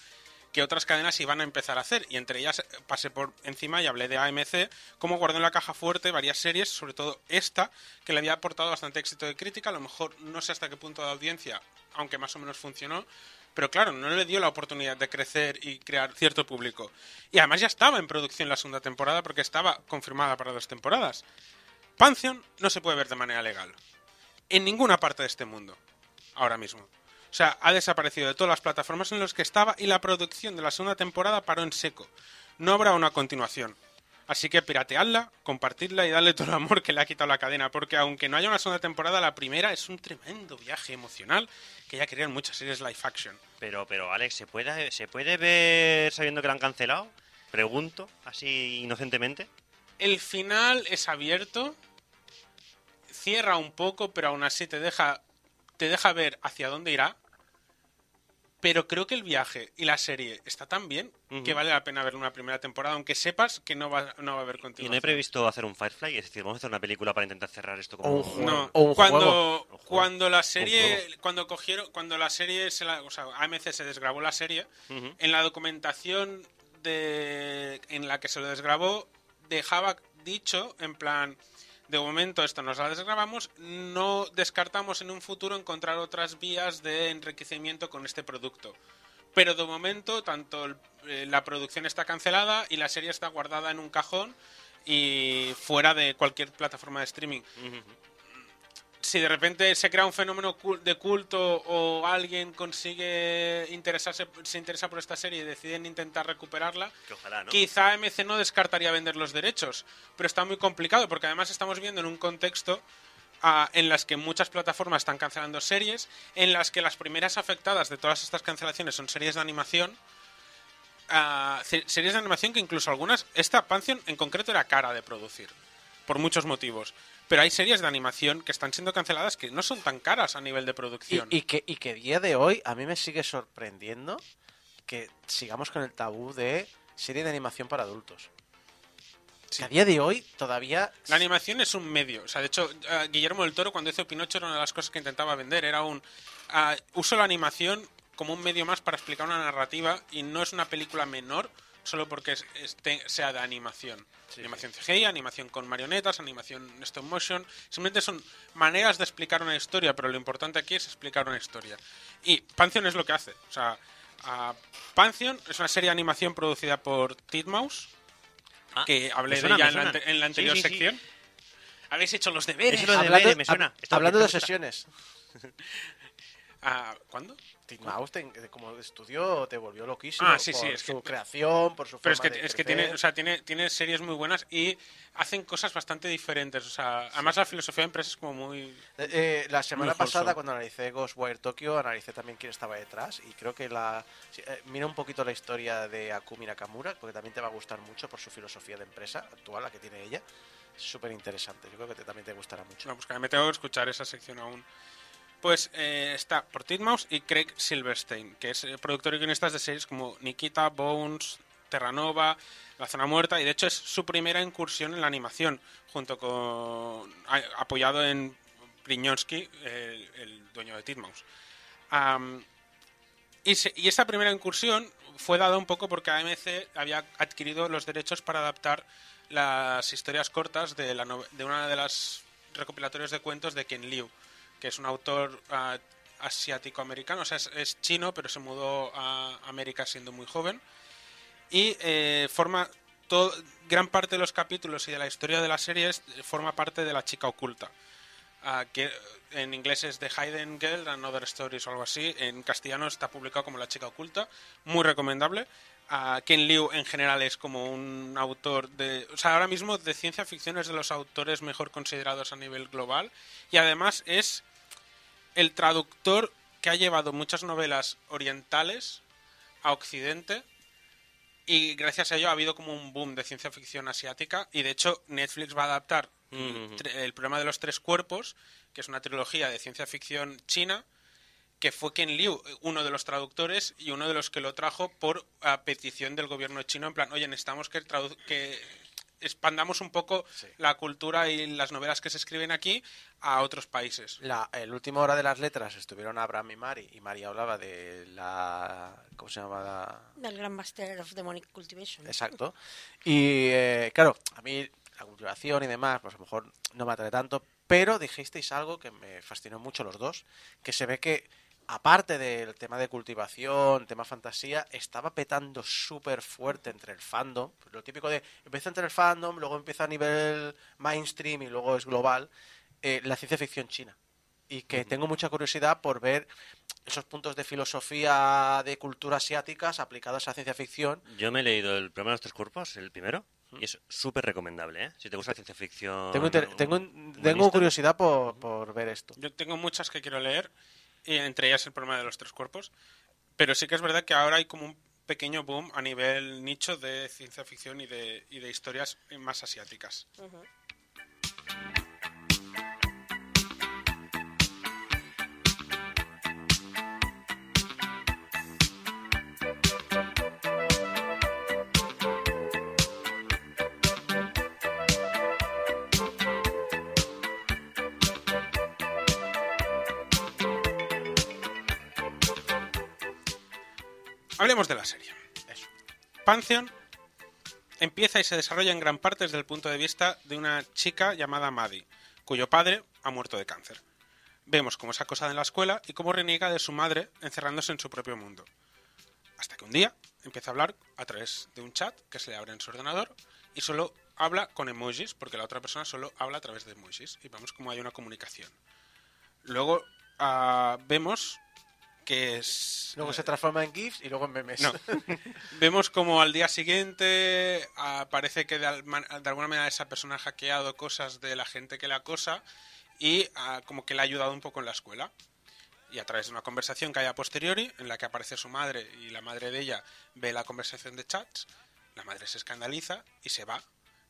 [SPEAKER 6] que otras cadenas iban a empezar a hacer. Y entre ellas eh, pasé por encima y hablé de AMC, cómo guardó en la caja fuerte varias series, sobre todo esta, que le había aportado bastante éxito de crítica. A lo mejor no sé hasta qué punto de audiencia, aunque más o menos funcionó. Pero claro, no le dio la oportunidad de crecer y crear cierto público. Y además ya estaba en producción la segunda temporada porque estaba confirmada para dos temporadas. Pantheon no se puede ver de manera legal. En ninguna parte de este mundo. Ahora mismo. O sea, ha desaparecido de todas las plataformas en las que estaba y la producción de la segunda temporada paró en seco. No habrá una continuación. Así que pirateadla, compartidla y darle todo el amor que le ha quitado la cadena. Porque aunque no haya una segunda temporada, la primera es un tremendo viaje emocional que ya querían muchas series live action.
[SPEAKER 7] Pero, pero, Alex, ¿se puede, ¿se puede ver sabiendo que la han cancelado? Pregunto, así inocentemente.
[SPEAKER 6] El final es abierto, cierra un poco, pero aún así te deja, te deja ver hacia dónde irá. Pero creo que el viaje y la serie está tan bien que vale la pena ver una primera temporada, aunque sepas que no va, no va a haber
[SPEAKER 7] Y
[SPEAKER 6] continuación.
[SPEAKER 7] no he previsto hacer un Firefly, es decir, vamos a hacer una película para intentar cerrar esto como...
[SPEAKER 5] Un juego.
[SPEAKER 6] No,
[SPEAKER 5] O un
[SPEAKER 6] cuando,
[SPEAKER 5] juego.
[SPEAKER 6] Cuando la serie, cuando cogieron, cuando la serie, se la, o sea, AMC se desgrabó la serie, en la documentación de, en la que se lo desgrabó, dejaba dicho, en plan, de momento esto nos la desgrabamos, no descartamos en un futuro encontrar otras vías de enriquecimiento con este producto. Pero de momento, tanto eh, la producción está cancelada y la serie está guardada en un cajón y fuera de cualquier plataforma de streaming. Si de repente se crea un fenómeno de culto o alguien consigue interesarse, se interesa por esta serie y deciden intentar recuperarla,
[SPEAKER 7] Que ojalá, ¿no?
[SPEAKER 6] quizá MC no descartaría vender los derechos, pero está muy complicado porque además estamos viendo en un contexto ah, en las que muchas plataformas están cancelando series, en las que las primeras afectadas de todas estas cancelaciones son series de animación. ah, series de animación que incluso algunas, esta Pantheon en concreto era cara de producir, por muchos motivos. Pero hay series de animación que están siendo canceladas que no son tan caras a nivel de producción.
[SPEAKER 5] y que, y que día de hoy a mí me sigue sorprendiendo que sigamos con el tabú de serie de animación para adultos.
[SPEAKER 6] Sí.
[SPEAKER 5] Que a día de hoy todavía...
[SPEAKER 6] La animación es un medio. O sea, de hecho, eh, Guillermo del Toro cuando hizo Pinocho era una de las cosas que intentaba vender. Era un... ah, uso la animación como un medio más para explicar una narrativa y no es una película menor solo porque es- este- sea de animación. animación CGI, animación con marionetas, animación stop motion. Simplemente son maneras de explicar una historia, pero lo importante aquí es explicar una historia. Y Pantheon es lo que hace. O sea, Pantheon es una serie de animación producida por Titmouse,
[SPEAKER 7] Ah,
[SPEAKER 6] que hablé
[SPEAKER 7] suena,
[SPEAKER 6] de ella en la, en anterior
[SPEAKER 7] sí, sí.
[SPEAKER 6] sección. Habéis hecho los deberes.
[SPEAKER 5] Hablando
[SPEAKER 7] deberes, me suena.
[SPEAKER 5] hab-
[SPEAKER 7] Esto-
[SPEAKER 5] hablando de sesiones.
[SPEAKER 6] Ah, ¿Cuándo?
[SPEAKER 5] Te- como estudio, te volvió loquísimo
[SPEAKER 6] Ah, sí,
[SPEAKER 5] por
[SPEAKER 6] sí, es
[SPEAKER 5] su
[SPEAKER 6] que-
[SPEAKER 5] creación, por su
[SPEAKER 6] Pero es que,
[SPEAKER 5] de
[SPEAKER 6] es que tiene, o sea, tiene, tiene series muy buenas y hacen cosas bastante diferentes. O sea, además la filosofía de empresa es como muy...
[SPEAKER 5] Eh, eh, la semana
[SPEAKER 6] Muy
[SPEAKER 5] pasada, cuando analicé Ghostwire Tokyo, analicé también quién estaba detrás. Y creo que la. sí, eh, mira un poquito la historia de Akumi Nakamura, porque también te va a gustar mucho por su filosofía de empresa actual, la que tiene ella. Es súper interesante. Yo creo que te- también te gustará mucho.
[SPEAKER 6] No, pues que me tengo que escuchar esa sección aún. Pues eh, está por Titmouse y Craig Silverstein, que es eh, productor y guionista de series como Nikita, Bones, Terranova, La Zona Muerta, y de hecho es su primera incursión en la animación, junto con. apoyado en Priñonsky, el, el dueño de Titmouse. Am, y, se- y esta primera incursión fue dada un poco porque AMC había adquirido los derechos para adaptar las historias cortas de, la de una de las recopilatorios de cuentos de Ken Liu, que es un autor ah, asiático-americano, o sea, es, chino, pero se mudó a América siendo muy joven. Y eh, forma todo, gran parte de los capítulos y de la historia de la serie es- forma parte de la chica oculta. Ah, que en inglés es The Hidden Girl and Other Stories o algo así. En castellano está publicado como La chica oculta. Muy recomendable. Ah, Ken Liu en general es como un autor de... O sea, ahora mismo de ciencia ficción es de los autores mejor considerados a nivel global. Y además es el traductor que ha llevado muchas novelas orientales a Occidente y gracias a ello ha habido como un boom de ciencia ficción asiática y de hecho Netflix va a adaptar
[SPEAKER 7] Ujú.
[SPEAKER 6] tre- el problema de los tres cuerpos, que es una trilogía de ciencia ficción china, que fue Ken Liu, uno de los traductores y uno de los que lo trajo por a petición del gobierno chino, en plan, oye, necesitamos que, que expandamos un poco la cultura y las novelas que se escriben aquí a otros países.
[SPEAKER 5] La, el último hora de las letras estuvieron Abraham y Mari, y Mari hablaba de la. ¿Cómo se llama? La-
[SPEAKER 2] Del Grand Master of Demonic Cultivation.
[SPEAKER 5] Exacto. Y eh, claro, a mí la cultivación y demás, pues a lo mejor no me atrae tanto, pero dijisteis algo que me fascinó mucho los dos, que se ve que aparte del tema de cultivación, tema fantasía, estaba petando súper fuerte entre el fandom, lo típico de empieza entre el fandom, luego empieza a nivel mainstream y luego es global, eh, la ciencia ficción china. Y que tengo mucha curiosidad por ver esos puntos de filosofía de cultura asiáticas aplicados a ciencia ficción
[SPEAKER 7] Yo me he leído el problema de los tres cuerpos, el primero, y es súper recomendable, ¿eh? Si te gusta la ciencia ficción...
[SPEAKER 5] Tengo, tengo, tengo curiosidad por, por ver esto.
[SPEAKER 6] Yo tengo muchas que quiero leer, entre ellas el problema de los tres cuerpos, pero sí que es verdad que ahora hay como un pequeño boom a nivel nicho de ciencia ficción y de, y de historias más asiáticas. Hablemos de la serie.
[SPEAKER 5] Eso.
[SPEAKER 6] Pantheon empieza y se desarrolla en gran parte desde el punto de vista de una chica llamada Maddie, cuyo padre ha muerto de cáncer. Vemos cómo es acosada en la escuela y cómo reniega de su madre encerrándose en su propio mundo. Hasta que un día empieza a hablar a través de un chat que se le abre en su ordenador y solo habla con emojis, porque la otra persona solo habla a través de emojis. Y vemos cómo hay una comunicación. Luego ah, vemos que es...
[SPEAKER 5] Luego se transforma en GIFs y luego en memes.
[SPEAKER 6] No. Vemos como al día siguiente ah, parece que de, alguna manera esa persona ha hackeado cosas de la gente que le acosa y ah, como que le ha ayudado un poco en la escuela. Y a través de una conversación que hay a posteriori, en la que aparece su madre y la madre de ella ve la conversación de chats, la madre se escandaliza y se va,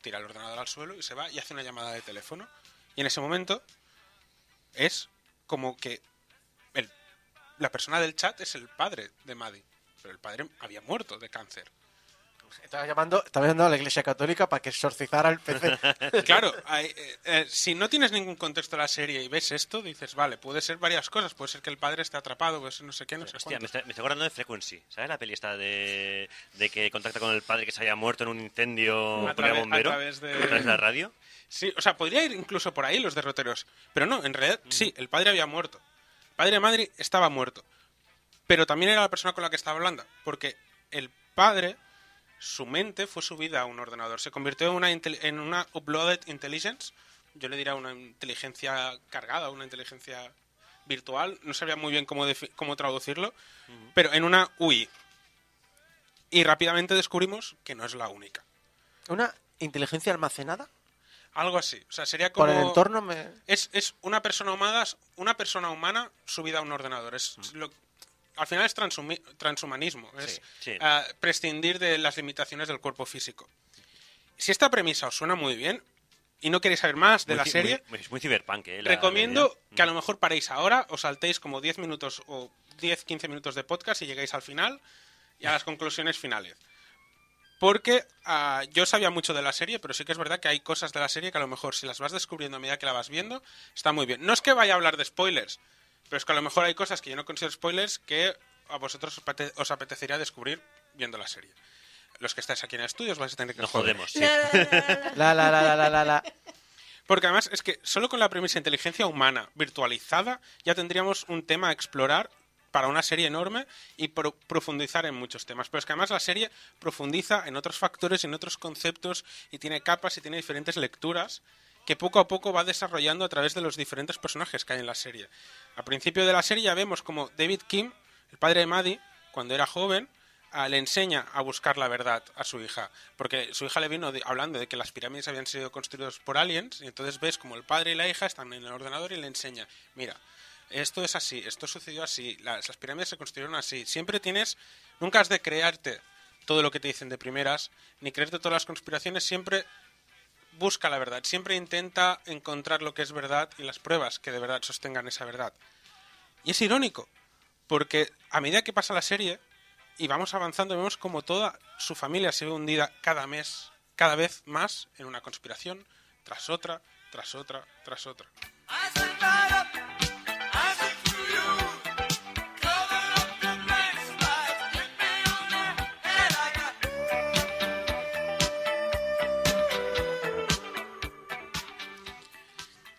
[SPEAKER 6] tira el ordenador al suelo y se va y hace una llamada de teléfono. Y en ese momento es como que la persona del chat es el padre de Maddie. Pero el padre había muerto de cáncer.
[SPEAKER 5] Estaba llamando, estaba llamando a la Iglesia Católica para que exorcizara el PC.
[SPEAKER 6] Claro, hay- eh, eh, si no tienes ningún contexto de la serie y ves esto, dices, vale, puede ser varias cosas. Puede ser que el padre esté atrapado, puede ser no sé qué, no sé
[SPEAKER 7] Hostia, me
[SPEAKER 6] cuánto.
[SPEAKER 7] está, me estoy acordando de Frequency. ¿Sabes la peli esta de, de que contacta con el padre que se haya muerto en un incendio
[SPEAKER 6] A
[SPEAKER 7] por el
[SPEAKER 6] través-
[SPEAKER 7] bombero?
[SPEAKER 6] a través de-
[SPEAKER 7] a través de la radio?
[SPEAKER 6] Sí, o sea, podría ir incluso por ahí los derroteros. Pero no, en realidad, sí, el padre había muerto. Padre de Madrid estaba muerto. Pero también era la persona con la que estaba hablando. Porque el padre, su mente fue subida a un ordenador. Se convirtió en una, intel- en una uploaded intelligence. Yo le diría una inteligencia cargada, una inteligencia virtual, no sabía muy bien cómo, cómo traducirlo, pero en una UI. Y rápidamente descubrimos que no es la única.
[SPEAKER 5] ¿Una inteligencia almacenada?
[SPEAKER 6] Algo así. O sea, sería como...
[SPEAKER 5] Por el entorno me...
[SPEAKER 6] Es, es una persona humana, una persona humana subida a un ordenador. Es lo- al final es transumi- transhumanismo. Es
[SPEAKER 7] sí.
[SPEAKER 6] ah, prescindir de las limitaciones del cuerpo físico. Si esta premisa os suena muy bien y no queréis saber más de
[SPEAKER 7] Muy
[SPEAKER 6] la serie,
[SPEAKER 7] Muy, es muy ciberpunk, ¿eh? la-
[SPEAKER 6] recomiendo que a lo mejor paréis ahora, os saltéis como 10 minutos o 10-15 minutos de podcast y lleguéis al final y a las conclusiones finales. Porque ah, yo sabía mucho de la serie, pero sí que es verdad que hay cosas de la serie que a lo mejor si las vas descubriendo a medida que la vas viendo, está muy bien. No es que vaya a hablar de spoilers, pero es que a lo mejor hay cosas que yo no considero spoilers que a vosotros os, apete- os apetecería descubrir viendo la serie. Los que estáis aquí en estudios vais a tener que
[SPEAKER 7] Nos
[SPEAKER 6] joder.
[SPEAKER 7] jodemos, sí.
[SPEAKER 5] La, la, la, la, la, la, la.
[SPEAKER 6] Porque además es que solo con la premisa inteligencia humana virtualizada ya tendríamos un tema a explorar para una serie enorme y pro- profundizar en muchos temas. Pero es que además la serie profundiza en otros factores, en otros conceptos y tiene capas y tiene diferentes lecturas que poco a poco va desarrollando a través de los diferentes personajes que hay en la serie. Al principio de la serie ya vemos como David Kim, el padre de Maddie, cuando era joven, ah, le enseña a buscar la verdad a su hija, porque su hija le vino hablando de que las pirámides habían sido construidas por aliens, y entonces ves como el padre y la hija están en el ordenador y le enseña, mira, esto es así, esto sucedió así, las, pirámides se construyeron así. Siempre tienes, nunca has de crearte todo lo que te dicen de primeras, ni creerte todas las conspiraciones, siempre busca la verdad, siempre intenta encontrar lo que es verdad y las pruebas que de verdad sostengan esa verdad. Y es irónico, porque a medida que pasa la serie y vamos avanzando, vemos como toda su familia se ve hundida cada mes, cada vez más en una conspiración, tras otra, tras otra, tras otra.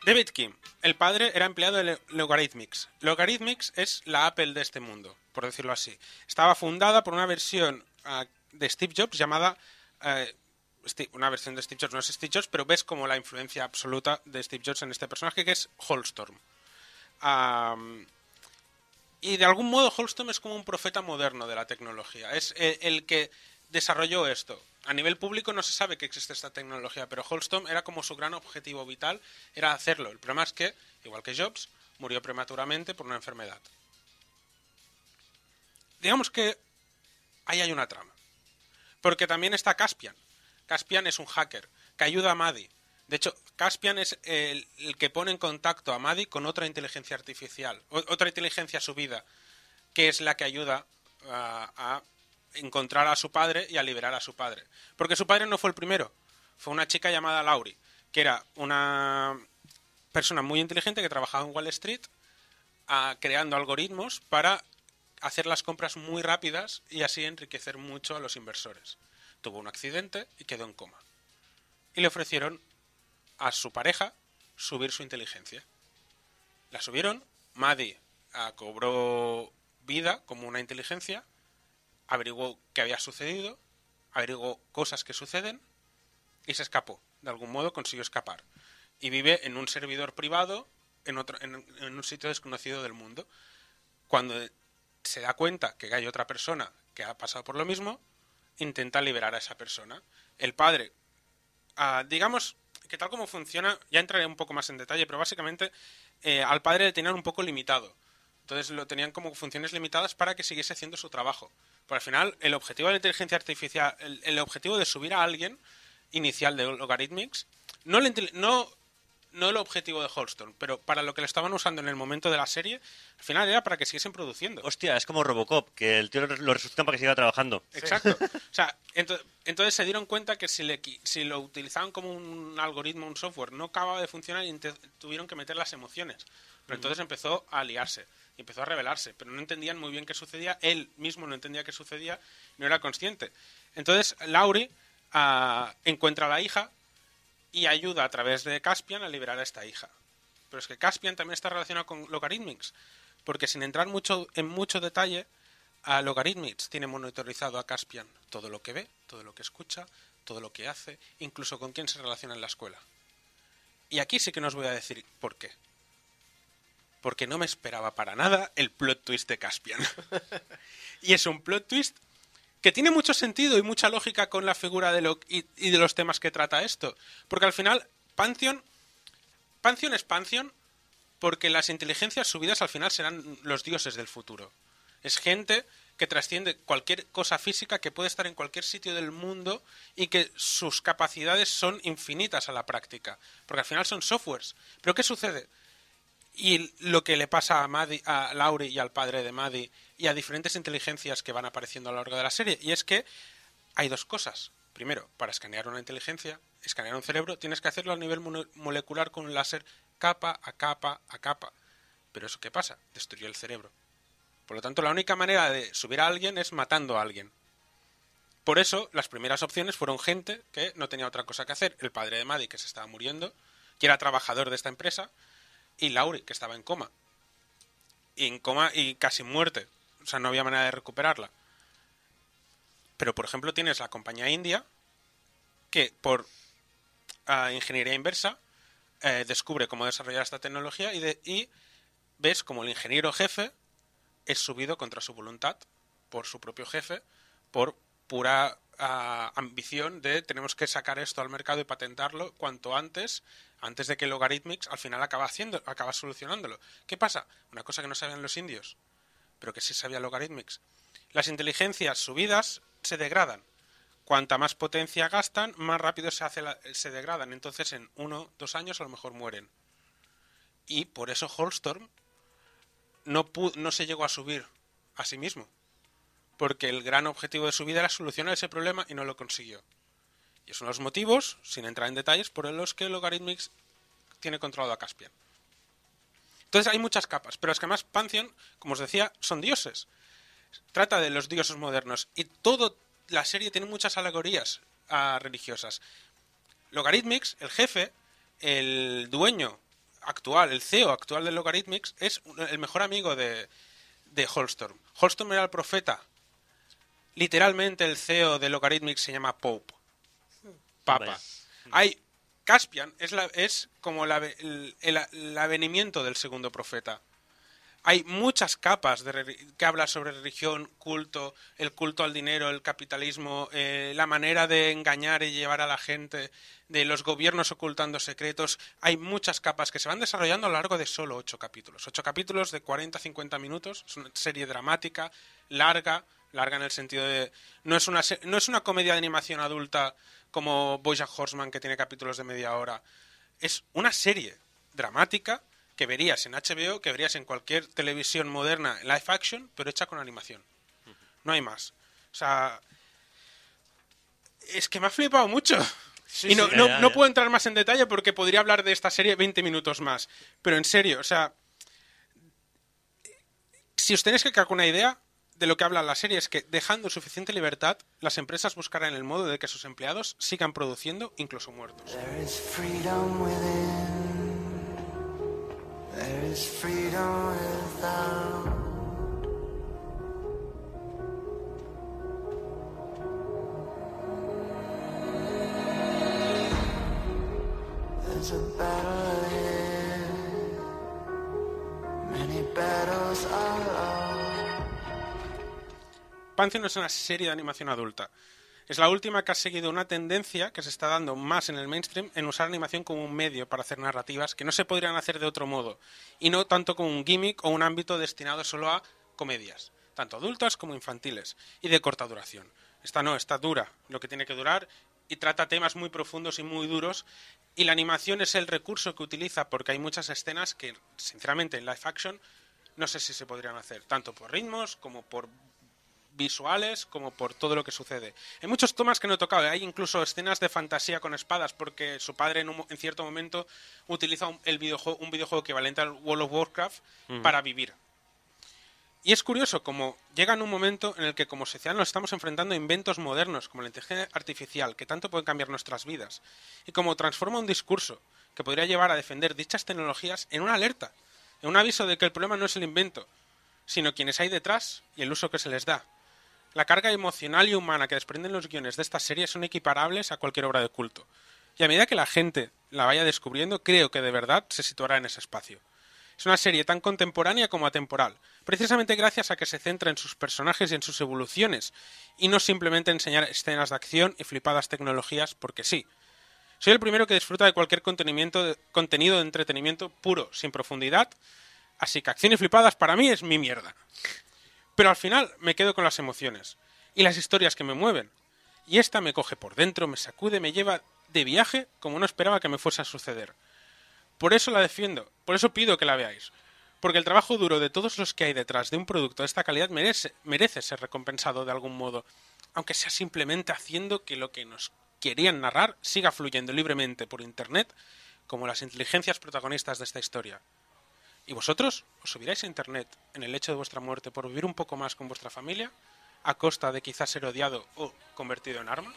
[SPEAKER 6] David Kim, el padre era empleado de Logarithmics. Logarithmics es la Apple de este mundo, por decirlo así. Estaba fundada por una versión ah, de Steve Jobs llamada... eh, una versión de Steve Jobs, no es Steve Jobs, pero ves como la influencia absoluta de Steve Jobs en este personaje que es Holstorm. Y de algún modo Holstorm es como un profeta moderno de la tecnología. Es el, el que desarrolló esto. A nivel público no se sabe que existe esta tecnología, pero Holstorm era como su gran objetivo vital, era hacerlo. El problema es que, igual que Jobs, murió prematuramente por una enfermedad. Digamos que ahí hay una trama. Porque también está Caspian. Caspian es un hacker que ayuda a Maddie. De hecho, Caspian es el, que pone en contacto a Maddie con otra inteligencia artificial, otra inteligencia subida, que es la que ayuda a encontrar a su padre y a liberar a su padre. Porque su padre no fue el primero, fue una chica llamada Laurie, que era una persona muy inteligente que trabajaba en Wall Street ah, creando algoritmos para hacer las compras muy rápidas y así enriquecer mucho a los inversores. Tuvo un accidente y quedó en coma. Y le ofrecieron a su pareja subir su inteligencia. La subieron, Maddie ah, cobró vida como una inteligencia, averiguó qué había sucedido, averiguó cosas que suceden y se escapó. De algún modo consiguió escapar. Y vive en un servidor privado en, otro, en, un sitio desconocido del mundo. Cuando se da cuenta que hay otra persona que ha pasado por lo mismo, intenta liberar a esa persona. El padre, ah, digamos que tal como funciona, ya entraré un poco más en detalle, pero básicamente eh, al padre le tenían un poco limitado. Entonces lo tenían como funciones limitadas para que siguiese haciendo su trabajo. Pero al final, el objetivo de la inteligencia artificial, el, el objetivo de subir a alguien inicial de Logarithmics, no, no, no el objetivo de Holston, pero para lo que lo estaban usando en el momento de la serie, al final era para que siguiesen produciendo.
[SPEAKER 7] Hostia, es como Robocop, que el tío lo resucitan para que siga trabajando.
[SPEAKER 6] Exacto. O sea, ento- entonces se dieron cuenta que si, le, si lo utilizaban como un algoritmo, un software, no acababa de funcionar y tuvieron que meter las emociones. Pero entonces empezó a liarse, y empezó a rebelarse, pero no entendían muy bien qué sucedía, él mismo no entendía qué sucedía, no era consciente. Entonces Laurie ah, encuentra a la hija y ayuda a través de Caspian a liberar a esta hija. Pero es que Caspian también está relacionado con Logarithmics, porque sin entrar mucho en mucho detalle, a Logarithmics tiene monitorizado a Caspian todo lo que ve, todo lo que escucha, todo lo que hace, incluso con quién se relaciona en la escuela. Y aquí sí que no os voy a decir por qué. Porque no me esperaba para nada el plot twist de Caspian. y es un plot twist que tiene mucho sentido y mucha lógica con la figura de lo, y, y de los temas que trata esto. Porque al final, Pantheon, Pantheon es Pantheon porque las inteligencias subidas al final serán los dioses del futuro. Es gente que trasciende cualquier cosa física que puede estar en cualquier sitio del mundo y que sus capacidades son infinitas a la práctica, porque al final son softwares. Pero ¿qué sucede? Y lo que le pasa a, Maddie, a Laurie y al padre de Maddie y a diferentes inteligencias que van apareciendo a lo largo de la serie, y es que hay dos cosas. Primero, para escanear una inteligencia, escanear un cerebro, tienes que hacerlo a nivel molecular con un láser capa a capa a capa. Pero eso qué pasa? Destruyó el cerebro. Por lo tanto, la única manera de subir a alguien es matando a alguien. Por eso, las primeras opciones fueron gente que no tenía otra cosa que hacer. El padre de Maddie, que se estaba muriendo, que era trabajador de esta empresa, y Laurie, que estaba en coma. Y en coma y casi muerte. O sea, no había manera de recuperarla. Pero, por ejemplo, tienes la compañía india, que por ah, ingeniería inversa eh, descubre cómo desarrollar esta tecnología y, de- y ves como el ingeniero jefe es subido contra su voluntad por su propio jefe por pura ah, ambición de tenemos que sacar esto al mercado y patentarlo cuanto antes antes de que Logarithmics al final acaba haciendo acaba solucionándolo. Qué pasa una cosa que no sabían los indios pero que sí sabía Logarithmics las inteligencias subidas se degradan. Cuanta más potencia gastan más rápido se hace la- se degradan. Entonces en uno dos años a lo mejor mueren. Y por eso Holstorm no, no se llegó a subir a sí mismo. Porque el gran objetivo de su vida era solucionar ese problema y no lo consiguió. Y es uno de los motivos, sin entrar en detalles, por los que Logarithmics tiene controlado a Caspian. Entonces hay muchas capas, pero es que además Pantheon, como os decía, son dioses. Trata de los dioses modernos y toda la serie tiene muchas alegorías ah, religiosas. Logarithmics, el jefe, el dueño actual, el CEO actual de Logarithmics, es el mejor amigo de, de Holstorm. Holstorm era el profeta. Literalmente el CEO de Logarithmics se llama Pope. Papa. Hay Caspian es, la, es como la- el, el- el avenimiento del segundo profeta. Hay muchas capas de que habla sobre religión, culto, el culto al dinero, el capitalismo, eh, la manera de engañar y llevar a la gente, de los gobiernos ocultando secretos. Hay muchas capas que se van desarrollando a lo largo de solo ocho capítulos. Ocho capítulos de 40-50 minutos. Es una serie dramática, larga, larga en el sentido de... No es una, no es una comedia de animación adulta como Bojack Horseman que tiene capítulos de media hora. Es una serie dramática que verías en HBO, que verías en cualquier televisión moderna live action, pero hecha con animación. No hay más. O sea, es que me ha flipado mucho. y no,
[SPEAKER 7] sí.
[SPEAKER 6] no-
[SPEAKER 7] Ya, ya,
[SPEAKER 6] no
[SPEAKER 7] ya.
[SPEAKER 6] puedo entrar más en detalle porque podría hablar de esta serie 20 minutos más. Pero en serio, o sea, si os tenéis que quedar con una idea de lo que habla la serie es que dejando suficiente libertad, las empresas buscarán el modo de que sus empleados sigan produciendo incluso muertos. Pantheon es una serie de animación adulta. Es la última que ha seguido una tendencia que se está dando más en el mainstream en usar animación como un medio para hacer narrativas que no se podrían hacer de otro modo, y no tanto como un gimmick o un ámbito destinado solo a comedias, tanto adultas como infantiles, y de corta duración. Esta no, esta dura lo que tiene que durar y trata temas muy profundos y muy duros, y la animación es el recurso que utiliza porque hay muchas escenas que, sinceramente, en live action no sé si se podrían hacer, tanto por ritmos como por visuales como por todo lo que sucede. Hay muchos tomas que no he tocado, hay incluso escenas de fantasía con espadas porque su padre en, un en cierto momento utiliza un, el videojuego, un videojuego equivalente al World of Warcraft para vivir. Y es curioso como llega en un momento en el que como sociedad nos estamos enfrentando a inventos modernos como la inteligencia artificial que tanto pueden cambiar nuestras vidas y como transforma un discurso que podría llevar a defender dichas tecnologías en una alerta, en un aviso de que el problema no es el invento, sino quienes hay detrás y el uso que se les da. La carga emocional y humana que desprenden los guiones de esta serie son equiparables a cualquier obra de culto. Y a medida que la gente la vaya descubriendo, creo que de verdad se situará en ese espacio. Es una serie tan contemporánea como atemporal, precisamente gracias a que se centra en sus personajes y en sus evoluciones, y no simplemente enseñar escenas de acción y flipadas tecnologías porque sí. Soy el primero que disfruta de cualquier contenido de entretenimiento puro, sin profundidad, así que acción y flipadas para mí es mi mierda. Pero al final me quedo con las emociones y las historias que me mueven. Y esta me coge por dentro, me sacude, me lleva de viaje como no esperaba que me fuese a suceder. Por eso la defiendo, por eso pido que la veáis. Porque el trabajo duro de todos los que hay detrás de un producto de esta calidad merece, merece ser recompensado de algún modo, aunque sea simplemente haciendo que lo que nos querían narrar siga fluyendo libremente por Internet, como las inteligencias protagonistas de esta historia. ¿Y vosotros? ¿Os subiráis a Internet en el hecho de vuestra muerte por vivir un poco más con vuestra familia, a costa de quizás ser odiado o convertido en arma?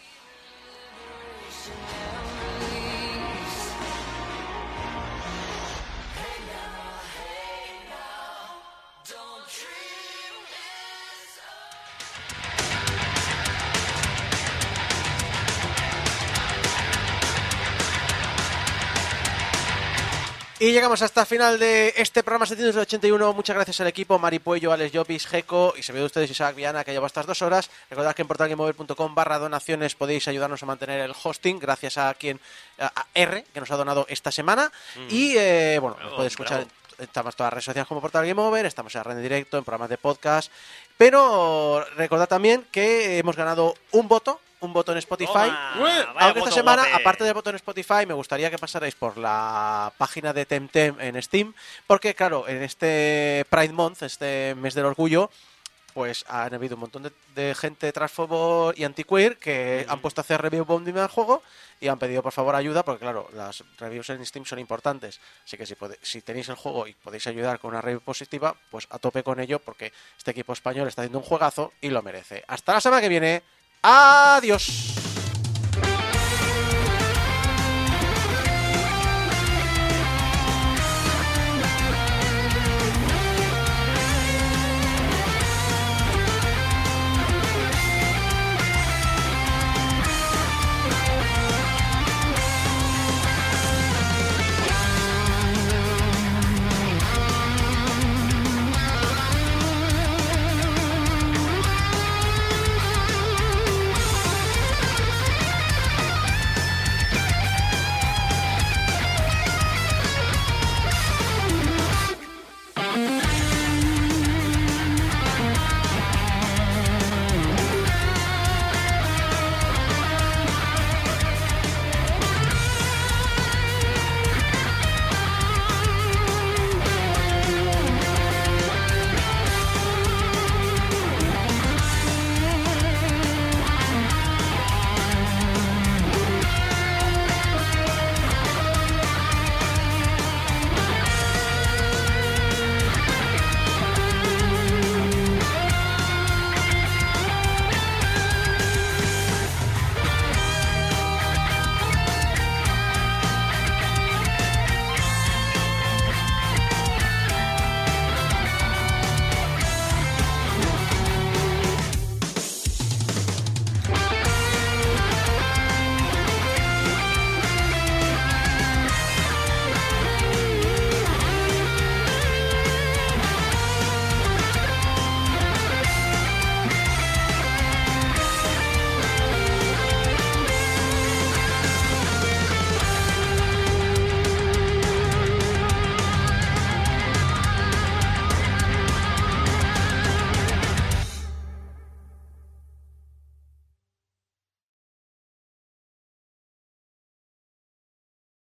[SPEAKER 5] Y llegamos hasta el final de este programa 781. Muchas gracias al equipo, Mari Puello, Alex Llopis, Geco y se ve de ustedes Isaac Viana que lleva estas dos horas. Recordad que en portalgameover.com barra donaciones podéis ayudarnos a mantener el hosting gracias a quien a R que nos ha donado esta semana. Y eh, bueno, nos podéis escuchar
[SPEAKER 7] bravo.
[SPEAKER 5] Estamos en todas las redes sociales como Portal Game Over, estamos en la red en directo, en programas de podcast. Pero recordad también que hemos ganado un voto, un voto en Spotify.
[SPEAKER 7] Toma,
[SPEAKER 5] Aunque esta
[SPEAKER 7] voto
[SPEAKER 5] semana,
[SPEAKER 7] guape.
[SPEAKER 5] aparte del botón Spotify, me gustaría que pasarais por la página de Temtem en Steam, porque claro, en este Pride Month, este mes del orgullo, pues han habido un montón de, de gente transfobo y antiqueer que han puesto a hacer review bombing al juego y han pedido por favor ayuda, porque claro, las reviews en Steam son importantes. Así que si, pode- si tenéis el juego y podéis ayudar con una review positiva, pues a tope con ello, porque este equipo español está haciendo un juegazo y lo merece. Hasta la semana que viene. Adiós.